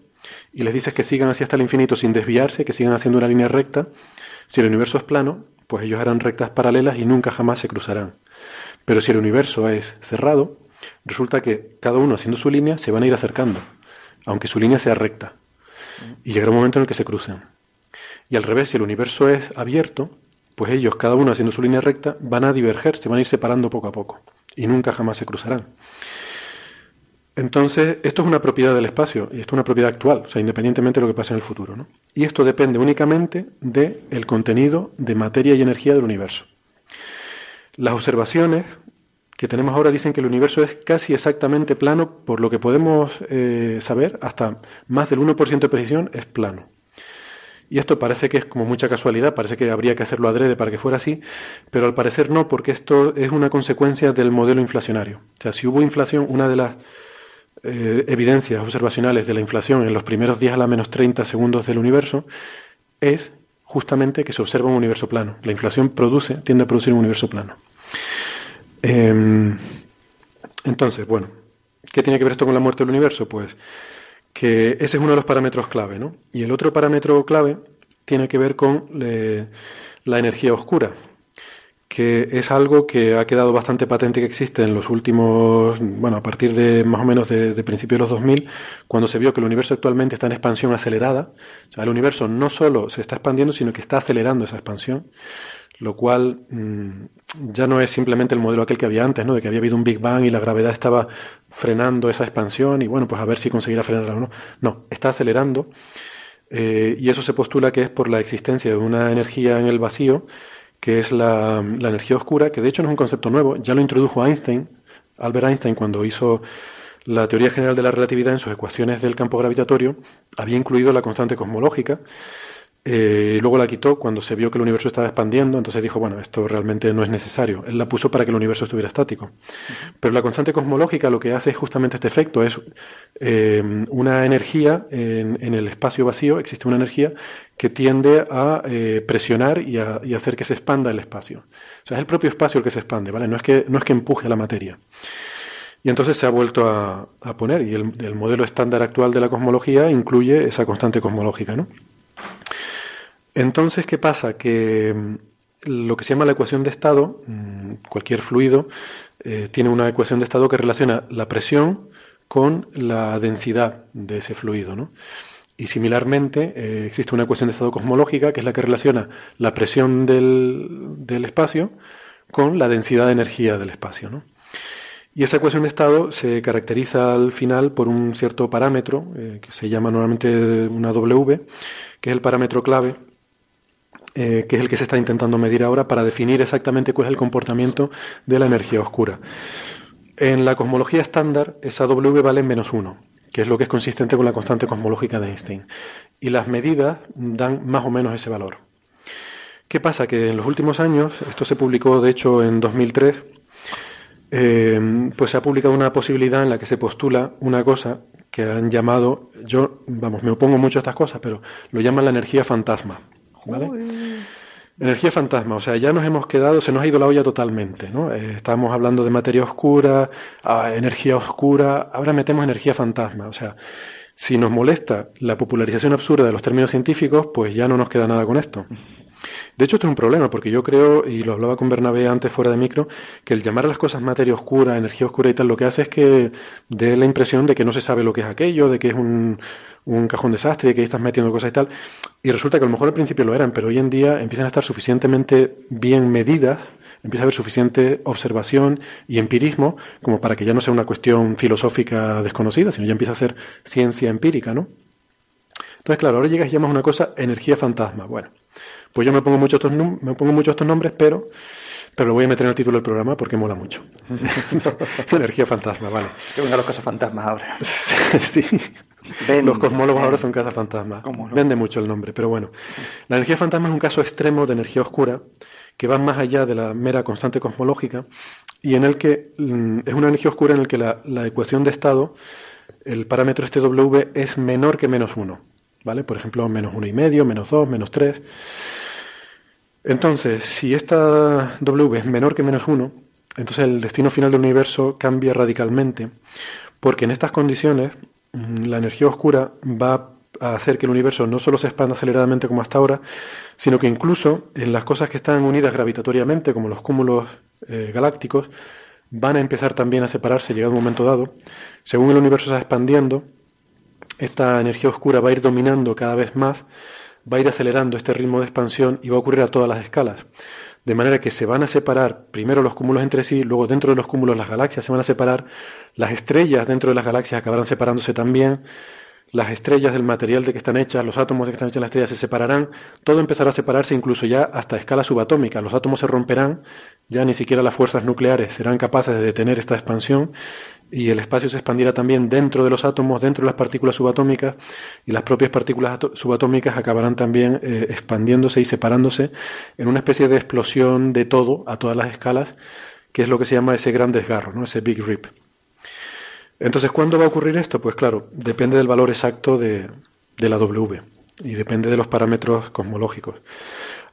Speaker 1: y les dices que sigan así hasta el infinito sin desviarse, que sigan haciendo una línea recta, si el universo es plano, pues ellos harán rectas paralelas y nunca jamás se cruzarán. Pero si el universo es cerrado, resulta que cada uno haciendo su línea se van a ir acercando, aunque su línea sea recta. Y llegará un momento en el que se crucen. Y al revés, si el universo es abierto, pues ellos, cada uno haciendo su línea recta, van a diverger, se van a ir separando poco a poco. Y nunca jamás se cruzarán. Entonces, esto es una propiedad del espacio, y esto es una propiedad actual, o sea, independientemente de lo que pase en el futuro. ¿no? Y esto depende únicamente del contenido de materia y energía del universo. Las observaciones que tenemos ahora dicen que el universo es casi exactamente plano, por lo que podemos eh, saber, hasta más del 1% de precisión es plano. Y esto parece que es como mucha casualidad, parece que habría que hacerlo adrede para que fuera así, pero al parecer no, porque esto es una consecuencia del modelo inflacionario. O sea, si hubo inflación, una de las eh, evidencias observacionales de la inflación en los primeros 10 a la menos 30 segundos del universo es justamente que se observa un universo plano. La inflación produce, tiende a producir un universo plano. Em, entonces, bueno, ¿qué tiene que ver esto con la muerte del universo? Pues que ese es uno de los parámetros clave, ¿no? Y el otro parámetro clave tiene que ver con la energía oscura, que es algo que ha quedado bastante patente que existe en los últimos, bueno, a partir de más o menos de, de principios de los 2000, cuando se vio que el universo actualmente está en expansión acelerada. O sea, el universo no solo se está expandiendo, sino que está acelerando esa expansión lo cual mm, ya no es simplemente el modelo aquel que había antes, ¿no? de que había habido un Big Bang y la gravedad estaba frenando esa expansión y bueno, pues a ver si conseguirá frenarla o no. No, está acelerando eh, y eso se postula que es por la existencia de una energía en el vacío, que es la, la energía oscura, que de hecho no es un concepto nuevo, ya lo introdujo Einstein, Albert Einstein, cuando hizo la teoría general de la relatividad en sus ecuaciones del campo gravitatorio, había incluido la constante cosmológica, Eh, luego la quitó cuando se vio que el universo estaba expandiendo, entonces dijo, bueno, esto realmente no es necesario. Él la puso para que el universo estuviera estático. Pero la constante cosmológica lo que hace es justamente este efecto, es eh, una energía en, el espacio vacío, existe una energía que tiende a eh, presionar y a, hacer que se expanda el espacio. O sea, es el propio espacio el que se expande, ¿vale? No es que, no es que empuje a la materia. Y entonces se ha vuelto a, poner, y el, el modelo estándar actual de la cosmología incluye esa constante cosmológica, ¿no? Entonces, ¿qué pasa? Que mm, lo que se llama la ecuación de estado, mm, cualquier fluido, eh, tiene una ecuación de estado que relaciona la presión con la densidad de ese fluido. ¿no? Y similarmente eh, existe una ecuación de estado cosmológica que es la que relaciona la presión del, del espacio con la densidad de energía del espacio. ¿no? Y esa ecuación de estado se caracteriza al final por un cierto parámetro eh, que se llama normalmente una W, que es el parámetro clave eh, que es el que se está intentando medir ahora para definir exactamente cuál es el comportamiento de la energía oscura. En la cosmología estándar, esa W vale menos 1, que es lo que es consistente con la constante cosmológica de Einstein. Y las medidas dan más o menos ese valor. ¿Qué pasa? Que en los últimos años, esto se publicó de hecho en 2003, eh, pues se ha publicado una posibilidad en la que se postula una cosa que han llamado, yo, vamos, me opongo mucho a estas cosas, pero lo llaman la energía fantasma. Energía fantasma, o sea, ya nos hemos quedado, se nos ha ido la olla totalmente, ¿no? Eh, estábamos hablando de materia oscura, ah, energía oscura, ahora metemos energía fantasma, o sea, si nos molesta la popularización absurda de los términos científicos, pues ya no nos queda nada con esto. De hecho, esto es un problema, porque yo creo, y lo hablaba con Bernabé antes fuera de micro, que el llamar a las cosas materia oscura, energía oscura y tal, lo que hace es que dé la impresión de que no se sabe lo que es aquello, de que es un, cajón desastre, que ahí estás metiendo cosas y tal. Y resulta que a lo mejor al principio lo eran, pero hoy en día empiezan a estar suficientemente bien medidas, empieza a haber suficiente observación y empirismo como para que ya no sea una cuestión filosófica desconocida, sino ya empieza a ser ciencia empírica, ¿no? Entonces, claro, ahora llegas y llamas una cosa energía fantasma. Bueno, pues yo me pongo mucho estos, me pongo mucho estos nombres, pero, pero lo voy a meter en el título del programa porque mola mucho. Energía fantasma, vale.
Speaker 15: Que vengan los casas fantasmas ahora.
Speaker 1: sí. los cosmólogos ahora son casas fantasmas. Vende mucho el nombre, pero bueno. La energía fantasma es un caso extremo de energía oscura que va más allá de la mera constante cosmológica y en el que mm, es una energía oscura en el que la, la ecuación de estado, el parámetro este W es menor que menos uno. ¿Vale? Por ejemplo, menos uno y medio, menos dos, menos tres. Entonces, si esta W es menor que menos 1, entonces el destino final del universo cambia radicalmente, porque en estas condiciones mm, la energía oscura va a hacer que el universo no solo se expanda aceleradamente como hasta ahora, sino que incluso en las cosas que están unidas gravitatoriamente, como los cúmulos eh, galácticos, van a empezar también a separarse llegado un momento dado. Según el universo se expandiendo, esta energía oscura va a ir dominando cada vez más va a ir acelerando este ritmo de expansión y va a ocurrir a todas las escalas. De manera que se van a separar primero los cúmulos entre sí, luego dentro de los cúmulos las galaxias se van a separar, las estrellas dentro de las galaxias acabarán separándose también, las estrellas del material de que están hechas, los átomos de que están hechas las estrellas se separarán, todo empezará a separarse incluso ya hasta escala subatómica, los átomos se romperán, ya ni siquiera las fuerzas nucleares serán capaces de detener esta expansión y el espacio se expandirá también dentro de los átomos, dentro de las partículas subatómicas, y las propias partículas subatómicas acabarán también eh, expandiéndose y separándose en una especie de explosión de todo a todas las escalas, que es lo que se llama ese gran desgarro, ¿no? ese Big Rip. Entonces, ¿cuándo va a ocurrir esto? Pues claro, depende del valor exacto de, la W y depende de los parámetros cosmológicos.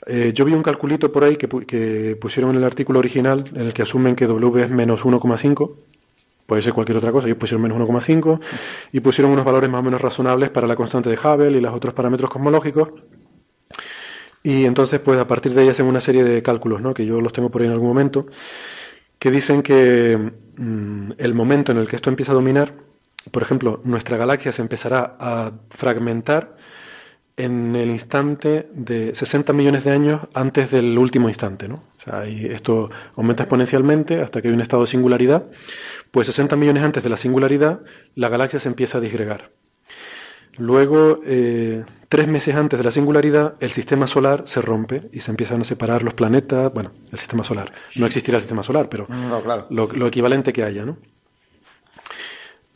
Speaker 1: Eh, yo vi un calculito por ahí que, que, pusieron en el artículo original en el que asumen que W es menos 1,5 puede ser cualquier otra cosa. Ellos pusieron menos 1,5 y pusieron unos valores más o menos razonables para la constante de Hubble y los otros parámetros cosmológicos. Y entonces, pues a partir de ahí hacen una serie de cálculos, ¿no? que yo los tengo por ahí en algún momento, que dicen que mm, el momento en el que esto empieza a dominar, por ejemplo, nuestra galaxia se empezará a fragmentar en el instante de 60 millones de años antes del último instante, ¿no? O sea, y esto aumenta exponencialmente hasta que hay un estado de singularidad. Pues 60 millones antes de la singularidad, la galaxia se empieza a disgregar. Luego, eh, tres meses antes de la singularidad, el sistema solar se rompe y se empiezan a separar los planetas. Bueno, el sistema solar. No existirá el sistema solar, pero lo, lo, equivalente que haya, ¿no?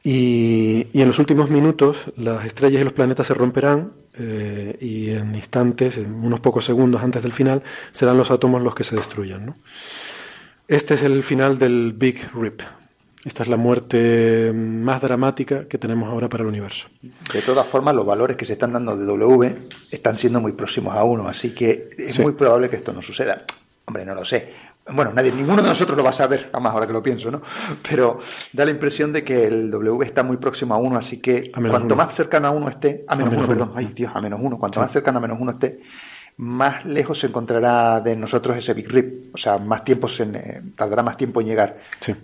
Speaker 1: Y, y, en los últimos minutos las estrellas y los planetas se romperán eh, y en instantes, en unos pocos segundos antes del final, serán los átomos los que se destruyan. ¿no? Este es el final del Big Rip. Esta es la muerte más dramática que tenemos ahora para el universo.
Speaker 15: De todas formas, los valores que se están dando de W están siendo muy próximos a uno, así que es muy probable que esto no suceda. Hombre, no lo sé. Bueno, nadie, ninguno de nosotros lo va a saber, jamás ahora que lo pienso, ¿no? Pero da la impresión de que el W está muy próximo a uno, así que cuanto más cercano a uno esté, a menos, uno, perdón, ay Dios, a menos uno, cuanto más cercano a menos uno esté, más lejos se encontrará de nosotros ese Big Rip, o sea, más tiempo se, eh, tardará más tiempo en llegar.
Speaker 1: Sí.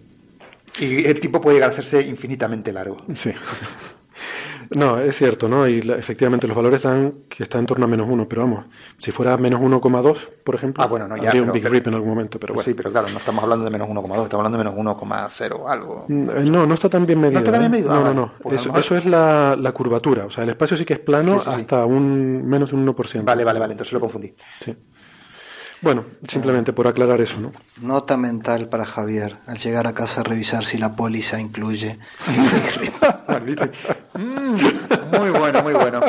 Speaker 15: Y el tiempo puede llegar a hacerse infinitamente largo.
Speaker 1: Sí. No, es cierto, ¿no? Y efectivamente los valores dan que está en torno a menos uno, pero vamos, si fuera menos 1,2, por ejemplo,
Speaker 15: ah, bueno, no,
Speaker 1: habría un Big Rip en algún momento, pero bueno.
Speaker 15: Sí, pero claro, no estamos hablando de menos 1,2, estamos hablando de menos 1,0 algo.
Speaker 1: Mm, eh, no, no está tan bien medido.
Speaker 15: No está tan bien
Speaker 1: medido.
Speaker 15: ¿eh?
Speaker 1: No, no, no. Pues eso, eso, es la, la, curvatura, o sea, el espacio sí que es plano sí, sí, hasta un menos de un 1%.
Speaker 15: Vale, vale, vale, entonces lo confundí.
Speaker 1: Sí. Bueno, simplemente por aclarar eso, ¿no?
Speaker 12: Nota mental para Javier al llegar a casa a revisar si la póliza incluye.
Speaker 15: mm, muy bueno, muy bueno.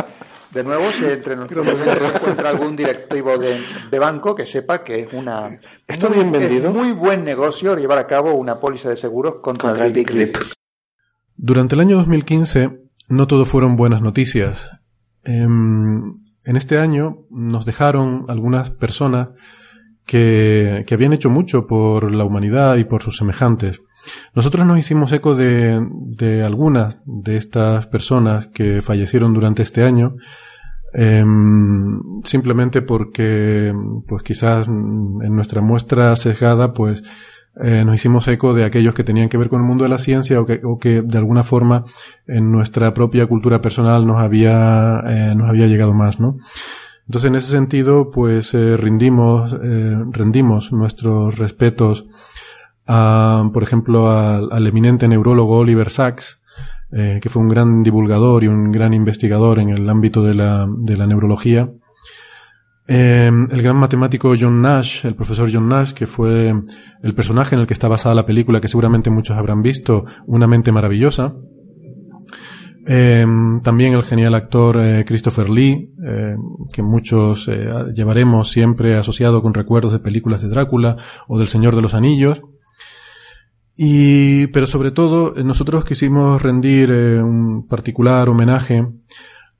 Speaker 15: De nuevo, si entre nosotros se encuentra algún directivo de, de, banco que sepa que es una
Speaker 1: ¿Esto muy, bien vendido?
Speaker 15: Es muy buen negocio llevar a cabo una póliza de seguros contra, contra el Big Rip.
Speaker 7: Durante el año 2015 no todo fueron buenas noticias. Eh, en este año nos dejaron algunas personas que, que, habían hecho mucho por la humanidad y por sus semejantes. Nosotros nos hicimos eco de, de algunas de estas personas que fallecieron durante este año, eh, simplemente porque, pues quizás en nuestra muestra sesgada, pues eh, nos hicimos eco de aquellos que tenían que ver con el mundo de la ciencia o que, o que de alguna forma en nuestra propia cultura personal nos había, eh, nos había llegado más, ¿no? Entonces, en ese sentido, pues eh, rendimos, eh, rendimos nuestros respetos a, por ejemplo, al, eminente neurólogo Oliver Sacks, eh, que fue un gran divulgador y un gran investigador en el ámbito de la, de la neurología. el gran matemático John Nash, el profesor John Nash, que fue el personaje en el que está basada la película que seguramente muchos habrán visto, Una mente maravillosa. Eh, también el genial actor eh, Christopher Lee, eh, que muchos llevaremos siempre asociado con recuerdos de películas de Drácula o del Señor de los Anillos. Y, pero sobre todo, nosotros quisimos rendir un particular homenaje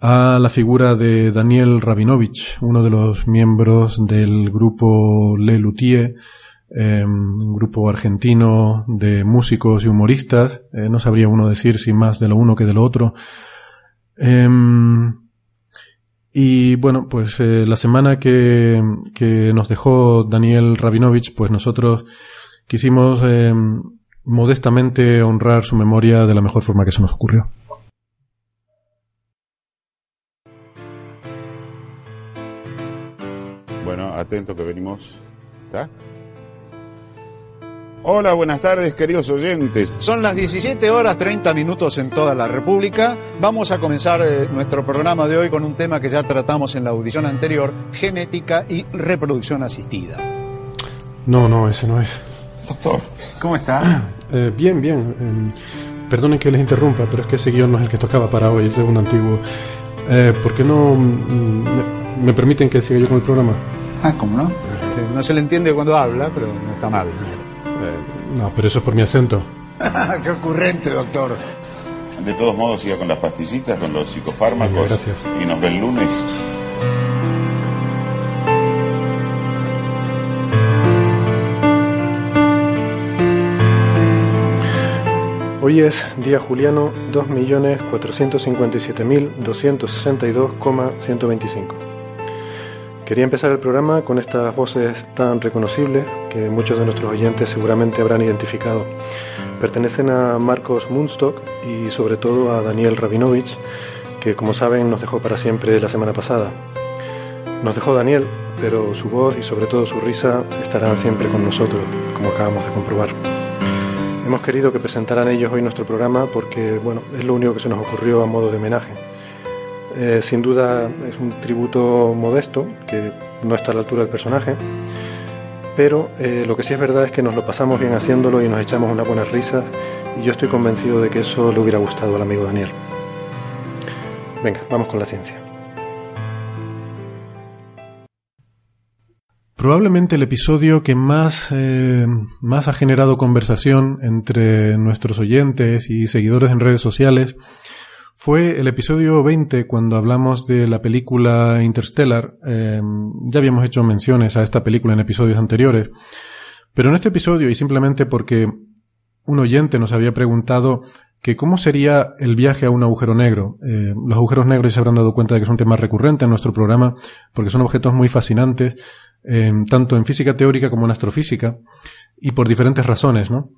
Speaker 7: a la figura de Daniel Rabinovich, uno de los miembros del grupo Le Luthier, eh, un grupo argentino de músicos y humoristas. Eh, no sabría uno decir si más de lo uno que de lo otro. Eh, y bueno, pues la semana que, que, nos dejó Daniel Rabinovich, pues nosotros quisimos modestamente honrar su memoria de la mejor forma que se nos ocurrió.
Speaker 16: Bueno, atento que venimos. ¿Está? Hola, buenas tardes, queridos oyentes.
Speaker 17: Son las 17 horas 30 minutos en toda la República. Vamos a comenzar eh, nuestro programa de hoy con un tema que ya tratamos en la audición anterior, genética y reproducción asistida.
Speaker 1: No, no, ese no es.
Speaker 17: Doctor, ¿cómo está?
Speaker 1: Eh, bien, bien. Eh, perdonen que les interrumpa, pero es que ese guion no es el que tocaba para hoy, ese es un antiguo. Eh, ¿Por qué no mm, me, me, permiten que siga yo con el programa?
Speaker 17: Ah, ¿cómo no? No se le entiende cuando habla, pero no está mal.
Speaker 1: Eh, no, pero eso es por mi acento.
Speaker 17: Qué ocurrente, doctor.
Speaker 16: De todos modos, siga con las pastillitas, con los psicofármacos.
Speaker 1: Gracias.
Speaker 16: Y nos ve el lunes.
Speaker 1: Hoy es día juliano 2.457.262,125. Quería empezar el programa con estas voces tan reconocibles que muchos de nuestros oyentes seguramente habrán identificado. Pertenecen a Marcos Munstock y sobre todo a Daniel Rabinovich, que como saben nos dejó para siempre la semana pasada. Nos dejó Daniel, pero su voz y sobre todo su risa estarán siempre con nosotros, como acabamos de comprobar. Hemos querido que presentaran ellos hoy nuestro programa porque, bueno, es lo único que se nos ocurrió a modo de homenaje. Eh, sin duda es un tributo modesto, que no está a la altura del personaje, pero eh, lo que sí es verdad es que nos lo pasamos bien haciéndolo y nos echamos unas buenas risas y yo estoy convencido de que eso le hubiera gustado al amigo Daniel. Venga, vamos con la ciencia.
Speaker 7: Probablemente el episodio que más, eh, más ha generado conversación entre nuestros oyentes y seguidores en redes sociales fue el episodio 20 cuando hablamos de la película Interstellar. Eh, ya habíamos hecho menciones a esta película en episodios anteriores, pero en este episodio y simplemente porque un oyente nos había preguntado que cómo sería el viaje a un agujero negro. Eh, los agujeros negros se habrán dado cuenta de que es un tema recurrente en nuestro programa porque son objetos muy fascinantes tanto en física teórica como en astrofísica, y por diferentes razones, ¿no?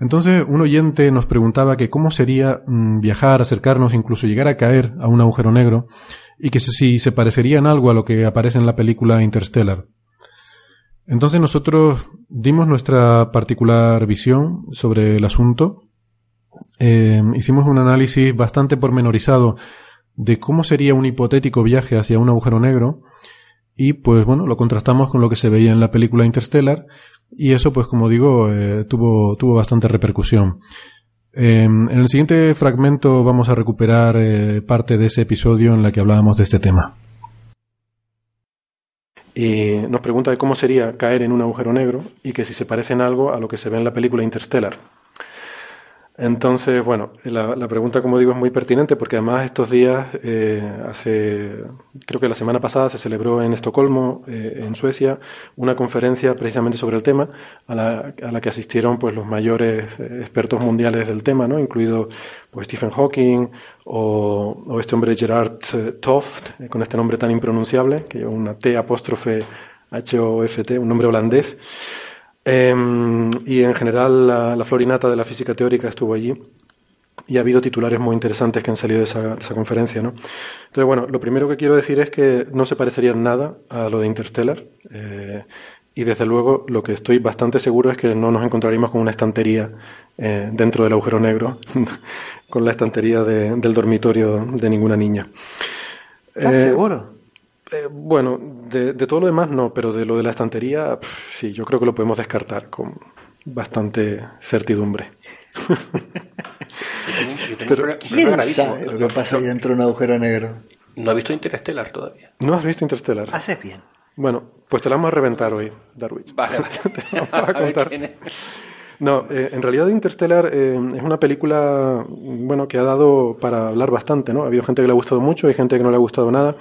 Speaker 7: Entonces, un oyente nos preguntaba que cómo sería mm, viajar, acercarnos, incluso llegar a caer a un agujero negro, y que si se parecería en algo a lo que aparece en la película Interstellar. Entonces nosotros dimos nuestra particular visión sobre el asunto, em, hicimos un análisis bastante pormenorizado de cómo sería un hipotético viaje hacia un agujero negro, y pues bueno, lo contrastamos con lo que se veía en la película Interstellar y eso pues como digo eh, tuvo, tuvo bastante repercusión. Em, en el siguiente fragmento vamos a recuperar eh, parte de ese episodio en la que hablábamos de este tema.
Speaker 1: Y nos pregunta de cómo sería caer en un agujero negro y que si se parece en algo a lo que se ve en la película Interstellar. Entonces, bueno, la, pregunta, como digo, es muy pertinente porque además estos días, eh, hace, creo que la semana pasada se celebró en Estocolmo, eh, en Suecia, una conferencia precisamente sobre el tema, a la, a la que asistieron pues los mayores eh, expertos mundiales del tema, ¿no? incluido pues Stephen Hawking o, o este hombre Gerard Toft, con este nombre tan impronunciable, que lleva una T apóstrofe H-O-F-T, un nombre holandés. Em, y en general la, florinata de la física teórica estuvo allí y ha habido titulares muy interesantes que han salido de esa, conferencia. ¿no? Entonces, bueno, lo primero que quiero decir es que no se parecería en nada a lo de Interstellar. Eh, y desde luego lo que estoy bastante seguro es que no nos encontraríamos con una estantería eh, dentro del agujero negro, con la estantería del dormitorio de ninguna niña.
Speaker 12: ¿Estás eh, seguro?
Speaker 1: Eh, bueno, de, todo lo demás no, pero de lo de la estantería, sí, yo creo que lo podemos descartar con bastante certidumbre.
Speaker 12: pero, ¿Quién sabe lo que pasa ahí dentro de un agujero negro?
Speaker 4: No he visto Interstellar todavía.
Speaker 1: ¿No has visto Interstellar?
Speaker 12: Haces bien.
Speaker 1: Bueno, pues te la vamos a reventar hoy, Darwin.
Speaker 4: Vale,
Speaker 1: te vamos a contar. No, eh, en realidad Interstellar eh, es una película bueno que ha dado para hablar bastante, ¿no? Ha habido gente que le ha gustado mucho, hay gente que no le ha gustado nada.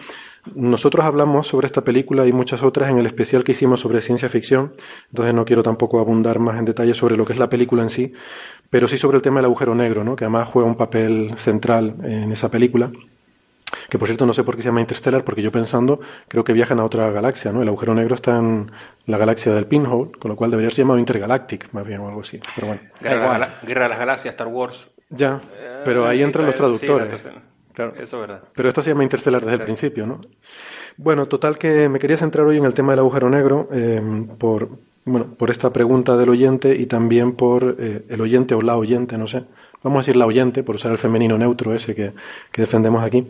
Speaker 1: Nosotros hablamos sobre esta película y muchas otras en el especial que hicimos sobre ciencia ficción, entonces no quiero tampoco abundar más en detalle sobre lo que es la película en sí, pero sí sobre el tema del agujero negro, ¿no? que además juega un papel central en esa película. Que por cierto no sé por qué se llama Interstellar, porque yo pensando creo que viajan a otra galaxia, ¿no? El agujero negro está en la galaxia del Pinhole, con lo cual debería ser llamado Intergalactic, más bien o algo así. Pero bueno.
Speaker 4: Guerra, Guerra de las Galaxias, Star Wars.
Speaker 1: Ya, pero ahí entran los traductores.
Speaker 4: Claro. Eso es verdad.
Speaker 1: Pero esto se llama Interstellar desde el principio, ¿no? Bueno, total que me quería centrar hoy en el tema del agujero negro em, por, bueno, por esta pregunta del oyente y también por eh, el oyente o la oyente, no sé. Vamos a decir la oyente, por usar el femenino neutro ese que, defendemos aquí.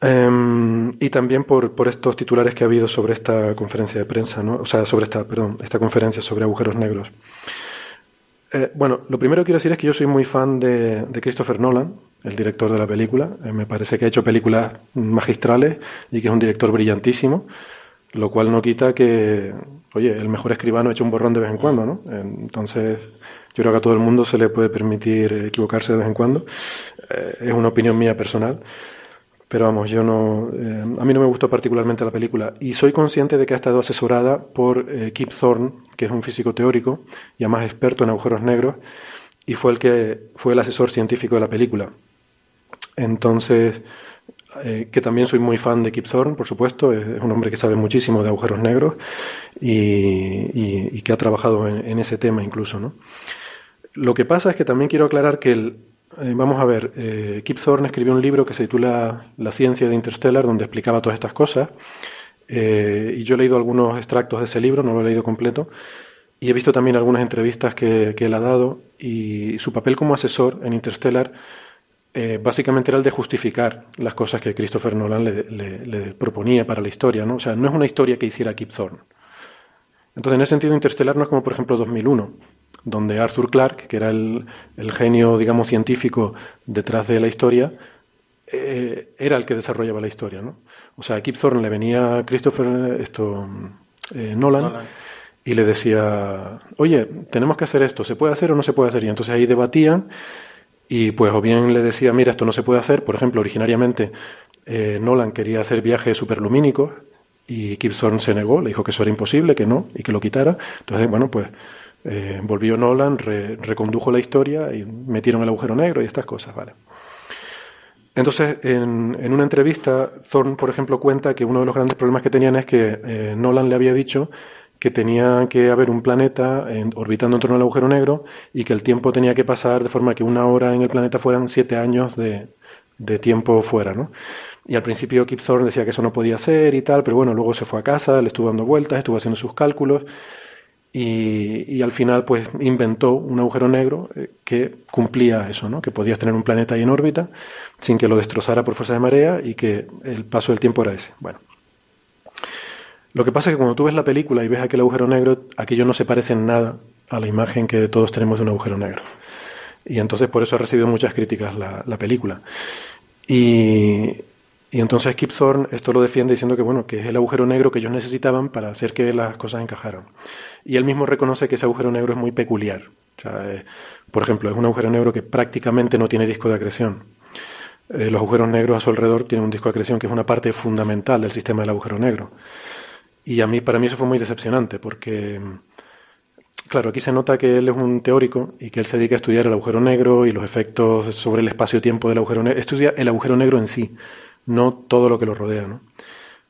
Speaker 1: Em, y también por, por estos titulares que ha habido sobre esta conferencia de prensa, ¿no? O sea, sobre esta, perdón, esta conferencia sobre agujeros negros. Eh, bueno, lo primero que quiero decir es que yo soy muy fan de, Christopher Nolan, el director de la película. Eh, me parece que ha hecho películas magistrales y que es un director brillantísimo, lo cual no quita que, oye, el mejor escribano ha hecho un borrón de vez en cuando, ¿no? Entonces, yo creo que a todo el mundo se le puede permitir equivocarse de vez en cuando. Eh, es una opinión mía personal. Pero vamos, yo no, eh, a mí no me gustó particularmente la película y soy consciente de que ha estado asesorada por Kip Thorne, que es un físico teórico y además experto en agujeros negros y fue el que fue el asesor científico de la película. Entonces, eh, que también soy muy fan de Kip Thorne, por supuesto, es, un hombre que sabe muchísimo de agujeros negros y, que ha trabajado en, ese tema incluso, ¿no? Lo que pasa es que también quiero aclarar que el, eh, vamos a ver, eh, Kip Thorne escribió un libro que se titula La ciencia de Interstellar, donde explicaba todas estas cosas. Y yo he leído algunos extractos de ese libro, no lo he leído completo. Y he visto también algunas entrevistas que, él ha dado. Y su papel como asesor en Interstellar básicamente era el de justificar las cosas que Christopher Nolan le, proponía para la historia. ¿no? O sea, no es una historia que hiciera Kip Thorne. Entonces, en ese sentido, Interstellar no es como, por ejemplo, 2001 donde Arthur Clarke, que era el, genio, digamos, científico detrás de la historia, eh, era el que desarrollaba la historia, ¿no? O sea, a Kip Thorne le venía Christopher esto, eh, Nolan, y le decía, oye, tenemos que hacer esto, ¿se puede hacer o no se puede hacer? Y entonces ahí debatían y pues o bien le decía, mira, esto no se puede hacer, por ejemplo, originariamente eh, Nolan quería hacer viajes superlumínicos y Thorne se negó, le dijo que eso era imposible, que no, y que lo quitara. Entonces, bueno, pues eh, volvió Nolan, recondujo la historia y metieron el agujero negro y estas cosas, ¿vale? Entonces, en, en, una entrevista, Thorne, por ejemplo, cuenta que uno de los grandes problemas que tenían es que eh, Nolan le había dicho que tenía que haber un planeta orbitando en torno al agujero negro y que el tiempo tenía que pasar de forma que una hora en el planeta fueran siete años de, de tiempo fuera, ¿no? Y al principio Kip Thorne decía que eso no podía ser y tal, pero bueno, luego se fue a casa, le estuvo dando vueltas, estuvo haciendo sus cálculos y, al final pues inventó un agujero negro eh, que cumplía eso, ¿no? que podías tener un planeta ahí en órbita sin que lo destrozara por fuerza de marea y que el paso del tiempo era ese. Bueno, lo que pasa es que cuando tú ves la película y ves aquel agujero negro, aquello no se parece en nada a la imagen que todos tenemos de un agujero negro. Y entonces por eso ha recibido muchas críticas la, la película. Y, entonces Kip Thorne esto lo defiende diciendo que bueno, que es el agujero negro que ellos necesitaban para hacer que las cosas encajaran. Y él mismo reconoce que ese agujero negro es muy peculiar. O sea, por ejemplo, es un agujero negro que prácticamente no tiene disco de acreción. Eh, los agujeros negros a su alrededor tienen un disco de acreción que es una parte fundamental del sistema del agujero negro. Y a mí, para mí eso fue muy decepcionante porque, claro, aquí se nota que él es un teórico y que él se dedica a estudiar el agujero negro y los efectos sobre el espacio-tiempo del agujero negro. Estudia el agujero negro en sí no todo lo que lo rodea. ¿no?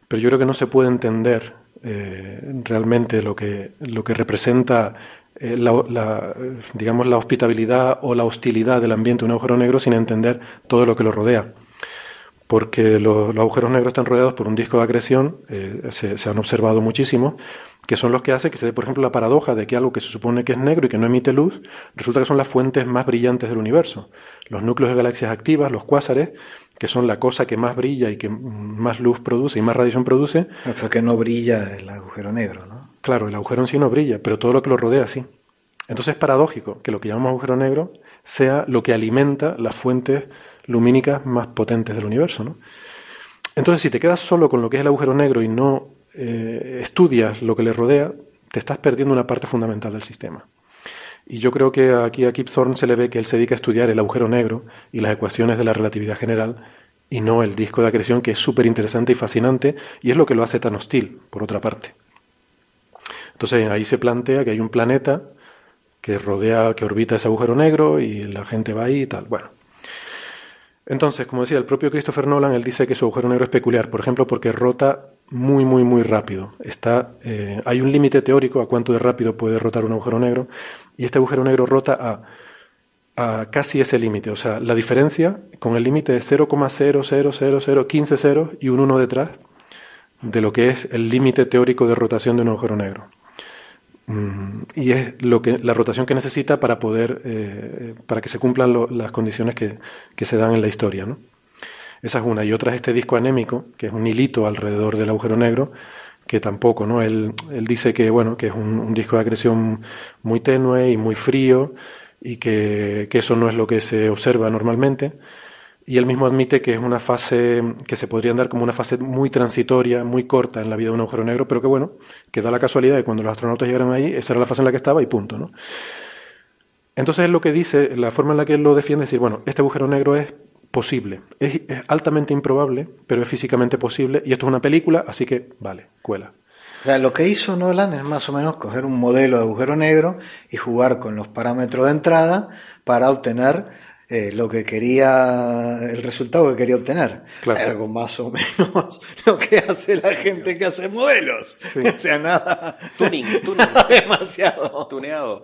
Speaker 1: Pero yo creo que no se puede entender eh, realmente lo que, lo que representa eh, la, digamos, la hospitabilidad o la hostilidad del ambiente de un agujero negro sin entender todo lo que lo rodea. Porque los, agujeros negros están rodeados por un disco de acreción, eh, se, se, han observado muchísimo, que son los que hacen que se dé, por ejemplo, la paradoja de que algo que se supone que es negro y que no emite luz, resulta que son las fuentes más brillantes del universo. Los núcleos de galaxias activas, los cuásares, que son la cosa que más brilla y que más luz produce y más radiación produce.
Speaker 15: Porque no brilla el agujero negro, ¿no?
Speaker 1: Claro, el agujero en sí no brilla, pero todo lo que lo rodea sí. Entonces es paradójico que lo que llamamos agujero negro sea lo que alimenta las fuentes lumínicas más potentes del universo, ¿no? Entonces, si te quedas solo con lo que es el agujero negro y no eh, estudias lo que le rodea, te estás perdiendo una parte fundamental del sistema. Y yo creo que aquí a Kip Thorne se le ve que él se dedica a estudiar el agujero negro y las ecuaciones de la relatividad general y no el disco de acreción, que es súper interesante y fascinante y es lo que lo hace tan hostil, por otra parte. Entonces ahí se plantea que hay un planeta que rodea, que orbita ese agujero negro y la gente va ahí y tal. Bueno. Entonces, como decía el propio Christopher Nolan, él dice que su agujero negro es peculiar, por ejemplo, porque rota muy, muy, muy rápido. Está, eh, hay un límite teórico a cuánto de rápido puede rotar un agujero negro y este agujero negro rota a, a casi ese límite. O sea, la diferencia con el límite de 0,00015 ceros y un 1 detrás de lo que es el límite teórico de rotación de un agujero negro. Mm, y es lo que, la rotación que necesita para poder, eh, para que se cumplan las condiciones que, que se dan en la historia, ¿no? Esa es una. Y otra es este disco anémico, que es un hilito alrededor del agujero negro, que tampoco, ¿no? Él, él dice que, bueno, que es un, disco de acreción muy tenue y muy frío y que, que, eso no es lo que se observa normalmente. Y él mismo admite que es una fase que se podría dar como una fase muy transitoria, muy corta en la vida de un agujero negro, pero que bueno, que da la casualidad de cuando los astronautas llegaron ahí, esa era la fase en la que estaba y punto, ¿no? Entonces él lo que dice, la forma en la que él lo defiende es decir, bueno, este agujero negro es posible. Es, altamente improbable, pero es físicamente posible. Y esto es una película, así que vale, cuela.
Speaker 15: O sea, lo que hizo Nolan es más o menos coger un modelo de agujero negro y jugar con los parámetros de entrada para obtener eh, lo que quería, el resultado que quería obtener. Claro. más o menos lo que hace la gente que hace modelos. O sea, nada.
Speaker 11: Tuning, tuning.
Speaker 15: demasiado.
Speaker 11: Tuneado.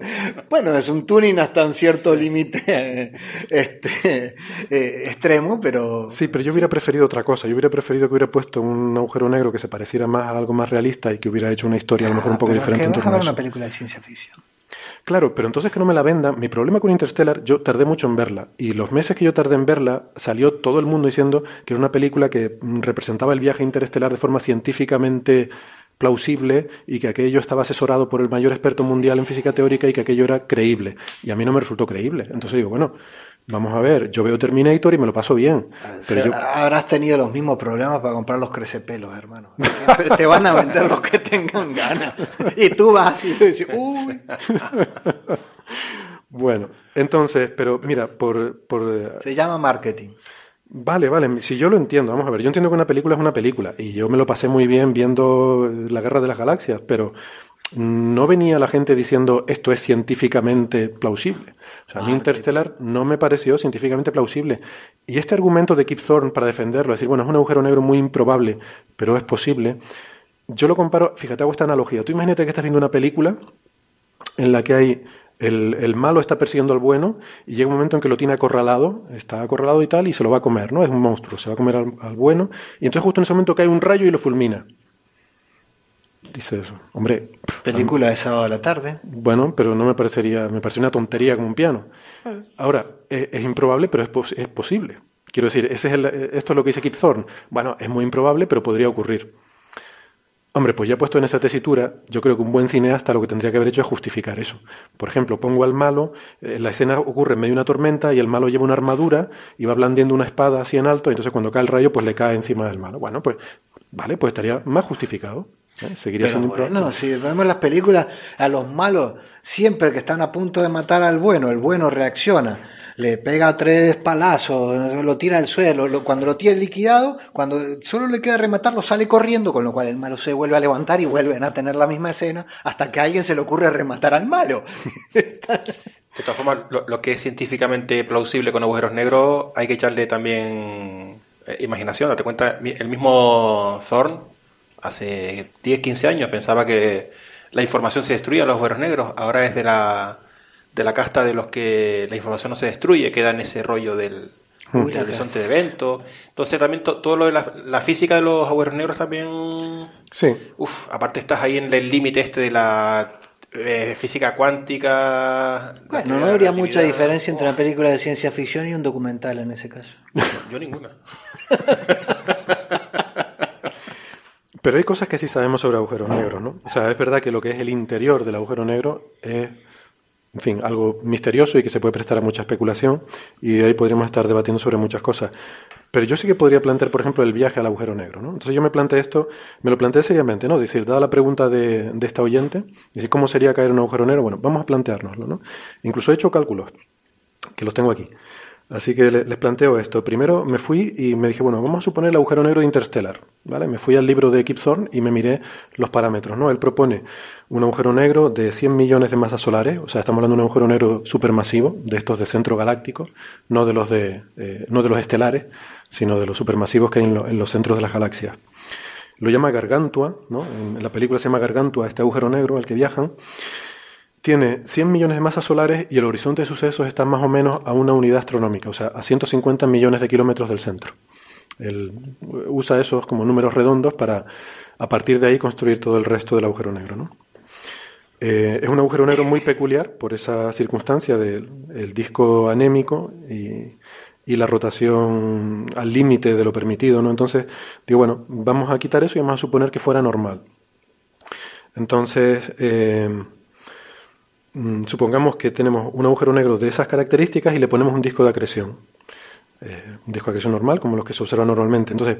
Speaker 15: Bueno, es un tuning hasta un cierto límite este, eh, extremo, pero.
Speaker 1: Sí, pero yo hubiera preferido otra cosa. Yo hubiera preferido que hubiera puesto un agujero negro que se pareciera más a algo más realista y que hubiera hecho una historia a lo mejor un poco diferente.
Speaker 15: en torno a una película de ciencia ficción.
Speaker 1: Claro, pero entonces que no me la venda, mi problema con Interstellar, yo tardé mucho en verla. Y los meses que yo tardé en verla, salió todo el mundo diciendo que era una película que representaba el viaje interestelar de forma científicamente plausible y que aquello estaba asesorado por el mayor experto mundial en física teórica y que aquello era creíble. Y a mí no me resultó creíble. Entonces digo, bueno, vamos a ver, yo veo Terminator y me lo paso bien. Pero yo...
Speaker 12: Habrás tenido los mismos problemas para comprar los crecepelos, hermano. te van a vender los que tengan ganas. Y tú vas y dices, uy.
Speaker 1: Bueno, entonces, pero mira, por, por... Eh,
Speaker 12: Se llama marketing.
Speaker 1: Vale, vale, si yo lo entiendo, vamos a ver, yo entiendo que una película es una película y yo me lo pasé muy bien viendo La Guerra de las Galaxias, pero no venía la gente diciendo esto es científicamente plausible. O sea, a mí Interstellar no me pareció científicamente plausible. Y este argumento de Kip Thorne para defenderlo, decir, bueno, es un agujero negro muy improbable, pero es posible, yo lo comparo, fíjate, hago esta analogía. Tú imagínate que estás viendo una película en la que hay el, malo está persiguiendo al bueno y llega un momento en que lo tiene acorralado, está acorralado y tal, y se lo va a comer, ¿no? Es un monstruo, se va a comer al, bueno, y entonces justo en ese momento cae un rayo y lo fulmina. Dice eso. Hombre.
Speaker 12: Película de sábado a la tarde.
Speaker 1: Bueno, pero no me parecería, me parece una tontería como un piano. Ah. Ahora, es, improbable, pero es, es posible. Quiero decir, ese es esto es lo que dice Kip Thorne. Bueno, es muy improbable, pero podría ocurrir. Hombre, pues ya puesto en esa tesitura, yo creo que un buen cineasta lo que tendría que haber hecho es justificar eso. Por ejemplo, pongo al malo, eh, la escena ocurre en medio de una tormenta y el malo lleva una armadura y va blandiendo una espada así en alto, y entonces cuando cae el rayo, pues le cae encima del malo. Bueno, pues vale, pues estaría más justificado. ¿Eh? Seguiría siendo
Speaker 12: bueno, si vemos las películas, a los malos, siempre que están a punto de matar al bueno, el bueno reacciona le pega tres palazos, lo tira al suelo, cuando lo tiene liquidado, cuando solo le queda rematarlo, sale corriendo, con lo cual el malo se vuelve a levantar y vuelven a tener la misma escena hasta que a alguien se le ocurre rematar al malo.
Speaker 18: De todas formas, lo, que es científicamente plausible con agujeros negros hay que echarle también eh, imaginación. Date cuenta, el mismo Thorne hace 10, 15 años pensaba que la información se destruía en los agujeros negros. Ahora es de la de la casta de los que la información no se destruye, queda en ese rollo del, horizonte de eventos. Entonces también todo lo de la, física de los agujeros negros también...
Speaker 1: Sí.
Speaker 18: Uf, aparte estás ahí en el límite este de la eh, física cuántica.
Speaker 12: no habría mucha diferencia entre una película de ciencia ficción y un documental en ese caso.
Speaker 18: Yo ninguna.
Speaker 1: Pero hay cosas que sí sabemos sobre agujeros negros, ¿no? O sea, es verdad que lo que es el interior del agujero negro es en fin, algo misterioso y que se puede prestar a mucha especulación y ahí podríamos estar debatiendo sobre muchas cosas. Pero yo sí que podría plantear, por ejemplo, el viaje al agujero negro. ¿no? Entonces yo me planteé esto, me lo planteé seriamente, ¿no? Decir, dada la pregunta de, de esta oyente, decir, ¿cómo sería caer en un agujero negro? Bueno, vamos a planteárnoslo, ¿no? Incluso he hecho cálculos, que los tengo aquí. Así que les planteo esto. Primero me fui y me dije, bueno, vamos a suponer el agujero negro de Interstellar. ¿vale? Me fui al libro de Kip Thorne y me miré los parámetros. ¿no? Él propone un agujero negro de 100 millones de masas solares, o sea, estamos hablando de un agujero negro supermasivo, de estos de centro galáctico, no de los, de, eh, no de los estelares, sino de los supermasivos que hay en, los centros de las galaxias. Lo llama Gargantua, ¿no? en la película se llama Gargantua, este agujero negro al que viajan tiene 100 millones de masas solares y el horizonte de sucesos está más o menos a una unidad astronómica, o sea, a 150 millones de kilómetros del centro. Él usa esos como números redondos para, a partir de ahí, construir todo el resto del agujero negro. ¿no? Eh, es un agujero negro muy peculiar por esa circunstancia del disco anémico y, la rotación al límite de lo permitido. ¿no? Entonces, digo, bueno, vamos a quitar eso y vamos a suponer que fuera normal. Entonces, eh, supongamos que tenemos un agujero negro de esas características y le ponemos un disco de acreción. Eh, un disco de acreción normal, como los que se observan normalmente. Entonces,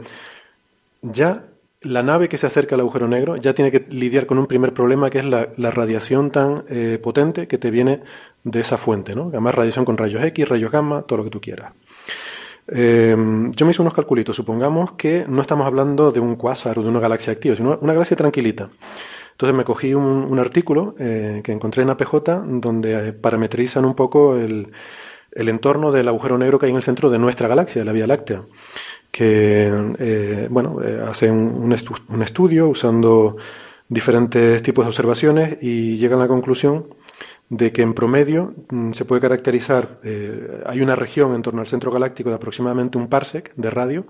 Speaker 1: ya la nave que se acerca al agujero negro ya tiene que lidiar con un primer problema que es la, radiación tan eh, potente que te viene de esa fuente, ¿no? Además, radiación con rayos X, rayos gamma, todo lo que tú quieras. Eh, yo me hice unos calculitos. Supongamos que no estamos hablando de un cuásar o de una galaxia activa, sino una galaxia tranquilita. Entonces me cogí un, artículo eh, que encontré en APJ donde eh, parametrizan un poco el, entorno del agujero negro que hay en el centro de nuestra galaxia, de la Vía Láctea, que eh, bueno, hacen un, estudio usando diferentes tipos de observaciones y llegan a la conclusión de que en promedio mm, se puede caracterizar, hay una región en torno al centro galáctico de aproximadamente un parsec de radio,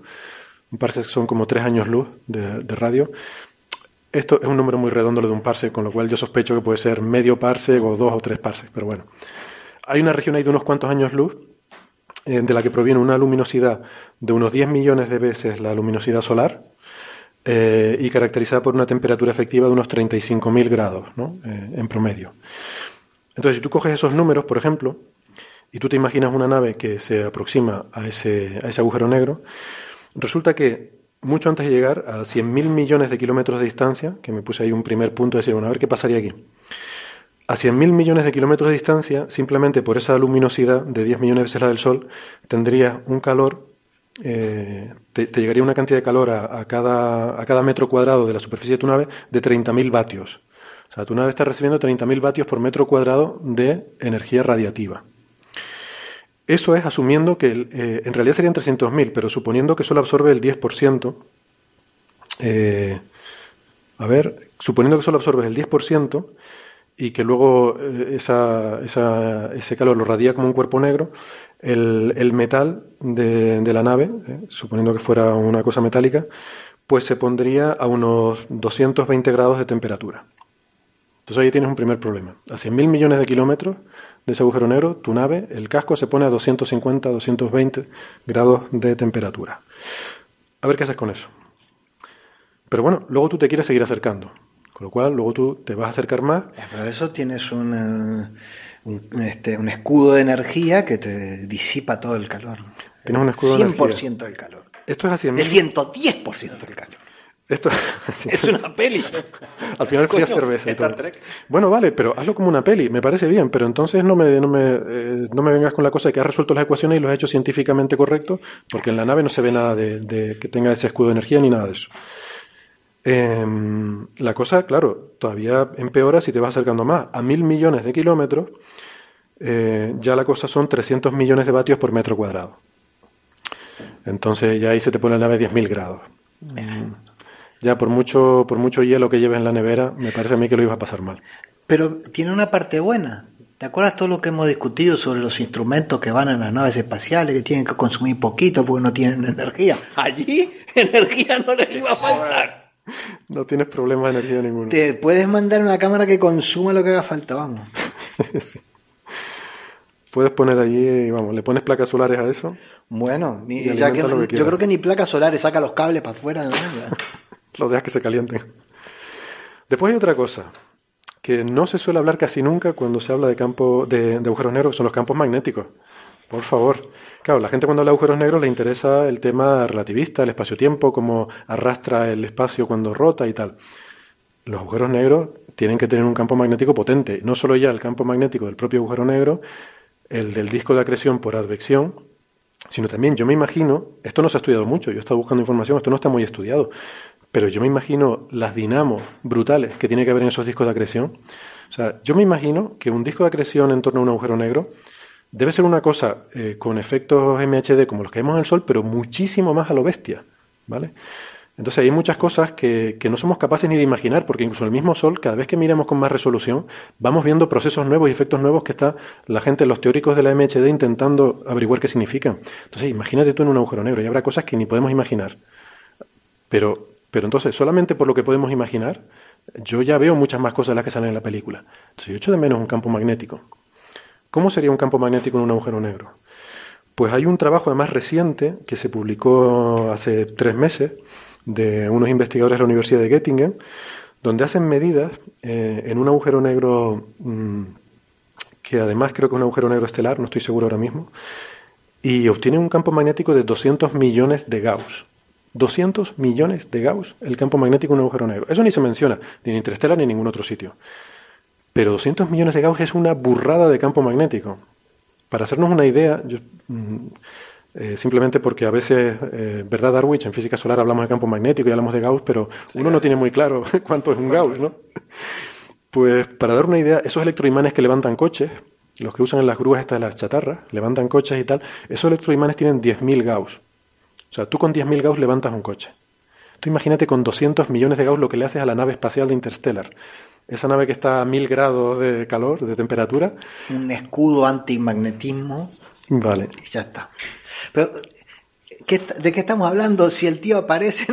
Speaker 1: un parsec son como tres años luz de radio, esto es un número muy redondo de un parsec, con lo cual yo sospecho que puede ser medio parsec o dos o tres parsecs, pero bueno. Hay una región ahí de unos cuantos años luz eh, de la que proviene una luminosidad de unos 10 millones de veces la luminosidad solar. eh, y caracterizada por una temperatura efectiva de unos 35.000 grados ¿no? Eh, en promedio. Entonces, si tú coges esos números, por ejemplo, y tú te imaginas una nave que se aproxima a ese, a ese agujero negro, resulta que mucho antes de llegar a 100.000 millones de kilómetros de distancia, que me puse ahí un primer punto de decir, bueno, a ver qué pasaría aquí. A 100.000 millones de kilómetros de distancia, simplemente por esa luminosidad de 10 millones de veces la del Sol, tendría un calor, eh, te, llegaría una cantidad de calor a, cada, a cada metro cuadrado de la superficie de tu nave de 30.000 vatios. O sea, tu nave está recibiendo 30.000 vatios por metro cuadrado de energía radiativa. Eso es asumiendo que eh, en realidad serían 300.000, pero suponiendo que solo absorbe el 10%. Eh, a ver, suponiendo que solo absorbes el 10% y que luego eh, ese calor lo radia como un cuerpo negro, el, metal de, de, la nave, suponiendo que fuera una cosa metálica, pues se pondría a unos 220 grados de temperatura. Entonces ahí tienes un primer problema. A 100.000 millones de kilómetros de ese agujero negro, tu nave, el casco se pone a 250, 220 grados de temperatura. A ver qué haces con eso. Pero bueno, luego tú te quieres seguir acercando. Con lo cual, luego tú te vas a acercar más.
Speaker 5: Pero eso tienes un, este, un escudo de energía que te disipa todo el calor.
Speaker 1: Tienes un escudo
Speaker 5: de energía. 100% del calor.
Speaker 1: Esto es a 100.000.
Speaker 5: El 110% del calor.
Speaker 1: Esto
Speaker 5: es una peli.
Speaker 1: Al final fría cerveza. Bueno, vale, pero hazlo como una peli, me parece bien, pero entonces no me, no me, eh, no me vengas con la cosa de que has resuelto las ecuaciones y lo has hecho científicamente correcto, porque en la nave no se ve nada de, que tenga ese escudo de energía ni nada de eso. Em, la cosa, claro, todavía empeora si te vas acercando más. A mil millones de kilómetros, eh, ya la cosa son 300 millones de vatios por metro cuadrado. Entonces ya ahí se te pone la nave a 10.000 grados. Ya por mucho, por mucho hielo que lleves en la nevera, me parece a mí que lo ibas a pasar mal.
Speaker 5: Pero tiene una parte buena. ¿Te acuerdas todo lo que hemos discutido sobre los instrumentos que van en las naves espaciales, que tienen que consumir poquito porque no tienen energía? Allí energía no les iba a faltar.
Speaker 1: No tienes problema de energía ninguno.
Speaker 5: Te puedes mandar una cámara que consuma lo que haga falta, vamos.
Speaker 1: Puedes poner allí, vamos, le pones placas solares a eso.
Speaker 5: Bueno, ya que, yo creo que ni placas solares, saca los cables para afuera. ¿no?
Speaker 1: Los dejas que se calienten. Después hay otra cosa que no se suele hablar casi nunca cuando se habla de campo de, agujeros negros, son los campos magnéticos. Por favor. Claro, la gente cuando habla de agujeros negros le interesa el tema relativista, el espacio-tiempo, cómo arrastra el espacio cuando rota y tal. Los agujeros negros tienen que tener un campo magnético potente, no solo ya el campo magnético del propio agujero negro, el del disco de acreción por advección, sino también yo me imagino, esto no se ha estudiado mucho, yo he estado buscando información, esto no está muy estudiado, pero yo me imagino las dinamos brutales que tiene que haber en esos discos de acreción. O sea, yo me imagino que un disco de acreción en torno a un agujero negro debe ser una cosa eh, con efectos MHD como los que vemos en el Sol, pero muchísimo más a lo bestia, ¿vale? Entonces hay muchas cosas que, que, no somos capaces ni de imaginar, porque incluso el mismo Sol, cada vez que miremos con más resolución, vamos viendo procesos nuevos y efectos nuevos que está la gente, los teóricos de la MHD, intentando averiguar qué significan. Entonces imagínate tú en un agujero negro y habrá cosas que ni podemos imaginar. Pero pero entonces, solamente por lo que podemos imaginar, yo ya veo muchas más cosas de las que salen en la película. Entonces, yo echo de menos un campo magnético. ¿Cómo sería un campo magnético en un agujero negro? Pues hay un trabajo además reciente que se publicó hace tres meses de unos investigadores de la Universidad de Göttingen, donde hacen medidas eh, en un agujero negro mm, que además creo que es un agujero negro estelar, no estoy seguro ahora mismo, y obtienen un campo magnético de 200 millones de Gauss. 200 millones de Gauss el campo magnético en un agujero negro. Eso ni se menciona, ni en Interstellar ni en ningún otro sitio. Pero 200 millones de Gauss es una burrada de campo magnético. Para hacernos una idea, mm, eh, simplemente porque a veces, eh, ¿verdad, Darwin? En física solar hablamos de campo magnético y hablamos de Gauss, pero uno no tiene muy claro cuánto es un Gauss, ¿no? Pues para dar una idea, esos electroimanes que levantan coches, los que usan en las grúas estas de las chatarras, levantan coches y tal, esos electroimanes tienen 10.000 Gauss. O sea, tú con 10.000 Gauss levantas un coche. Tú imagínate con 200 millones de Gauss lo que le haces a la nave espacial de Interstellar. Esa nave que está a 1000 grados de calor, de temperatura.
Speaker 5: Un escudo antimagnetismo.
Speaker 1: Vale.
Speaker 5: Y ya está. Pero, ¿de qué estamos hablando si el tío aparece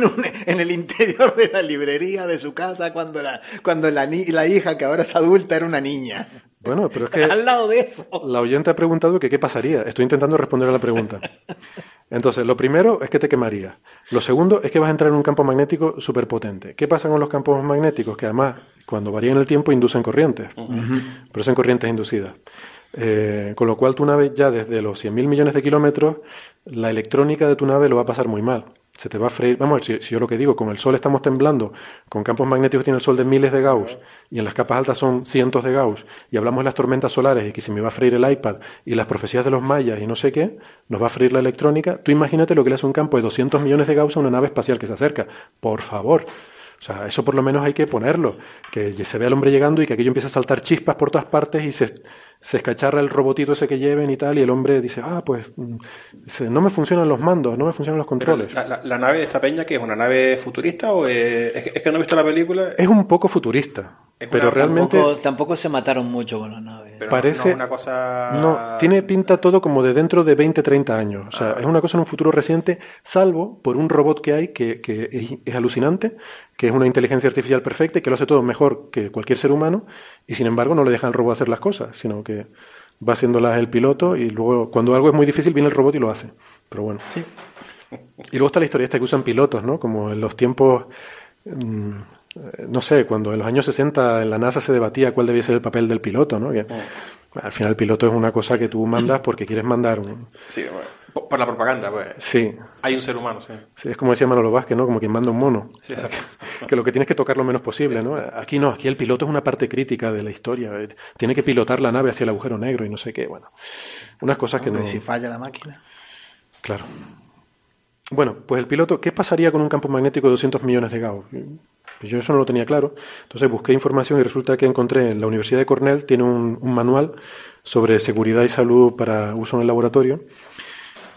Speaker 5: en, el interior de la librería de su casa cuando la, cuando la, la hija, que ahora es adulta, era una niña?
Speaker 1: Bueno, pero es que...
Speaker 5: Al lado de eso.
Speaker 1: La oyente ha preguntado que qué pasaría. Estoy intentando responder a la pregunta. Entonces, lo primero es que te quemaría. Lo segundo es que vas a entrar en un campo magnético súper potente. ¿Qué pasa con los campos magnéticos? Que además, cuando varían el tiempo, inducen corrientes. Pero son corrientes inducidas. Eh, con lo cual tu nave ya desde los 100.000 millones de kilómetros, la electrónica de tu nave lo va a pasar muy mal se te va a freír. Vamos a ver, si, yo lo que digo, con el Sol estamos temblando, con campos magnéticos tiene el Sol de miles de Gauss, y en las capas altas son cientos de Gauss, y hablamos de las tormentas solares y que se me va a freír el iPad, y las profecías de los mayas y no sé qué, nos va a freír la electrónica. Tú imagínate lo que le hace un campo de 200 millones de Gauss a una nave espacial que se acerca. Por favor. O sea, eso por lo menos hay que ponerlo, que se vea el hombre llegando y que aquello empiece a saltar chispas por todas partes y se, se escacharra el robotito ese que lleven y tal, y el hombre dice, ah, pues mm, no me funcionan los mandos, no me funcionan los controles.
Speaker 18: La, nave de esta peña, que es una nave futurista o es, es, que no he visto la película?
Speaker 1: Es un poco futurista, pero realmente...
Speaker 5: Tampoco, se mataron mucho con la nave.
Speaker 1: parece...
Speaker 18: No, una cosa...
Speaker 1: No, tiene pinta todo como de dentro de 20, 30 años. O sea, ah. es una cosa en un futuro reciente, salvo por un robot que hay que, que es alucinante, que es una inteligencia artificial perfecta y que lo hace todo mejor que cualquier ser humano, y sin embargo no le deja al robot hacer las cosas, sino que va haciéndolas el piloto y luego cuando algo es muy difícil viene el robot y lo hace. Pero bueno. Sí. Y luego está la historia esta que usan pilotos, ¿no? Como en los tiempos, mm, no sé, cuando en los años 60 en la NASA se debatía cuál debía ser el papel del piloto, ¿no? Que, oh. al final el piloto es una cosa que tú mandas porque quieres mandar un...
Speaker 18: Sí, bueno por la propaganda, pues.
Speaker 1: Sí.
Speaker 18: Hay un ser humano, sí.
Speaker 1: sí es como decía Manolo Vázquez, ¿no? Como quien manda un mono. Sí, que, lo que tienes que tocar lo menos posible, ¿no? Aquí no, aquí el piloto es una parte crítica de la historia. Tiene que pilotar la nave hacia el agujero negro y no sé qué, bueno. Unas cosas que no.
Speaker 5: si falla la máquina.
Speaker 1: Claro. Bueno, pues el piloto, ¿qué pasaría con un campo magnético de 200 millones de Gauss? Pues yo eso no lo tenía claro. Entonces busqué información y resulta que encontré en la Universidad de Cornell, tiene un manual sobre seguridad y salud para uso en el laboratorio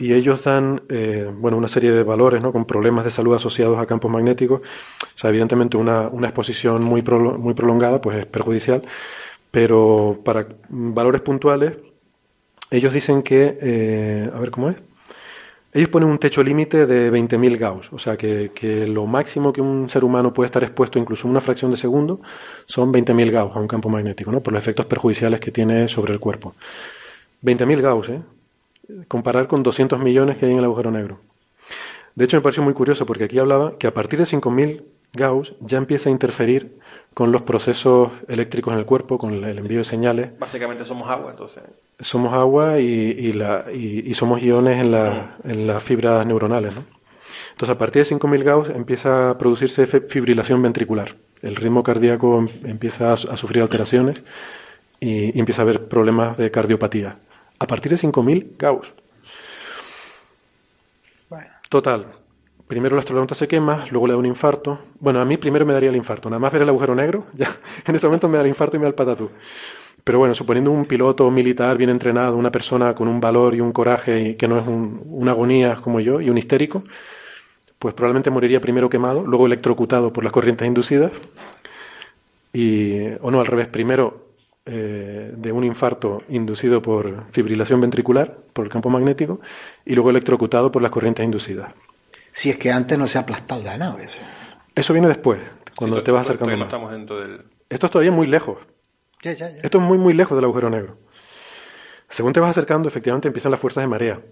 Speaker 1: y ellos dan eh, bueno, una serie de valores ¿no? con problemas de salud asociados a campos magnéticos. O sea, evidentemente una, una exposición muy, muy prolongada pues es perjudicial, pero para valores puntuales ellos dicen que, eh, a ver cómo es, ellos ponen un techo límite de 20.000 Gauss, o sea que, que, lo máximo que un ser humano puede estar expuesto, incluso una fracción de segundo, son 20.000 Gauss a un campo magnético, ¿no? por los efectos perjudiciales que tiene sobre el cuerpo. 20.000 Gauss, ¿eh? comparar con 200 millones que hay en el agujero negro. De hecho, me pareció muy curioso porque aquí hablaba que a partir de 5.000 Gauss ya empieza a interferir con los procesos eléctricos en el cuerpo, con el envío de señales.
Speaker 18: Básicamente somos agua, entonces.
Speaker 1: Somos agua y, la, y, somos iones en, la, en, las fibras neuronales. ¿no? Entonces, a partir de 5.000 Gauss empieza a producirse fibrilación ventricular. El ritmo cardíaco em, empieza a, sufrir alteraciones y, y empieza a haber problemas de cardiopatía a partir de 5.000 Gauss. Total. Primero el astronauta se quema, luego le da un infarto. Bueno, a mí primero me daría el infarto. Nada más ver el agujero negro, ya en ese momento me da el infarto y me da el patatú. Pero bueno, suponiendo un piloto militar bien entrenado, una persona con un valor y un coraje que no es un, una agonía como yo y un histérico, pues probablemente moriría primero quemado, luego electrocutado por las corrientes inducidas. Y, o no, al revés, primero eh, de un infarto inducido por fibrilación ventricular, por el campo magnético, y luego electrocutado por las corrientes inducidas.
Speaker 5: Si es que antes no se ha aplastado la nave.
Speaker 1: Eso viene después, cuando te vas acercando más. Esto es todavía muy lejos. Esto es muy, muy lejos del agujero negro. Según te vas acercando, efectivamente empiezan las fuerzas de marea.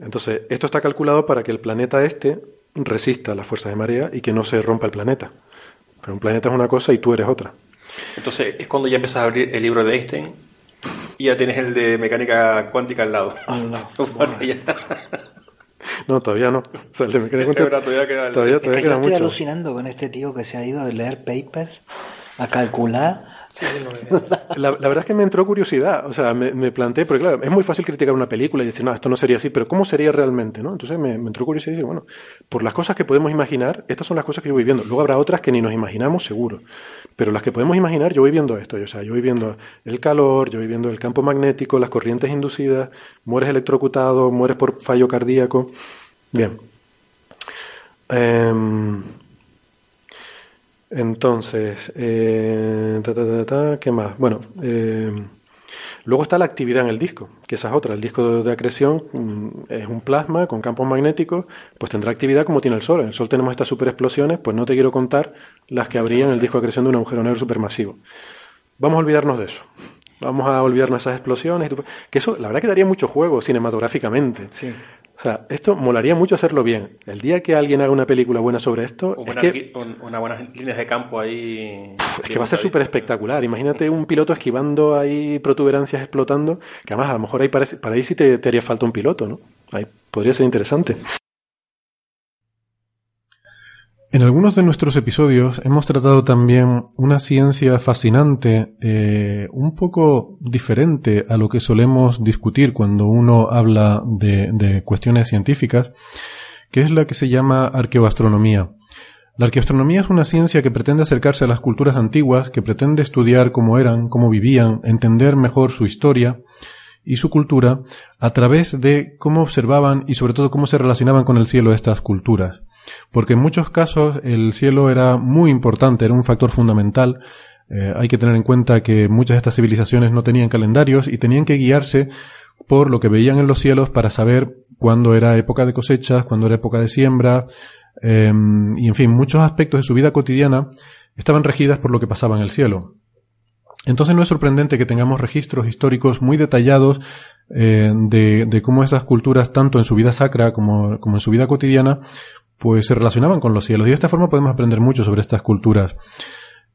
Speaker 1: Entonces, esto está calculado para que el planeta este resista las fuerzas de marea y que no se rompa el planeta. Pero un planeta es una cosa y tú eres otra.
Speaker 18: Entonces es cuando ya empiezas a abrir el libro de Einstein y ya tienes el de mecánica cuántica al lado.
Speaker 5: Al lado.
Speaker 1: no, todavía no. todavía
Speaker 5: queda, todavía, todavía queda estoy alucinando con este tío que se ha ido a leer papers, a calcular
Speaker 1: la, verdad es que me entró curiosidad, o sea, me, planteé, porque claro, es muy fácil criticar una película y decir, no, esto no sería así, pero ¿cómo sería realmente? ¿no? Entonces me, entró curiosidad y dije, bueno, por las cosas que podemos imaginar, estas son las cosas que yo voy viendo. Luego habrá otras que ni nos imaginamos, seguro, pero las que podemos imaginar, yo voy viendo esto, o sea, yo voy viendo el calor, yo voy viendo el campo magnético, las corrientes inducidas, mueres electrocutado, mueres por fallo cardíaco. Bien. Eh, entonces, eh, ¿qué más? Bueno, eh, luego está la actividad en el disco, que esa es otra. El disco de acreción mm, es un plasma con campos magnéticos, pues tendrá actividad como tiene el Sol. En el Sol tenemos estas superexplosiones, pues no te quiero contar las que habría en el disco de acreción de un agujero negro supermasivo. Vamos a olvidarnos de eso. vamos a olvidarnos esas explosiones. Que eso, la verdad, que daría mucho juego cinematográficamente.
Speaker 5: Sí.
Speaker 1: O sea, esto molaría mucho hacerlo bien. El día que alguien haga una película buena sobre esto, es que,
Speaker 18: unas buenas líneas de campo ahí.
Speaker 1: es que va a ser súper espectacular. Imagínate un piloto esquivando ahí protuberancias explotando, que además a lo mejor ahí para, para ahí sí te, te haría falta un piloto, ¿no? Ahí podría ser interesante.
Speaker 19: En algunos de nuestros episodios hemos tratado también una ciencia fascinante, eh, un poco diferente a lo que solemos discutir cuando uno habla de, de, cuestiones científicas, que es la que se llama arqueoastronomía. La arqueoastronomía es una ciencia que pretende acercarse a las culturas antiguas, que pretende estudiar cómo eran, cómo vivían, entender mejor su historia y su cultura a través de cómo observaban y sobre todo cómo se relacionaban con el cielo estas culturas porque en muchos casos el cielo era muy importante, era un factor fundamental. Eh, hay que tener en cuenta que muchas de estas civilizaciones no tenían calendarios y tenían que guiarse por lo que veían en los cielos para saber cuándo era época de cosechas, cuándo era época de siembra, eh, y en fin, muchos aspectos de su vida cotidiana estaban regidas por lo que pasaba en el cielo. Entonces no es sorprendente que tengamos registros históricos muy detallados eh, de, cómo esas culturas, tanto en su vida sacra como en su vida cotidiana, pues se relacionaban con los cielos. Y de esta forma podemos aprender mucho sobre estas culturas.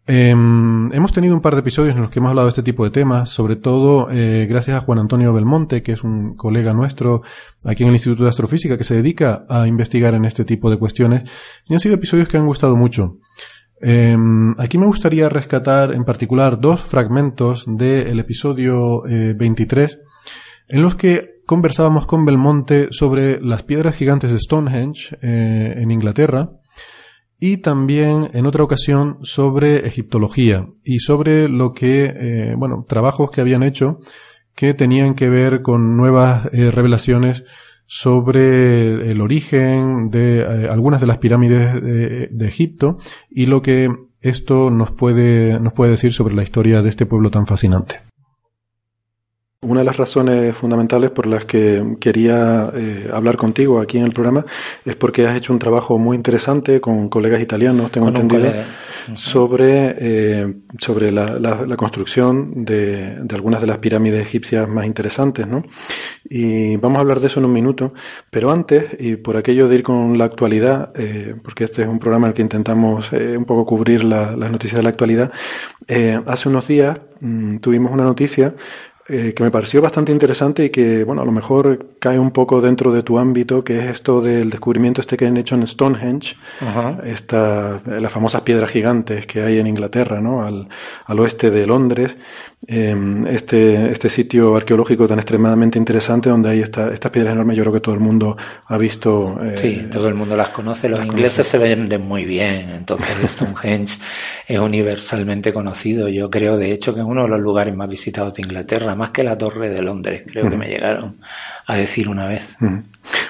Speaker 19: Eh, hemos tenido un par de episodios en los que hemos hablado de este tipo de temas, sobre todo eh, gracias a Juan Antonio Belmonte, que es un colega nuestro aquí en el Instituto de Astrofísica que se dedica a investigar en este tipo de cuestiones. Y han sido episodios que han gustado mucho. Eh, aquí me gustaría rescatar en particular dos fragmentos del episodio 23 en los que conversábamos con Belmonte sobre las piedras gigantes de Stonehenge eh, en Inglaterra y también en otra ocasión sobre egiptología y sobre lo que, eh, bueno, trabajos que habían hecho que tenían que ver con nuevas eh, revelaciones sobre el origen de algunas de las pirámides de, de, Egipto y lo que esto nos puede, nos puede decir sobre la historia de este pueblo tan fascinante.
Speaker 1: Una de las razones fundamentales por las que quería eh, hablar contigo aquí en el programa es porque has hecho un trabajo muy interesante con colegas italianos, tengo entendido, sobre, eh, sobre la, la, la construcción de, de, algunas de las pirámides egipcias más interesantes. ¿no? Y vamos a hablar de eso en un minuto, pero antes, y por aquello de ir con la actualidad, eh, porque este es un programa en el que intentamos eh, un poco cubrir la, las noticias de la actualidad, eh, hace unos días mmm, tuvimos una noticia eh, que me pareció bastante interesante y que, bueno, a lo mejor cae un poco dentro de tu ámbito, que es esto del descubrimiento este que han hecho en Stonehenge, esta, las famosas piedras gigantes que hay en Inglaterra, ¿no? Al, al oeste de Londres, eh, este, este sitio arqueológico tan extremadamente interesante donde hay esta, estas piedras enormes, yo creo que todo el mundo ha visto.
Speaker 20: Eh, sí, todo el mundo las conoce, los las ingleses conoce. se venden muy bien, entonces Stonehenge es universalmente conocido, yo creo de hecho que es uno de los lugares más visitados de Inglaterra, más que la Torre de Londres, creo uh -huh. que me llegaron a decir una vez.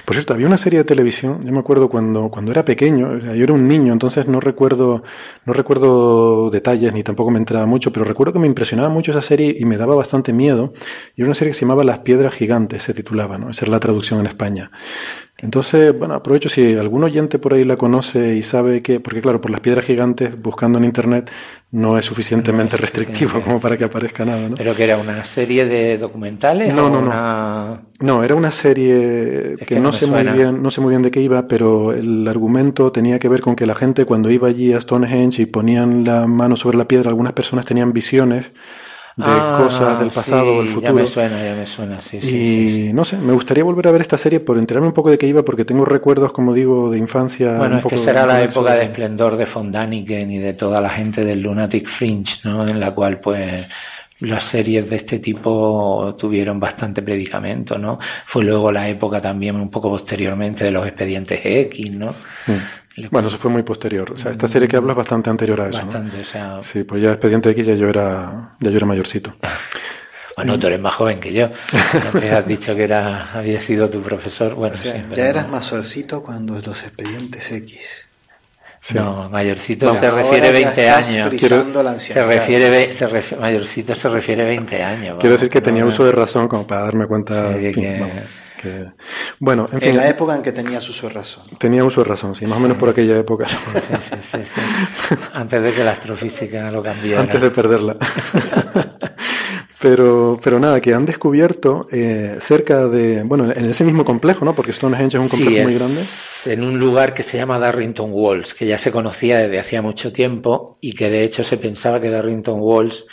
Speaker 1: Por cierto, había una serie de televisión, yo me acuerdo cuando, cuando era pequeño, o sea, yo era un niño, entonces no recuerdo, no recuerdo detalles ni tampoco me entraba mucho, pero recuerdo que me impresionaba mucho esa serie y me daba bastante miedo. Y una serie que se llamaba Las Piedras Gigantes, se titulaba, ¿no? Esa era la traducción en España. Entonces, bueno, aprovecho si algún oyente por ahí la conoce y sabe que, porque claro, por las piedras gigantes, buscando en internet, no es suficientemente no es restrictivo como para que aparezca nada, ¿no?
Speaker 20: Pero que era una serie de documentales
Speaker 1: no, no,
Speaker 20: una...
Speaker 1: no. No, era una serie que, que, no, no sé suena. muy bien, no sé muy bien de qué iba, pero el argumento tenía que ver con que la gente cuando iba allí a Stonehenge y ponían la mano sobre la piedra, algunas personas tenían visiones de ah, cosas del pasado
Speaker 20: sí,
Speaker 1: o del futuro.
Speaker 20: Ya me suena, ya me suena, sí,
Speaker 1: y
Speaker 20: sí,
Speaker 1: no sé, me gustaría volver a ver esta serie por enterarme un poco de qué iba, porque tengo recuerdos, como digo, de infancia.
Speaker 20: Bueno,
Speaker 1: un
Speaker 20: es
Speaker 1: poco
Speaker 20: que será la época de esplendor de Von Daniken y de toda la gente del Lunatic Fringe, ¿no? En la cual, pues, las series de este tipo tuvieron bastante predicamento, ¿no? Fue luego la época también un poco posteriormente de los expedientes X, ¿no?
Speaker 1: Mm. Bueno, eso fue muy posterior. O sea, esta serie que hablo es bastante anterior a eso.
Speaker 20: Bastante,
Speaker 1: ¿no?
Speaker 20: o sea...
Speaker 1: Sí, pues ya Expediente X ya yo era, ya yo era mayorcito.
Speaker 20: Bueno, tú eres más joven que yo. Te has dicho que era, había sido tu profesor. Bueno,
Speaker 5: o sea,
Speaker 20: sí,
Speaker 5: ya eras mayorcito cuando los expedientes X.
Speaker 20: Sí. No, mayorcito se refiere 20 años.
Speaker 5: Quiero,
Speaker 20: se refiere, se refiere, mayorcito se refiere 20 años.
Speaker 1: Quiero decir que tenía no, uso de razón como para darme cuenta.
Speaker 20: Sí, de que...
Speaker 1: Vamos, que... Bueno, en,
Speaker 5: en
Speaker 1: fin,
Speaker 5: la época en que tenías uso de razón.
Speaker 1: Tenía uso de razón, sí, más o menos por aquella época.
Speaker 20: Sí, sí, sí, sí. Antes de que la astrofísica lo cambiara.
Speaker 1: Antes de perderla. Pero, pero nada, que han descubierto eh, cerca de, bueno, en ese mismo complejo, ¿no? Porque Stonehenge es un complejo muy grande.
Speaker 20: En un lugar que se llama Darrington Walls, que ya se conocía desde hacía mucho tiempo y que de hecho se pensaba que Darrington Walls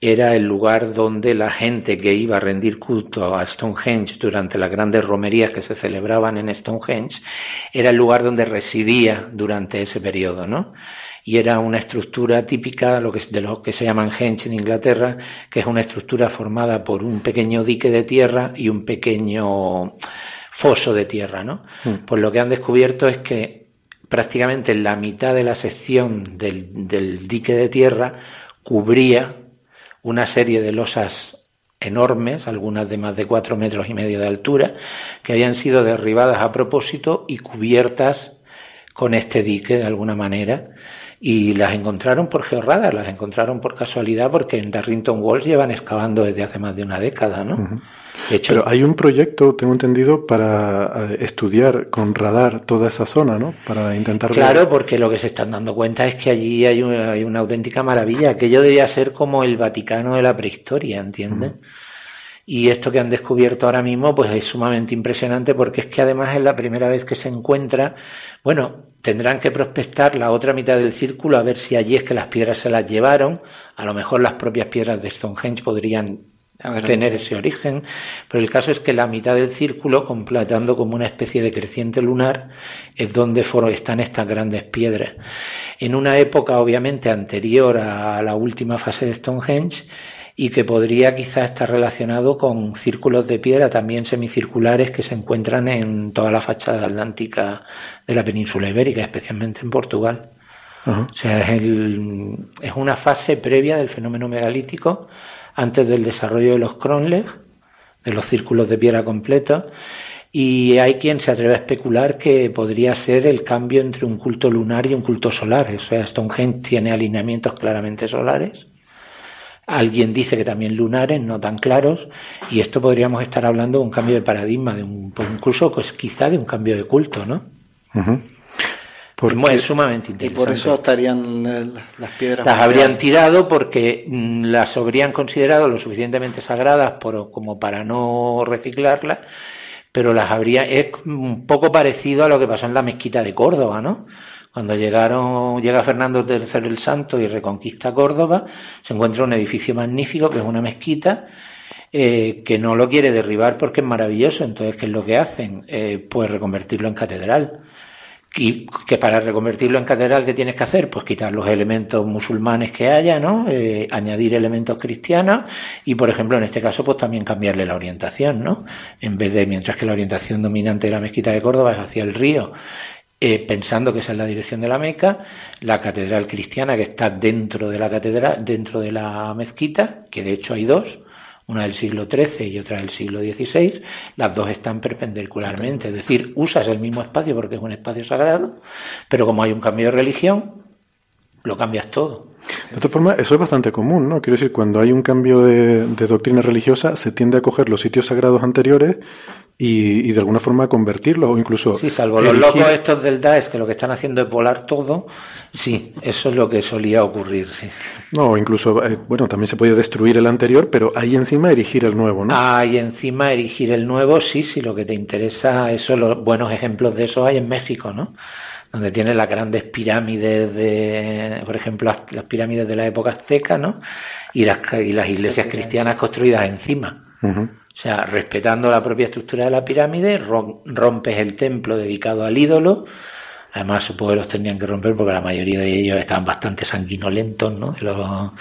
Speaker 20: era el lugar donde la gente que iba a rendir culto a Stonehenge durante las grandes romerías que se celebraban en Stonehenge, era el lugar donde residía durante ese periodo, ¿no? y era una estructura típica de lo que, se llaman henge en Inglaterra, que es una estructura formada por un pequeño dique de tierra y un pequeño foso de tierra, ¿no? Mm. Pues lo que han descubierto es que prácticamente la mitad de la sección del, del dique de tierra cubría una serie de losas enormes, algunas de más de cuatro metros y medio de altura, que habían sido derribadas a propósito y cubiertas con este dique de alguna manera y las encontraron por georradar, las encontraron por casualidad porque en Darrington Walls llevan excavando desde hace más de una década, ¿no?
Speaker 1: Hecho, Pero hay un proyecto, tengo entendido, para eh, estudiar con radar toda esa zona, ¿no? Para intentar...
Speaker 20: Claro, porque lo que se están dando cuenta es que allí hay una, hay una auténtica maravilla. Aquello debía ser como el Vaticano de la prehistoria, ¿entiendes? Y esto que han descubierto ahora mismo, pues es sumamente impresionante porque es que además es la primera vez que se encuentra, bueno, tendrán que prospectar la otra mitad del círculo a ver si allí es que las piedras se las llevaron, a lo mejor las propias piedras de Stonehenge podrían tener ese origen, pero el caso es que la mitad del círculo, completando como una especie de creciente lunar, es donde están estas grandes piedras. En una época obviamente anterior a la última fase de Stonehenge, y que podría quizás estar relacionado con círculos de piedra también semicirculares que se encuentran en toda la fachada atlántica de la península ibérica, especialmente en Portugal. O sea, es, es, una fase previa del fenómeno megalítico, antes del desarrollo de los cronleg, de los círculos de piedra completos, y hay quien se atreve a especular que podría ser el cambio entre un culto lunar y un culto solar. O sea, Stonehenge tiene alineamientos claramente solares Alguien dice que también lunares, no tan claros, y esto podríamos estar hablando de un cambio de paradigma, de un, pues incluso pues, quizá de un cambio de culto, ¿no? Es sumamente interesante.
Speaker 5: Y por eso estarían eh, las piedras.
Speaker 20: Las habrían tirado porque mm, las habrían considerado lo suficientemente sagradas por, como para no reciclarlas, pero las habría. Es un poco parecido a lo que pasó en la mezquita de Córdoba, ¿no? Cuando llegaron, llega Fernando III el Santo y reconquista Córdoba, se encuentra un edificio magnífico que es una mezquita, eh, que no lo quiere derribar porque es maravilloso. Entonces, ¿qué es lo que hacen? Eh, pues reconvertirlo en catedral. Y que para reconvertirlo en catedral, ¿qué tienes que hacer? Pues quitar los elementos musulmanes que haya, ¿no? Eh, añadir elementos cristianos y, por ejemplo, en este caso, pues también cambiarle la orientación, ¿no? En vez de, mientras que la orientación dominante de la mezquita de Córdoba es hacia el río, eh, pensando que esa es la dirección de la Meca, la catedral cristiana que está dentro de la catedral, dentro de la mezquita, que de hecho hay dos, una del siglo XIII y otra del siglo XVI, las dos están perpendicularmente, es decir, usas el mismo espacio porque es un espacio sagrado, pero como hay un cambio de religión, lo cambias todo.
Speaker 1: De otra forma, eso es bastante común, ¿no? Quiero decir, cuando hay un cambio de, doctrina religiosa, se tiende a coger los sitios sagrados anteriores y, de alguna forma convertirlos o incluso...
Speaker 20: Sí, salvo los locos estos del Daesh que lo que están haciendo es volar todo, sí, eso es lo que solía ocurrir, sí.
Speaker 1: No, incluso, eh, bueno, también se puede destruir el anterior, pero ahí encima erigir el nuevo, ¿no?
Speaker 20: Ahí encima erigir el nuevo, sí, sí, lo que te interesa, eso, los buenos ejemplos de eso hay en México, ¿no? donde tiene las grandes pirámides de, por ejemplo, las, pirámides de la época azteca, ¿no? Y las, y las iglesias cristianas construidas encima. O sea, respetando la propia estructura de la pirámide, rompes el templo dedicado al ídolo. Además, supongo que los tenían que romper porque la mayoría de ellos estaban bastante sanguinolentos, ¿no? De los,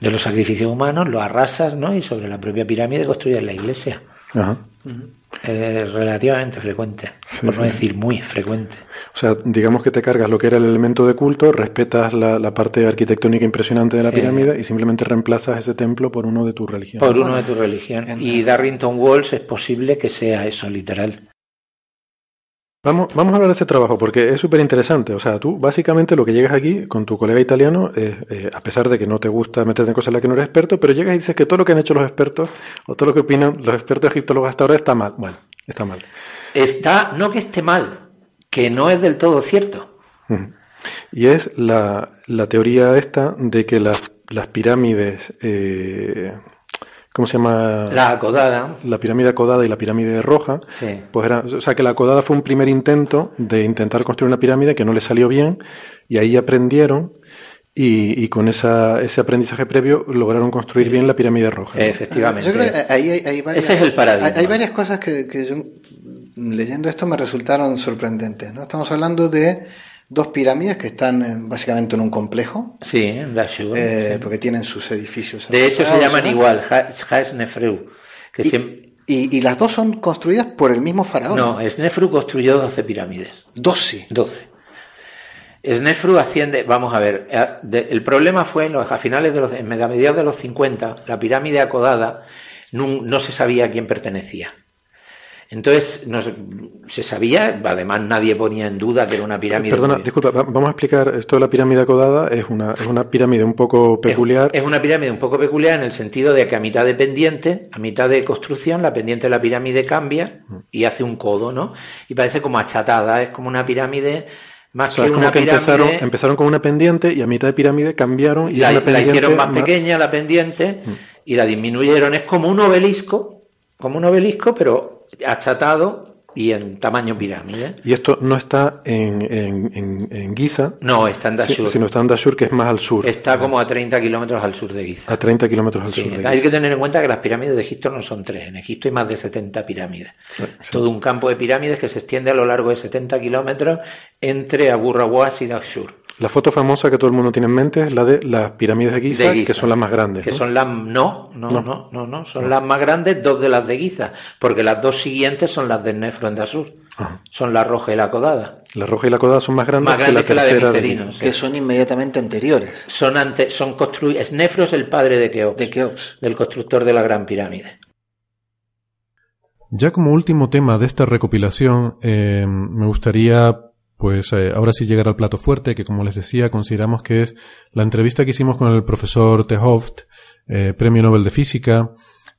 Speaker 20: de los sacrificios humanos, lo arrasas, ¿no? Y sobre la propia pirámide construyes la iglesia. Ajá. Es relativamente frecuente, por no decir muy frecuente.
Speaker 1: O sea, digamos que te cargas lo que era el elemento de culto, respetas la, parte arquitectónica impresionante de la pirámide y simplemente reemplazas ese templo por uno de tu religión.
Speaker 20: Por uno de tu religión. Y Darrington Walls es posible que sea eso, literal.
Speaker 1: Vamos, vamos a hablar de ese trabajo porque es súper interesante. O sea, tú básicamente lo que llegas aquí con tu colega italiano, eh, a pesar de que no te gusta meterte en cosas en las que no eres experto, pero llegas y dices que todo lo que han hecho los expertos o todo lo que opinan los expertos egiptólogos hasta ahora está mal. Bueno, está mal.
Speaker 20: Está, no que esté mal, que no es del todo cierto.
Speaker 1: Y es la, la teoría esta de que las, las pirámides, eh,
Speaker 21: ¿cómo se llama?
Speaker 20: La acodada.
Speaker 21: La pirámide acodada y la pirámide roja.
Speaker 20: Sí.
Speaker 21: Pues era, o sea, que la acodada fue un primer intento de intentar construir una pirámide que no le salió bien y ahí aprendieron y, y con esa, ese aprendizaje previo lograron construir bien la pirámide roja.
Speaker 20: Efectivamente.
Speaker 5: Yo creo que ahí hay, hay varias,
Speaker 20: Ese es el paradigma.
Speaker 5: Hay, hay varias cosas que, que yo, leyendo esto, me resultaron sorprendentes. ¿no? Estamos hablando de dos pirámides que están eh, básicamente en un complejo.
Speaker 20: Sí, en Dashur.
Speaker 5: eh,
Speaker 20: sí.
Speaker 5: porque tienen sus edificios.
Speaker 20: De hecho, se llaman igual, Ha- Haes Nefreu. Que
Speaker 5: Y-
Speaker 20: siempre...
Speaker 5: Y, y las dos son construidas por el mismo faraón.
Speaker 20: No, Snefru construyó 12 pirámides.
Speaker 5: 12.
Speaker 20: 12. Snefru asciende, vamos a ver, eh, el problema fue en los, a finales de los, en mediados de los 50, la pirámide acodada no, no se sabía a quién pertenecía. Entonces, no se, sabía, además nadie ponía en duda que era una pirámide.
Speaker 21: Perdona,
Speaker 20: muy-
Speaker 21: disculpa, va- vamos a explicar esto de la pirámide acodada. Es una, es una pirámide un poco peculiar.
Speaker 20: Es una pirámide un poco peculiar en el sentido de que a mitad de pendiente, a mitad de construcción, la pendiente de la pirámide cambia y hace un codo, ¿no? Y parece como achatada, es como una pirámide
Speaker 21: O
Speaker 20: más
Speaker 21: sea,
Speaker 20: que
Speaker 21: es como
Speaker 20: una
Speaker 21: que
Speaker 20: pirámide.
Speaker 21: empezaron, empezaron con una pendiente y a mitad de pirámide cambiaron y
Speaker 20: la, la
Speaker 21: pendiente
Speaker 20: hicieron más pequeña la pendiente
Speaker 21: Mm.
Speaker 20: y la disminuyeron. Es como un obelisco, como un obelisco, pero achatado y en tamaño pirámide.
Speaker 21: Y esto no está en, en, en, en Giza,
Speaker 20: No, está en Dashur.
Speaker 21: sino está en Dashur, que es más al sur,
Speaker 20: Está como a 30 kilómetros al sur de Giza.
Speaker 21: a 30 kilómetros al
Speaker 20: Sí,
Speaker 21: sur de
Speaker 20: hay
Speaker 21: Giza.
Speaker 20: que tener en cuenta que las pirámides de Egipto no son tres. En Egipto hay más de 70 pirámides. Es todo un campo de pirámides que se extiende a lo largo de 70 kilómetros entre Abu Rawas y Dashur.
Speaker 21: La foto famosa que todo el mundo tiene en mente es la de las pirámides de Giza,
Speaker 20: De Giza.
Speaker 21: que son las más grandes.
Speaker 20: Que
Speaker 21: ¿no?
Speaker 20: son las no, no,
Speaker 21: No.
Speaker 20: no, no, no, son las más grandes, dos de las de Giza, porque las dos siguientes son las de Nefro en Dashur.
Speaker 21: Ajá.
Speaker 20: Son la roja y la codada.
Speaker 21: La roja y la codada son más grandes,
Speaker 20: Más grandes
Speaker 21: que la tercera de Giza.
Speaker 20: sí.
Speaker 5: Que son inmediatamente anteriores.
Speaker 20: Son ante, son construidos. Nefro es el padre de Keops,
Speaker 5: De Keops.
Speaker 20: del constructor de la Gran Pirámide.
Speaker 1: Ya como último tema de esta recopilación, eh, me gustaría, pues eh, ahora sí llegar al plato fuerte, que como les decía, consideramos que es la entrevista que hicimos con el profesor Tehoft, eh, premio Nobel de Física,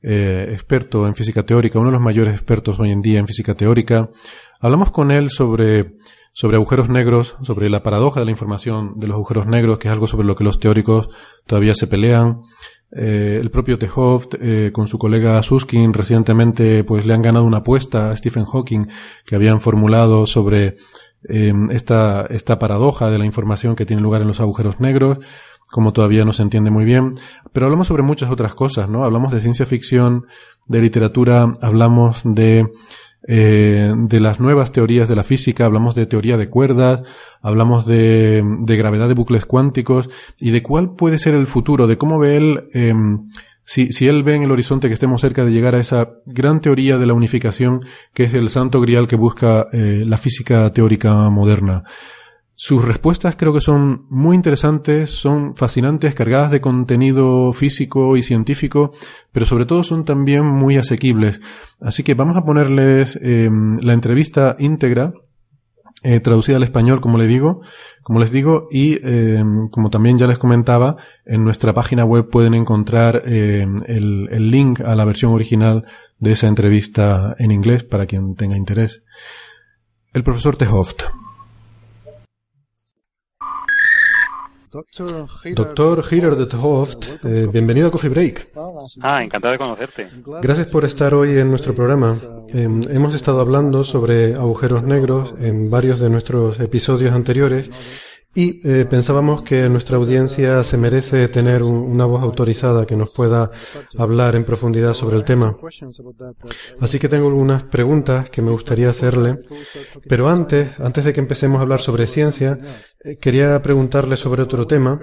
Speaker 1: eh, experto en física teórica, uno de los mayores expertos hoy en día en física teórica. Hablamos con él sobre, sobre agujeros negros, sobre la paradoja de la información de los agujeros negros, que es algo sobre lo que los teóricos todavía se pelean. Eh, el propio Tehoft, eh, con su colega Suskin, recientemente pues le han ganado una apuesta a Stephen Hawking que habían formulado sobre eh, esta, esta paradoja de la información que tiene lugar en los agujeros negros, como todavía no se entiende muy bien. Pero hablamos sobre muchas otras cosas, ¿no? Hablamos de ciencia ficción, de literatura, hablamos de eh, de las nuevas teorías de la física, hablamos de teoría de cuerdas, hablamos de, de gravedad de bucles cuánticos y de cuál puede ser el futuro, de cómo ve él, eh, si, si él ve en el horizonte que estemos cerca de llegar a esa gran teoría de la unificación que es el santo grial que busca eh, la física teórica moderna. Sus respuestas creo que son muy interesantes, son fascinantes, cargadas de contenido físico y científico, pero sobre todo son también muy asequibles. Así que vamos a ponerles eh, la entrevista íntegra, eh, traducida al español, como le digo, como les digo, y eh, como también ya les comentaba, en nuestra página web pueden encontrar eh, el, el link a la versión original de esa entrevista en inglés para quien tenga interés. El profesor Tehoft. Doctor Hider de Tehoft, eh, bienvenido a Coffee Break.
Speaker 22: Ah, encantado de conocerte.
Speaker 1: Gracias por estar hoy en nuestro programa. Eh, hemos estado hablando sobre agujeros negros en varios de nuestros episodios anteriores y eh, pensábamos que nuestra audiencia se merece tener un- una voz autorizada que nos pueda hablar en profundidad sobre el tema. Así que tengo algunas preguntas que me gustaría hacerle, pero antes, antes de que empecemos a hablar sobre ciencia, quería preguntarle sobre otro tema,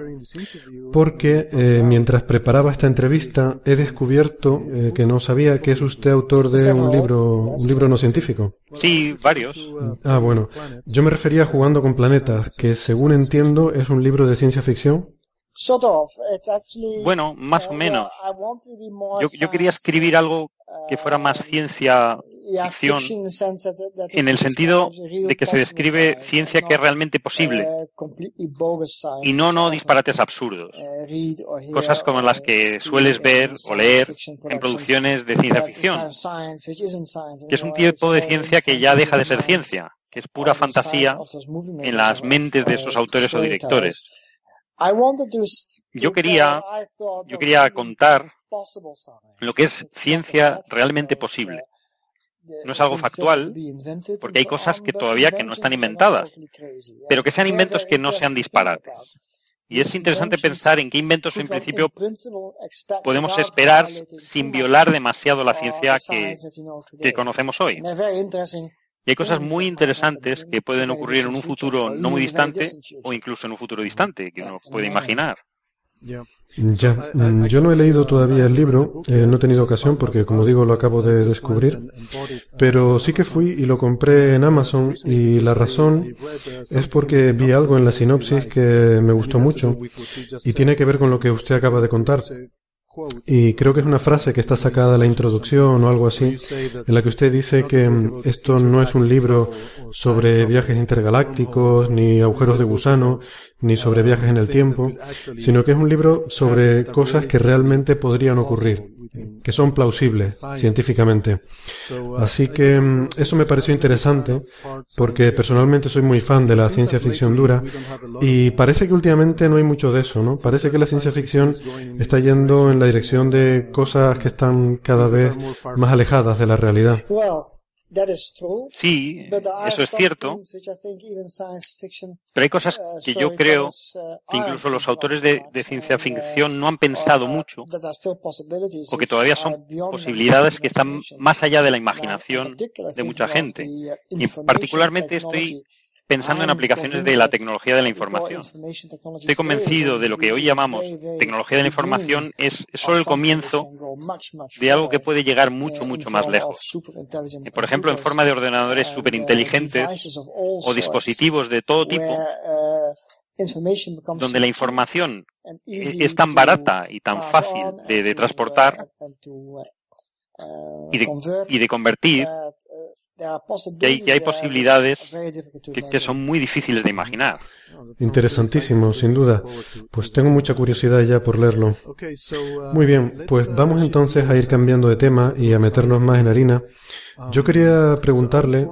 Speaker 1: porque eh, mientras preparaba esta entrevista he descubierto eh, que no sabía que es usted autor de un libro, un libro no científico.
Speaker 22: Sí, varios.
Speaker 1: Ah, bueno. Yo me refería a Jugando con Planetas, que según entiendo es un libro de ciencia ficción.
Speaker 22: Bueno, más o
Speaker 2: uh,
Speaker 22: menos. Yo, yo quería escribir algo que fuera más ciencia
Speaker 2: yeah,
Speaker 22: ficción en el sentido
Speaker 2: describes real
Speaker 22: de que se describe ciencia que es realmente posible
Speaker 2: uh,
Speaker 22: y no no disparates absurdos.
Speaker 2: uh, hear
Speaker 22: Cosas como las que sueles ver o leer en producciones de ciencia ficción, que es un tipo de ciencia que ya deja de ser ciencia, que es pura fantasía en las mentes de esos
Speaker 2: uh,
Speaker 22: autores o directores. Yo quería, yo quería contar
Speaker 2: lo que es ciencia realmente posible. No es algo factual, porque hay cosas que todavía que no están inventadas, pero que sean inventos que no sean disparates. Y es interesante pensar en qué inventos en principio podemos esperar sin violar demasiado la ciencia que, que conocemos hoy. Y hay cosas muy interesantes que pueden ocurrir en un futuro no muy distante o incluso en un futuro distante que uno puede imaginar.
Speaker 7: Ya, mm, yo no he leído todavía el libro, eh, no he tenido ocasión porque, como digo, lo acabo de descubrir, pero sí que fui y lo compré en Amazon y la razón es porque vi algo en la sinopsis que me gustó mucho y tiene que ver con lo que usted acaba de contar. Y creo que es una frase que está sacada de la introducción o algo así, en la que usted dice que mm, esto no es un libro sobre viajes intergalácticos, ni agujeros de gusano, ni sobre viajes en el tiempo, sino que es un libro sobre cosas que realmente podrían ocurrir, que son plausibles científicamente. Así que mm, eso me pareció interesante porque personalmente soy muy fan de la ciencia ficción dura y parece que últimamente no hay mucho de eso, ¿no? Parece que la ciencia ficción está yendo en la dirección de cosas que están cada vez más alejadas de la realidad.
Speaker 2: Sí, eso es cierto, pero hay cosas uh, que yo creo uh, que incluso los autores de, ciencia uh, ficción no han pensado mucho, o que todavía son posibilidades que están más allá de la imaginación de mucha gente. Y particularmente estoy pensando en aplicaciones de la tecnología de la información. Estoy convencido de lo que hoy llamamos tecnología de la información es solo el comienzo de algo que puede llegar mucho, mucho más lejos. Por ejemplo, en forma de ordenadores superinteligentes o dispositivos de todo tipo, donde la información es tan barata y tan fácil de, transportar y de convertir que hay, hay posibilidades que, son muy difíciles de imaginar.
Speaker 7: Interesantísimo, sin duda. Pues tengo mucha curiosidad ya por leerlo. Muy bien, pues vamos entonces a ir cambiando de tema y a meternos más en harina. Yo quería preguntarle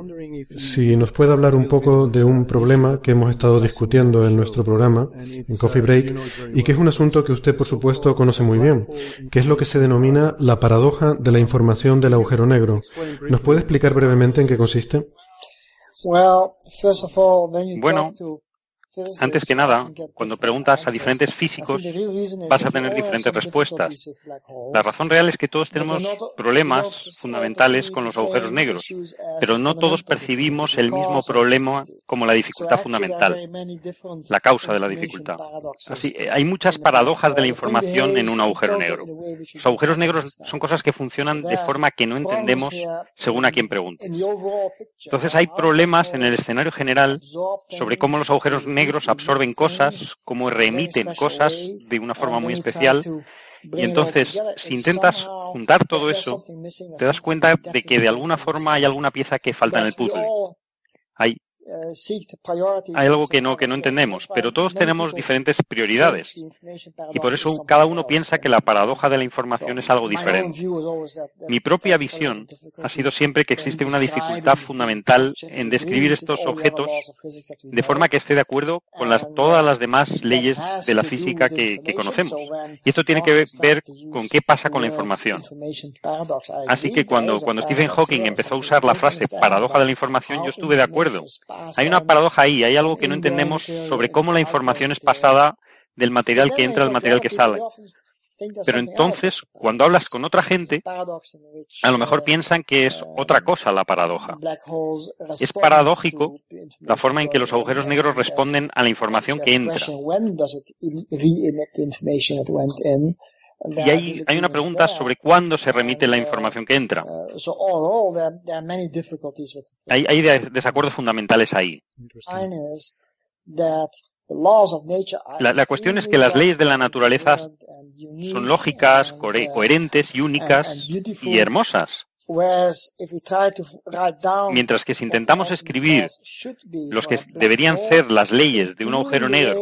Speaker 7: si nos puede hablar un poco de un problema que hemos estado discutiendo en nuestro programa, en Coffee Break, y que es un asunto que usted, por supuesto, conoce muy bien, que es lo que se denomina la paradoja de la información del agujero negro. ¿Nos puede explicar brevemente en qué consiste?
Speaker 2: Bueno, antes que nada, cuando preguntas a diferentes físicos, vas a tener diferentes respuestas. La razón real es que todos tenemos problemas fundamentales con los agujeros negros, pero no todos percibimos el mismo problema como la dificultad fundamental, la causa de la dificultad. Así, eh, hay muchas paradojas de la información en un agujero negro. Los agujeros negros son cosas que funcionan de forma que no entendemos según a quién pregunte. Entonces hay problemas en el escenario general sobre cómo los agujeros negros negros absorben cosas, como remiten cosas de una forma muy especial. Y entonces, si intentas juntar todo eso, te das cuenta de que de alguna forma hay alguna pieza que falta en el puzzle. Hay hay algo que no, que no entendemos, pero todos tenemos diferentes prioridades y por eso cada uno piensa que la paradoja de la información es algo diferente. Mi propia visión ha sido siempre que existe una dificultad fundamental en describir estos objetos de forma que esté de acuerdo con las, todas las demás leyes de la física que, que conocemos. Y esto tiene que ver con qué pasa con la información. Así que cuando, cuando Stephen Hawking empezó a usar la frase paradoja de la información, yo estuve de acuerdo hay una paradoja ahí, hay algo que no entendemos sobre cómo la información es pasada del material que entra al material que sale. Pero entonces, cuando hablas con otra gente, a lo mejor piensan que es otra cosa la paradoja. Es paradójico la forma en que los agujeros negros responden a la información que entra. Y hay, hay una pregunta sobre cuándo se remite la información que entra. Hay, hay desacuerdos fundamentales ahí. La, la, cuestión es que las leyes de la naturaleza son lógicas, coherentes y únicas y hermosas. Mientras que si intentamos escribir los que deberían ser las leyes de un agujero negro,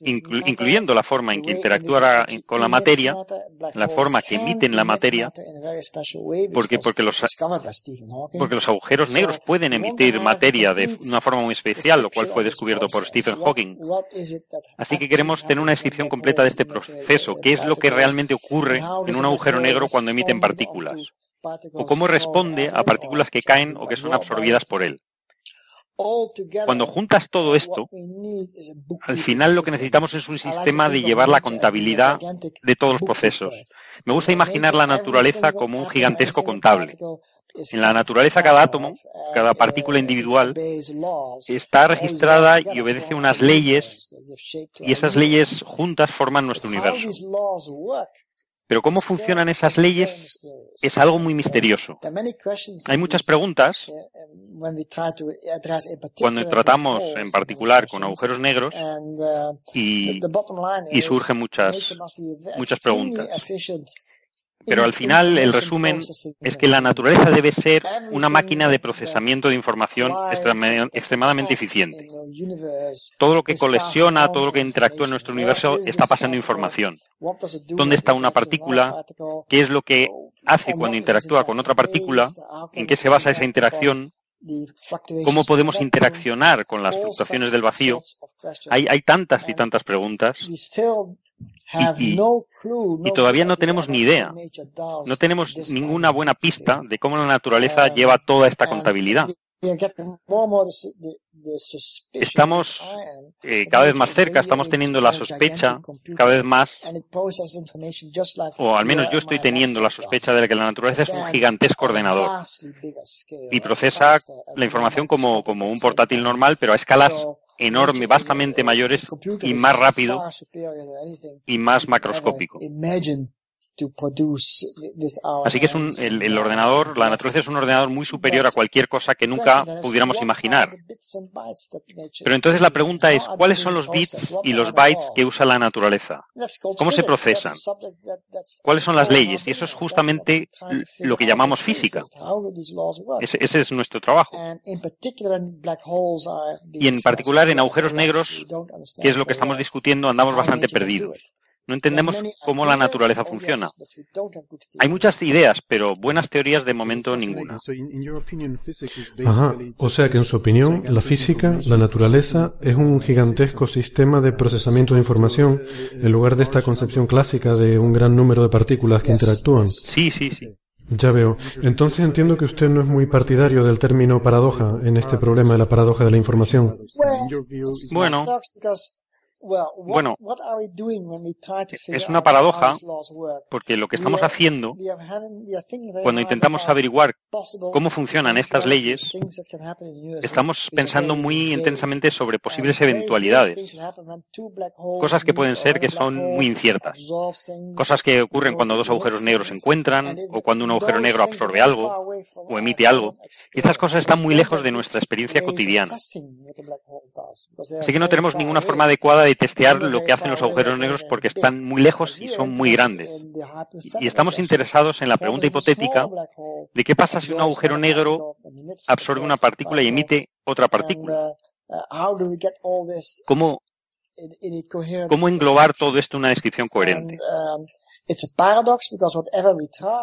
Speaker 2: incluyendo la forma en que interactúa con la materia, la forma que emiten la materia, porque, porque, los, porque los agujeros negros pueden emitir materia de una forma muy especial, lo cual fue descubierto por Stephen Hawking. Así que queremos tener una descripción completa de este proceso, qué es lo que realmente ocurre en un agujero negro cuando emiten partículas o cómo responde a partículas que caen o que son absorbidas por él. Cuando juntas todo esto, al final lo que necesitamos es un sistema de llevar la contabilidad de todos los procesos. Me gusta imaginar la naturaleza como un gigantesco contable. En la naturaleza cada átomo, cada partícula individual, está registrada y obedece unas leyes y esas leyes juntas forman nuestro universo. Pero cómo funcionan esas leyes es algo muy misterioso. Hay muchas preguntas cuando tratamos en particular con agujeros negros y, surgen muchas, muchas preguntas. Pero al final el resumen es que la naturaleza debe ser una máquina de procesamiento de información extremadamente eficiente. Todo lo que colecciona, todo lo que interactúa en nuestro universo está pasando información. ¿Dónde está una partícula? ¿Qué es lo que hace cuando interactúa con otra partícula? ¿En qué se basa esa interacción? ¿Cómo podemos interaccionar con las fluctuaciones del vacío? Hay, hay tantas y tantas preguntas y, y, todavía no tenemos ni idea. No tenemos ninguna buena pista de cómo la naturaleza lleva toda esta contabilidad. Estamos eh, cada vez más cerca, estamos teniendo la sospecha cada vez más, o al menos yo estoy teniendo la sospecha de que la naturaleza es un gigantesco ordenador y procesa la información como, como un portátil normal, pero a escalas enorme, vastamente mayores y más rápido y más macroscópico. Así que es un, el, ordenador, la naturaleza es un ordenador muy superior a cualquier cosa que nunca pudiéramos imaginar. Pero entonces la pregunta es, ¿cuáles son los bits y los bytes que usa la naturaleza? ¿Cómo se procesan? ¿Cuáles son las leyes? Y eso es justamente lo que llamamos física. Ese, ese es nuestro trabajo. Y en particular en agujeros negros, que es lo que estamos discutiendo, andamos bastante perdidos. No entendemos cómo la naturaleza funciona. Hay muchas ideas, pero buenas teorías de momento ninguna.
Speaker 7: Ajá. O sea que en su opinión, la física, la naturaleza, es un gigantesco sistema de procesamiento de información en lugar de esta concepción clásica de un gran número de partículas que interactúan.
Speaker 2: Sí, sí, sí.
Speaker 7: Ya veo. Entonces entiendo que usted no es muy partidario del término paradoja en este problema de la paradoja de la información.
Speaker 2: Bueno, bueno, es una paradoja porque lo que estamos haciendo cuando intentamos averiguar cómo funcionan estas leyes, estamos pensando muy intensamente sobre posibles eventualidades, cosas que pueden ser que son muy inciertas, cosas que ocurren cuando dos agujeros negros se encuentran o cuando un agujero negro absorbe algo o emite algo. Y estas cosas están muy lejos de nuestra experiencia cotidiana. Así que no tenemos ninguna forma adecuada de testear lo que hacen los agujeros negros porque están muy lejos y son muy grandes. Y estamos interesados en la pregunta hipotética de qué pasa si un agujero negro absorbe una partícula y emite otra partícula. ¿Cómo, cómo englobar todo esto en una descripción coherente?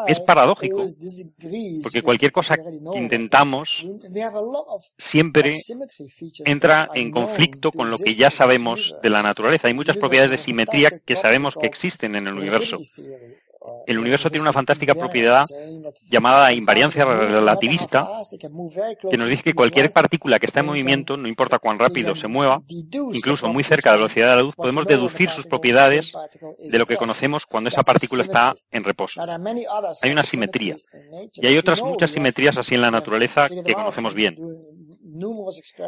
Speaker 2: Es paradójico, porque cualquier cosa que intentamos siempre entra en conflicto con lo que ya sabemos de la naturaleza. Hay muchas propiedades de simetría que sabemos que existen en el universo. El universo tiene una fantástica propiedad llamada invariancia relativista, que nos dice que cualquier partícula que está en movimiento, no importa cuán rápido se mueva, incluso muy cerca de la velocidad de la luz, podemos deducir sus propiedades de lo que conocemos cuando esa partícula está en reposo. Hay una simetría. Y hay otras muchas simetrías así en la naturaleza que conocemos bien.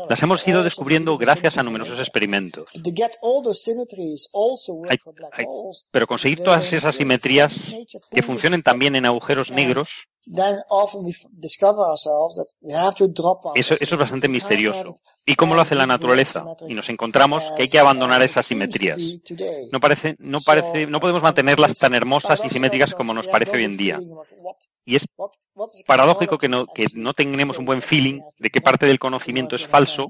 Speaker 2: Las hemos ido descubriendo gracias a numerosos experimentos. pero conseguir todas esas simetrías que funcionen también en agujeros negros Eso, eso es bastante misterioso. ¿Y cómo lo hace la naturaleza? Y nos encontramos que hay que abandonar esas simetrías. No parece, no parece, no podemos mantenerlas tan hermosas y simétricas como nos parece hoy en día. Y es paradójico que no, que no tengamos un buen feeling de que parte del conocimiento es falso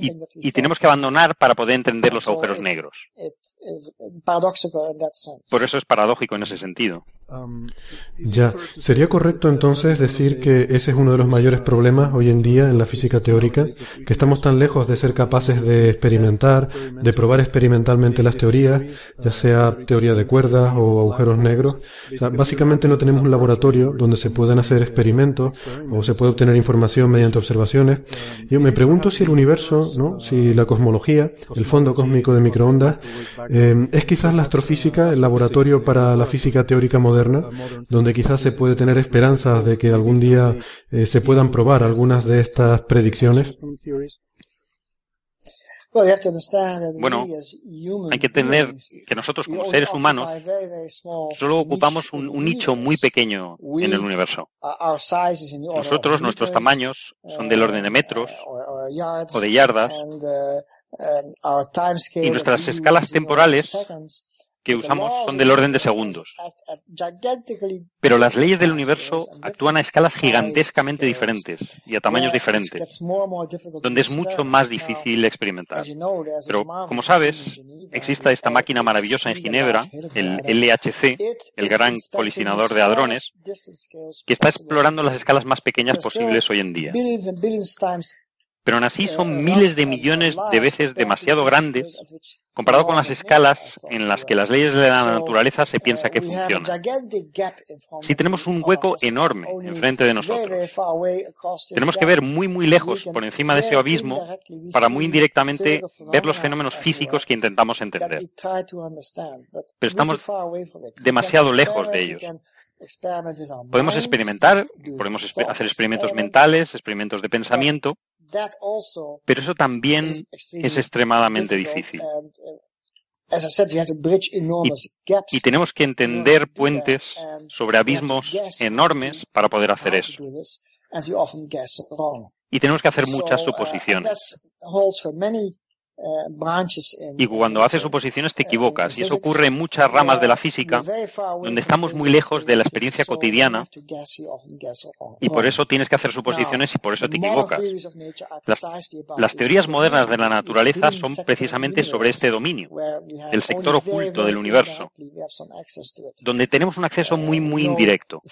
Speaker 2: y, y tenemos que abandonar para poder entender los agujeros negros. Por eso es paradójico en ese sentido.
Speaker 7: Ya, sería correcto entonces decir que ese es uno de los mayores problemas hoy en día en la física teórica, que estamos tan lejos de ser capaces de experimentar, de probar experimentalmente las teorías, ya sea teoría de cuerdas o agujeros negros. básicamente no tenemos un laboratorio donde se puedan hacer experimentos o se puede obtener información mediante observaciones. Yo me pregunto si el universo, ¿no? si la cosmología, el fondo cósmico de microondas, eh, es quizás la astrofísica, el laboratorio para la física teórica moderna donde quizás se puede tener esperanzas de que algún día eh, se puedan probar algunas de estas predicciones?
Speaker 2: Bueno, hay que tener que nosotros como seres humanos solo ocupamos un, nicho muy pequeño en el universo. Nosotros, nuestros tamaños son del orden de metros o de yardas. y nuestras escalas temporales que usamos son del orden de segundos. Pero las leyes del universo actúan a escalas gigantescamente diferentes y a tamaños diferentes, donde es mucho más difícil experimentar. Pero, como sabes, existe esta máquina maravillosa en Ginebra, el LHC, el Gran Colisionador de Hadrones, que está explorando las escalas más pequeñas posibles hoy en día pero aún así son miles de millones de veces demasiado grandes comparado con las escalas en las que las leyes de la naturaleza se piensa que funcionan. Si tenemos un hueco enorme enfrente de nosotros, tenemos que ver muy muy lejos por encima de ese abismo para muy indirectamente ver los fenómenos físicos que intentamos entender. Pero estamos demasiado lejos de ellos. Podemos experimentar, podemos hacer experimentos mentales, experimentos de pensamiento, pero eso también es extremadamente difícil. Y, tenemos que entender puentes sobre abismos enormes para poder hacer eso. Y tenemos que hacer muchas suposiciones. Y cuando haces suposiciones te equivocas, y eso ocurre en muchas ramas de la física, donde estamos muy lejos de la experiencia cotidiana, y por eso tienes que hacer suposiciones y por eso te equivocas. Las, teorías modernas de la naturaleza son precisamente sobre este dominio, el sector oculto del universo, donde tenemos un acceso muy, muy indirecto.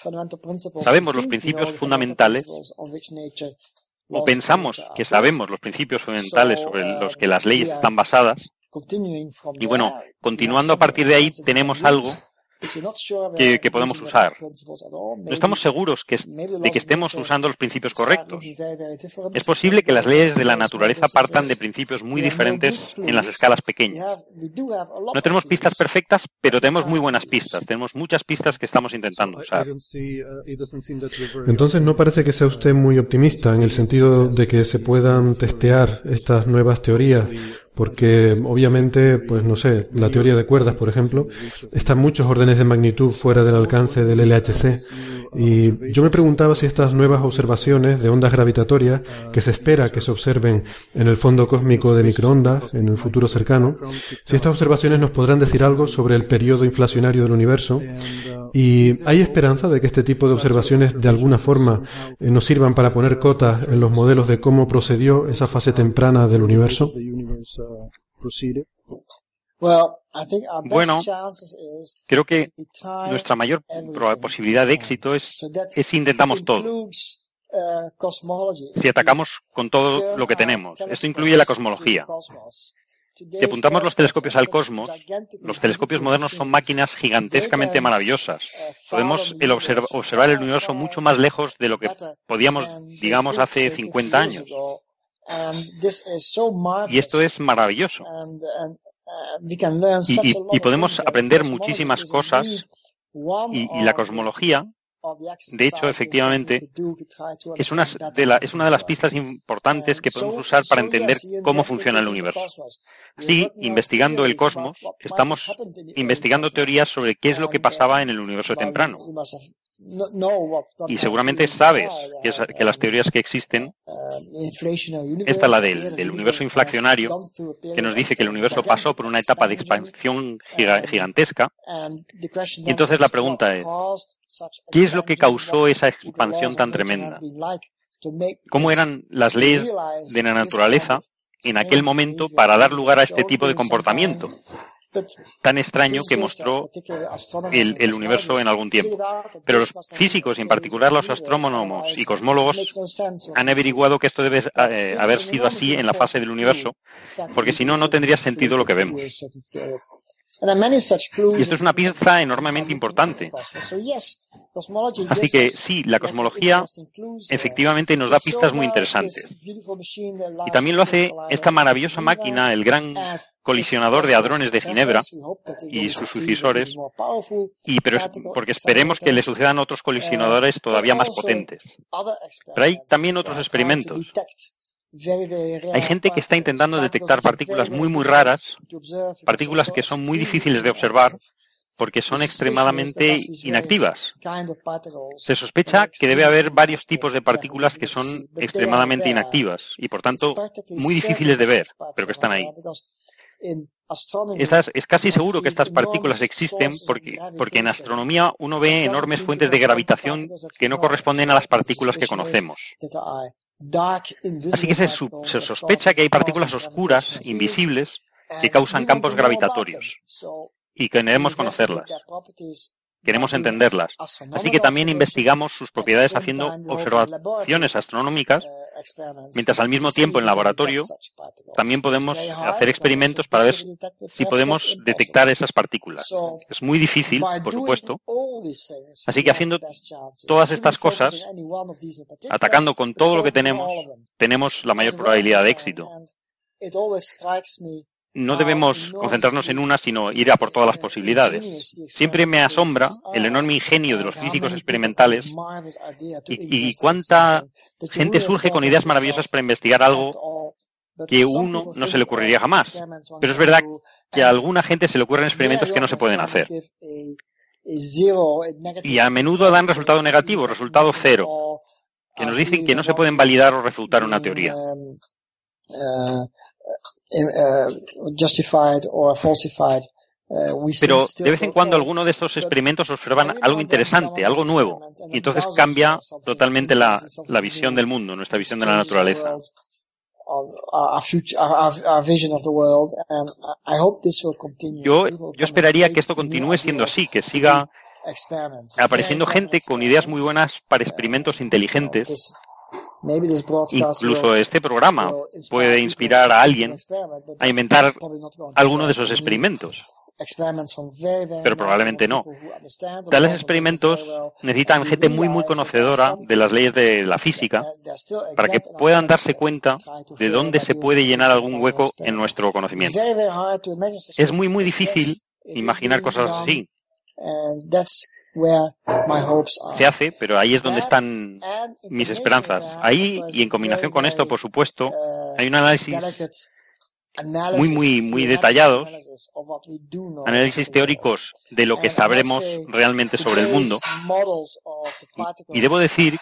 Speaker 2: Sabemos los principios fundamentales o pensamos que sabemos los principios fundamentales sobre los que las leyes están basadas, y bueno, continuando a partir de ahí tenemos algo que, podemos usar. No estamos seguros de que estemos usando los principios correctos. Es posible que las leyes de la naturaleza partan de principios muy diferentes en las escalas pequeñas. No tenemos pistas perfectas, pero tenemos muy buenas pistas. Tenemos muchas pistas que estamos intentando usar.
Speaker 7: Entonces no parece que sea usted muy optimista en el sentido de que se puedan testear estas nuevas teorías porque obviamente, pues no sé, la teoría de cuerdas, por ejemplo, están muchos órdenes de magnitud fuera del alcance del LHC. Y yo me preguntaba si estas nuevas observaciones de ondas gravitatorias que se espera que se observen en el fondo cósmico de microondas en el futuro cercano, si estas observaciones nos podrán decir algo sobre el periodo inflacionario del universo y hay esperanza de que este tipo de observaciones de alguna forma eh, nos sirvan para poner cotas en los modelos de cómo procedió esa fase temprana del universo.
Speaker 2: Bueno, creo que nuestra mayor posibilidad de éxito es, es si intentamos todo. Uh, si atacamos con todo lo que tenemos. Esto incluye la cosmología. Si apuntamos los telescopios al cosmos, los telescopios modernos son máquinas gigantescamente maravillosas. Podemos observar el universo mucho más lejos de lo que podíamos, digamos, hace 50 años. Y esto es maravilloso. Y, podemos aprender muchísimas cosas y, la cosmología de hecho, efectivamente, es una, de es una de las pistas importantes que podemos usar para entender cómo funciona el universo. Sí, investigando el cosmos, estamos investigando teorías sobre qué es lo que pasaba en el universo temprano. Y seguramente sabes que, las teorías que existen, esta la del, universo inflacionario, que nos dice que el universo pasó por una etapa de expansión gigantesca. Y entonces la pregunta es, ¿qué es lo que causó esa expansión tan tremenda? ¿Cómo eran las leyes de la naturaleza en aquel momento para dar lugar a este tipo de comportamiento tan extraño que mostró el, universo en algún tiempo. Pero los físicos, y en particular los astrónomos y cosmólogos, han averiguado que esto debe eh, haber sido así en la fase del universo, porque si no, no tendría sentido lo que vemos. Y esto es una pieza enormemente importante. Así que sí, la cosmología efectivamente nos da pistas muy interesantes. Y también lo hace esta maravillosa máquina, el gran colisionador de hadrones de Ginebra y sus sucesores, y pero porque esperemos que le sucedan otros colisionadores todavía más potentes. Pero hay también otros experimentos hay gente que está intentando detectar partículas muy muy raras, partículas que son muy difíciles de observar porque son extremadamente inactivas. Se sospecha que debe haber varios tipos de partículas que son extremadamente inactivas y por tanto muy difíciles de ver, pero que están ahí. Es casi seguro que estas partículas existen porque, porque en astronomía uno ve enormes fuentes de gravitación que no corresponden a las partículas que conocemos. Así que se, sospecha que hay partículas oscuras, invisibles, que causan campos gravitatorios y que debemos conocerlas. Queremos entenderlas. Así que también investigamos sus propiedades haciendo observaciones astronómicas, mientras al mismo tiempo en laboratorio también podemos hacer experimentos para ver si podemos detectar esas partículas. Es muy difícil, por supuesto. Así que haciendo todas estas cosas, atacando con todo lo que tenemos, tenemos la mayor probabilidad de éxito no debemos concentrarnos en una, sino ir a por todas las posibilidades. Siempre me asombra el enorme ingenio de los físicos experimentales y, cuánta gente surge con ideas maravillosas para investigar algo que uno no se le ocurriría jamás. Pero es verdad que a alguna gente se le ocurren experimentos que no se pueden hacer. Y a menudo dan resultado negativo, resultado cero, que nos dicen que no se pueden validar o refutar una teoría. Pero de vez en cuando alguno de estos experimentos observan algo interesante, algo nuevo, y entonces cambia totalmente la, la visión del mundo, nuestra visión de la naturaleza. Yo, yo esperaría que esto continúe siendo así, que siga apareciendo gente con ideas muy buenas para experimentos inteligentes Incluso este programa puede inspirar a alguien a inventar alguno de esos experimentos. Pero probablemente no. Tales experimentos necesitan gente muy, muy conocedora de las leyes de la física para que puedan darse cuenta de dónde se puede llenar algún hueco en nuestro conocimiento. Es muy, muy difícil imaginar cosas así. Se hace, pero ahí es donde están mis esperanzas. Ahí, y en combinación con esto, por supuesto, hay un análisis muy, muy, muy detallado, análisis teóricos de lo que sabremos realmente sobre el mundo. Y, debo decir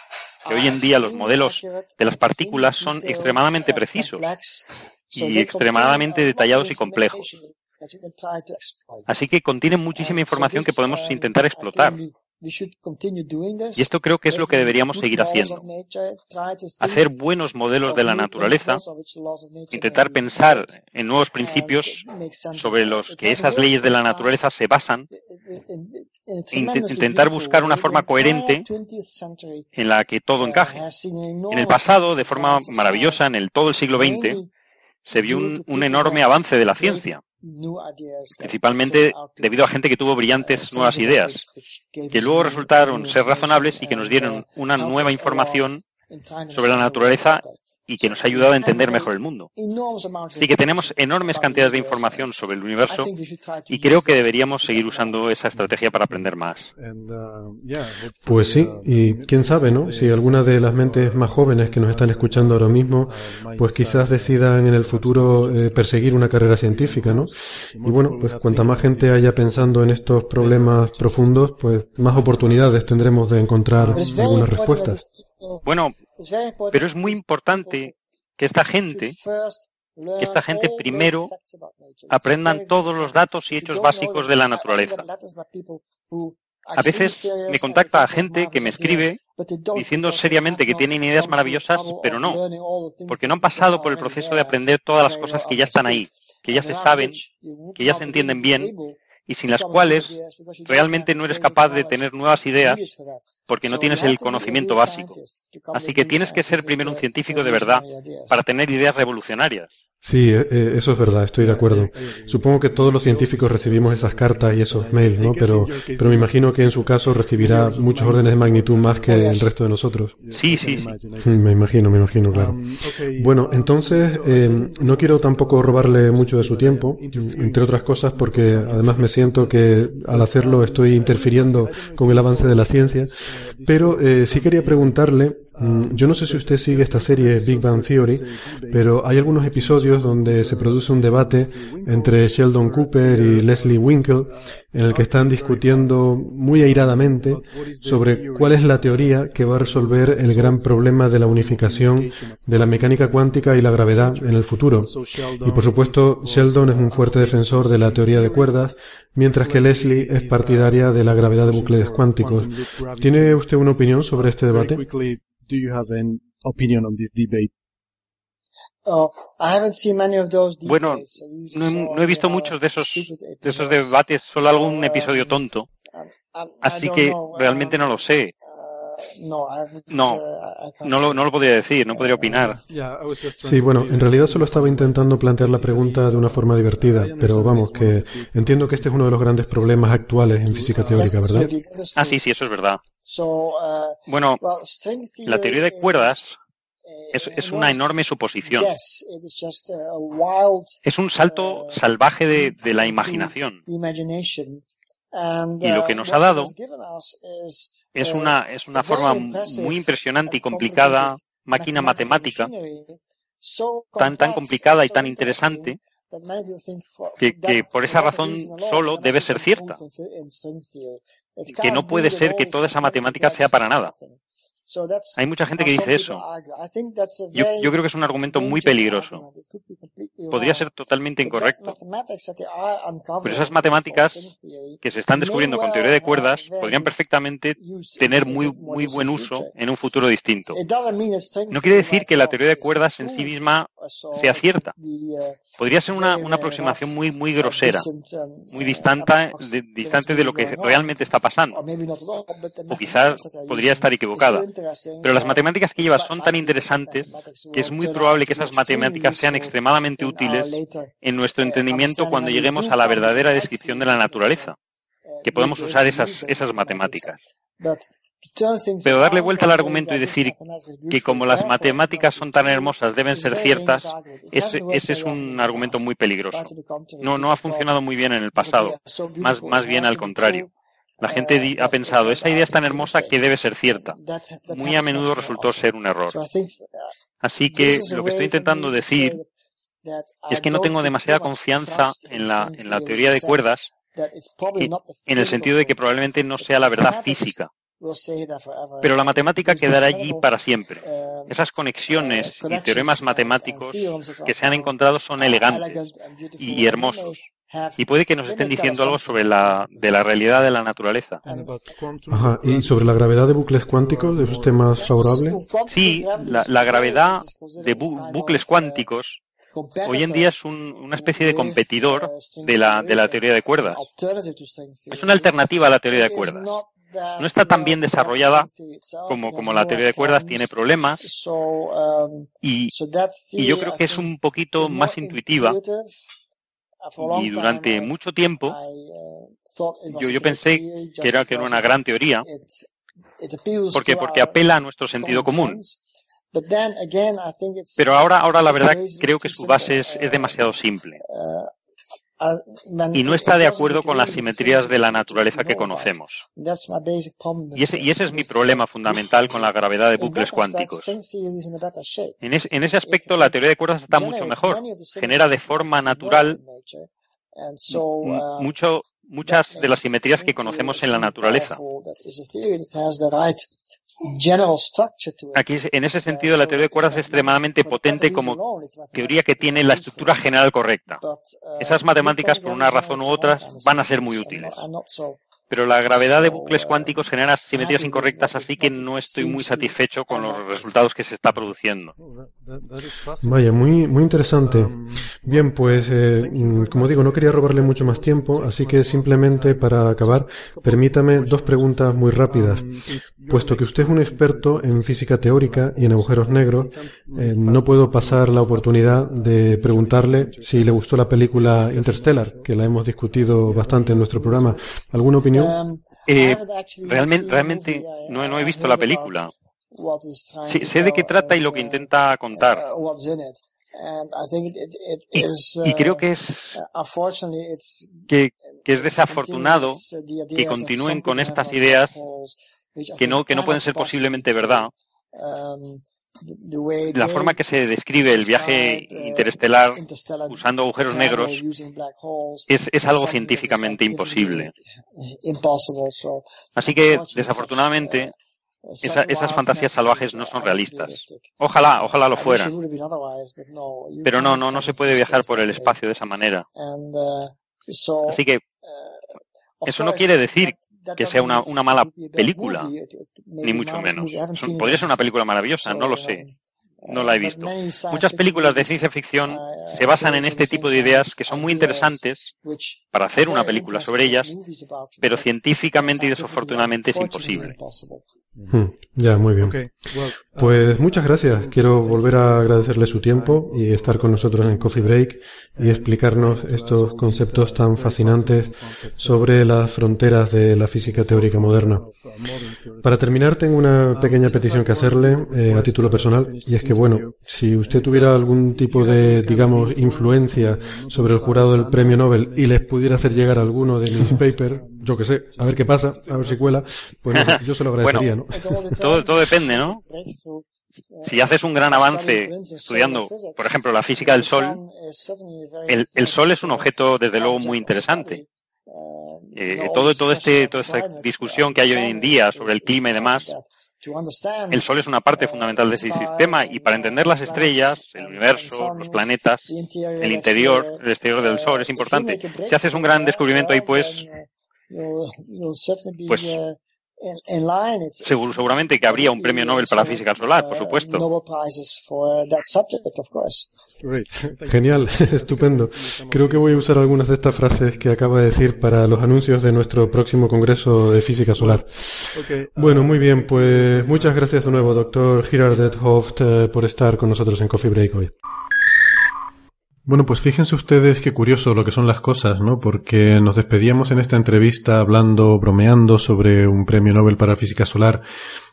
Speaker 2: que hoy en día los modelos de las partículas son extremadamente precisos y extremadamente detallados y complejos. Así que contiene muchísima información que podemos intentar explotar. Y esto creo que es lo que deberíamos seguir haciendo. Hacer buenos modelos de la naturaleza, intentar pensar en nuevos principios sobre los que esas leyes de la naturaleza se basan, intentar buscar una forma coherente en la que todo encaje. En el pasado, de forma maravillosa, en el todo el siglo XX, se vio un enorme avance de la ciencia principalmente debido a gente que tuvo brillantes nuevas ideas, que luego resultaron ser razonables y que nos dieron una nueva información sobre la naturaleza y que nos ha ayudado a entender mejor el mundo. Así que tenemos enormes cantidades de información sobre el universo y creo que deberíamos seguir usando esa estrategia para aprender más.
Speaker 7: Pues sí, y quién sabe, ¿no? Si alguna de las mentes más jóvenes que nos están escuchando ahora mismo, pues quizás decidan en el futuro eh, perseguir una carrera científica, ¿no? Y bueno, pues cuanta más gente haya pensando en estos problemas profundos, pues más oportunidades tendremos de encontrar algunas respuestas.
Speaker 2: Bueno, pero es muy importante que esta gente, que esta gente primero aprendan todos los datos y hechos básicos de la naturaleza. A veces me contacta a gente que me escribe diciendo seriamente que tienen ideas maravillosas, pero no, porque no han pasado por el proceso de aprender todas las cosas que ya están ahí, que ya se saben, que ya se entienden bien y sin las cuales realmente no eres capaz de tener nuevas ideas porque no tienes el conocimiento básico. Así que tienes que ser primero un científico de verdad para tener ideas revolucionarias.
Speaker 7: Sí, eh, eh, eso es verdad, estoy de acuerdo. Supongo que todos los científicos recibimos esas cartas y esos mails, ¿no? Pero, pero me imagino que en su caso recibirá muchos órdenes de magnitud más que el resto de nosotros.
Speaker 2: Sí, sí,
Speaker 7: sí. Me imagino, me imagino, claro. Bueno, entonces, eh, no quiero tampoco robarle mucho de su tiempo, entre otras cosas porque además me siento que al hacerlo estoy interfiriendo con el avance de la ciencia, pero sí quería preguntarle Mm, yo no sé si usted sigue esta serie Big Bang Theory, pero hay algunos episodios donde se produce un debate entre Sheldon Cooper y Leslie Winkle en el que están discutiendo muy airadamente sobre cuál es la teoría que va a resolver el gran problema de la unificación de la mecánica cuántica y la gravedad en el futuro. Y por supuesto, Sheldon es un fuerte defensor de la teoría de cuerdas, mientras que Leslie es partidaria de la gravedad de bucles cuánticos. ¿Tiene usted una opinión sobre este debate?
Speaker 2: Bueno, no he, no he, visto muchos de esos, de esos debates, solo algún episodio tonto. Así que realmente no lo sé. No, no, no lo, no lo podría decir, no podría opinar.
Speaker 7: Sí, bueno, en realidad solo estaba intentando plantear la pregunta de una forma divertida, pero vamos, que entiendo que este es uno de los grandes problemas actuales en física teórica, ¿verdad?
Speaker 2: Ah, sí, sí, eso es verdad. Bueno, la teoría de cuerdas es, es, una enorme suposición. Es un salto salvaje de, de la imaginación. Y lo que nos ha dado es una, es una forma muy impresionante y complicada, máquina matemática, tan, tan complicada y tan interesante, que, que por esa razón solo debe ser cierta. Que no puede ser que toda esa matemática sea para nada. Hay mucha gente que dice eso. Yo, yo, creo que es un argumento muy peligroso. Podría ser totalmente incorrecto. Pero esas matemáticas que se están descubriendo con teoría de cuerdas podrían perfectamente tener muy, muy buen uso en un futuro distinto. No quiere decir que la teoría de cuerdas en sí misma sea cierta. Podría ser una, una aproximación muy, muy grosera, muy distante de, distante de lo que realmente está pasando. O quizás podría estar equivocada. Pero las matemáticas que llevas son tan interesantes que es muy probable que esas matemáticas sean extremadamente útiles en nuestro entendimiento cuando lleguemos a la verdadera descripción de la naturaleza, que podemos usar esas, esas matemáticas. Pero darle vuelta al argumento y decir que como las matemáticas son tan hermosas deben ser ciertas, ese, ese es un argumento muy peligroso. No, no ha funcionado muy bien en el pasado, más, más bien al contrario. La gente ha pensado, esa idea es tan hermosa que debe ser cierta. Muy a menudo resultó ser un error. Así que lo que estoy intentando decir es que no tengo demasiada confianza en la, teoría de cuerdas, en el sentido de que probablemente no sea la verdad física. Pero la matemática quedará allí para siempre. Esas conexiones y teoremas matemáticos que se han encontrado son elegantes y hermosos y puede que nos estén diciendo algo sobre la, de la realidad de la naturaleza.
Speaker 7: Ajá. ¿Y sobre la gravedad de bucles cuánticos es usted más favorable?
Speaker 2: Sí, la, la gravedad de bucles cuánticos hoy en día es un, una especie de competidor de la, de la teoría de cuerdas. Es una alternativa a la teoría de cuerdas. No está tan bien desarrollada como, como la teoría de cuerdas, tiene problemas y, y yo creo que es un poquito más intuitiva y durante mucho tiempo yo, yo pensé que era, que era una gran teoría. porque Porque apela a nuestro sentido común. Pero ahora, ahora la verdad creo que su base es, es demasiado simple.
Speaker 22: Uh,
Speaker 2: y no está de acuerdo con las simetrías de la naturaleza que conocemos. Y ese, y ese es mi problema fundamental con la gravedad de bucles cuánticos. En, en ese aspecto, la teoría de cuerdas está mucho mejor. Genera de forma natural mucho, muchas de las simetrías que conocemos en la naturaleza. Aquí, en ese sentido, la teoría de cuerdas es extremadamente potente como teoría que tiene la estructura general correcta. Esas matemáticas, por una razón u otra, van a ser muy útiles pero la gravedad de bucles cuánticos genera simetrías incorrectas, así que no estoy muy satisfecho con los resultados que se está produciendo.
Speaker 1: Vaya, muy, muy interesante. Bien, pues eh, como digo, no quería robarle mucho más tiempo, así que simplemente para acabar, permítame dos preguntas muy rápidas. Puesto que usted es un experto en física teórica y en agujeros negros, eh, no puedo pasar la oportunidad de preguntarle si le gustó la película Interstellar, que la hemos discutido bastante en nuestro programa. ¿Alguna opinión?
Speaker 2: Um, eh, realmente, realmente no, no, he visto la película. Sí, sé de qué trata y lo que intenta contar. Y, creo que es que, que es desafortunado que continúen con estas ideas que no, que no pueden ser posiblemente verdad. La forma que se describe el viaje interestelar usando agujeros negros es, es algo científicamente imposible. Así que, desafortunadamente, esas fantasías salvajes no son realistas. Ojalá, ojalá lo fueran. Pero no, no, no se puede viajar por el espacio de esa manera. Así que, eso no quiere decir que sea una, una mala película, ni mucho menos. Podría ser una película maravillosa, no lo sé. No la he visto. Muchas películas de ciencia ficción se basan en este tipo de ideas que son muy interesantes para hacer una película sobre ellas, pero científicamente y desafortunadamente es imposible.
Speaker 1: Hmm, ya, muy bien. Pues muchas gracias. Quiero volver a agradecerle su tiempo y estar con nosotros en Coffee Break y explicarnos estos conceptos tan fascinantes sobre las fronteras de la física teórica moderna. Para terminar, tengo una pequeña petición que hacerle eh, a título personal y es que, bueno, si usted tuviera algún tipo de, digamos, influencia sobre el jurado del premio Nobel y les pudiera hacer llegar alguno de mis papers, yo que sé, a ver qué pasa, a ver si cuela, pues yo se lo agradecería, ¿no?
Speaker 2: Todo, todo depende, ¿no? Si haces un gran avance estudiando, por ejemplo, la física del Sol, el, el Sol es un objeto, desde luego, muy interesante. Eh, todo, todo este, toda esta discusión que hay hoy en día sobre el clima y demás, el Sol es una parte fundamental de ese sistema y para entender las estrellas, el universo, los planetas, el interior, el exterior del Sol es importante. Si haces un gran descubrimiento ahí, pues, pues Seguro, seguramente que habría un premio Nobel para la física solar, por supuesto.
Speaker 1: Genial, estupendo. Creo que voy a usar algunas de estas frases que acaba de decir para los anuncios de nuestro próximo Congreso de Física Solar. Bueno, muy bien, pues muchas gracias de nuevo, doctor Gerard Hoft, eh, por estar con nosotros en Coffee Break hoy. Bueno, pues fíjense ustedes qué curioso lo que son las cosas, ¿no? Porque nos despedíamos en esta entrevista hablando, bromeando sobre un premio Nobel para física solar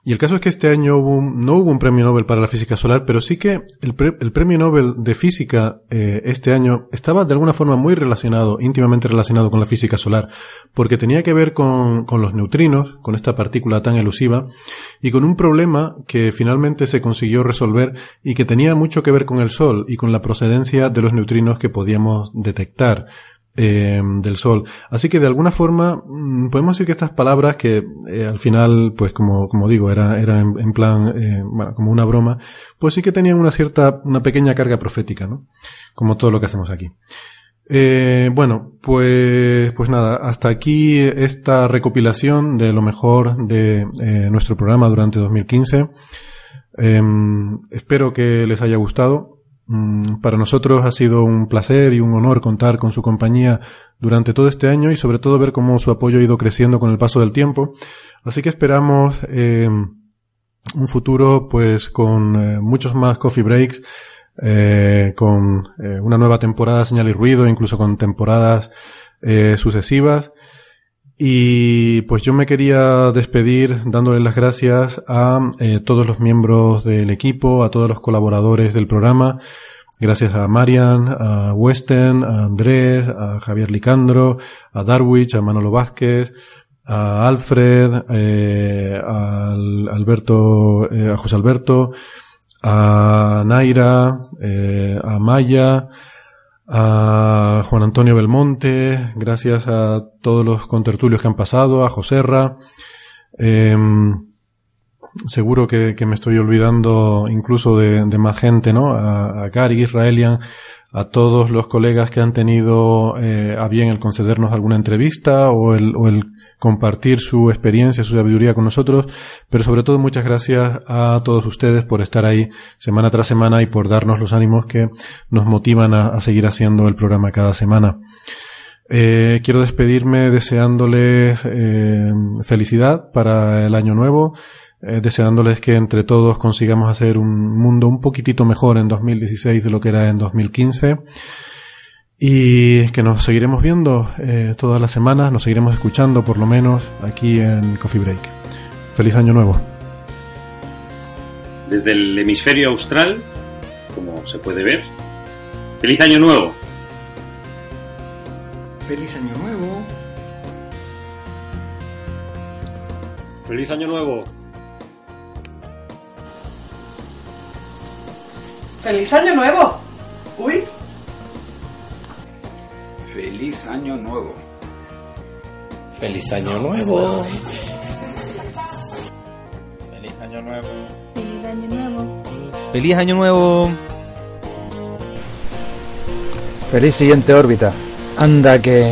Speaker 1: y el caso es que este año no hubo un premio Nobel para la física solar, pero sí que el, premio Nobel de física eh, este año estaba de alguna forma muy relacionado, íntimamente relacionado con la física solar, porque tenía que ver con, con los neutrinos, con esta partícula tan elusiva, y con un problema que finalmente se consiguió resolver y que tenía mucho que ver con el Sol y con la procedencia de los neutrinos que podíamos detectar. Eh, del sol. Así que de alguna forma mm, podemos decir que estas palabras que eh, al final, pues como, como digo, era, era en, plan, eh, bueno, como una broma, pues sí que tenían una cierta, una pequeña carga profética, ¿no? Como todo lo que hacemos aquí. bueno, pues, pues nada, hasta aquí esta recopilación de lo mejor de nuestro programa durante 2015. Em, espero que les haya gustado. Mm, para nosotros ha sido un placer y un honor contar con su compañía durante todo este año y sobre todo ver cómo su apoyo ha ido creciendo con el paso del tiempo. Así que esperamos eh, un futuro pues con eh, muchos más coffee breaks, eh, con una nueva temporada señal y ruido, incluso con temporadas sucesivas. Y pues yo me quería despedir dándole las gracias a eh, todos los miembros del equipo, a todos los colaboradores del programa. Gracias a Marian, a Westen, a Andrés, a Javier Licandro, a Darwich, a Manolo Vázquez, a Alfred, eh, a Alberto, eh, a José Alberto, a Naira, eh, a Maya, a Juan Antonio Belmonte, gracias a todos los contertulios que han pasado, a Joserra. Em, seguro que, me estoy olvidando incluso de, más gente, ¿no? A, a Gary, Israelian, a todos los colegas que han tenido eh, a bien el concedernos alguna entrevista o el, o el compartir su experiencia, su sabiduría con nosotros, pero sobre todo muchas gracias a todos ustedes por estar ahí semana tras semana y por darnos los ánimos que nos motivan a, seguir haciendo el programa cada semana. Eh, quiero despedirme deseándoles eh, felicidad para el año nuevo, eh, deseándoles que entre todos consigamos hacer un mundo un poquitito mejor en 2016 de lo que era en 2015 y que nos seguiremos viendo eh, todas las semanas, nos seguiremos escuchando por lo menos aquí en Coffee Break. Feliz año nuevo.
Speaker 23: Desde el hemisferio austral, como se puede ver, feliz año nuevo.
Speaker 12: Feliz año nuevo.
Speaker 24: Feliz año nuevo.
Speaker 25: Feliz año nuevo. Uy.
Speaker 8: Feliz Año Nuevo.
Speaker 20: Feliz Año Nuevo.
Speaker 26: Feliz Año Nuevo.
Speaker 27: Feliz Año Nuevo.
Speaker 20: Feliz Año Nuevo.
Speaker 15: Feliz siguiente órbita. Anda que...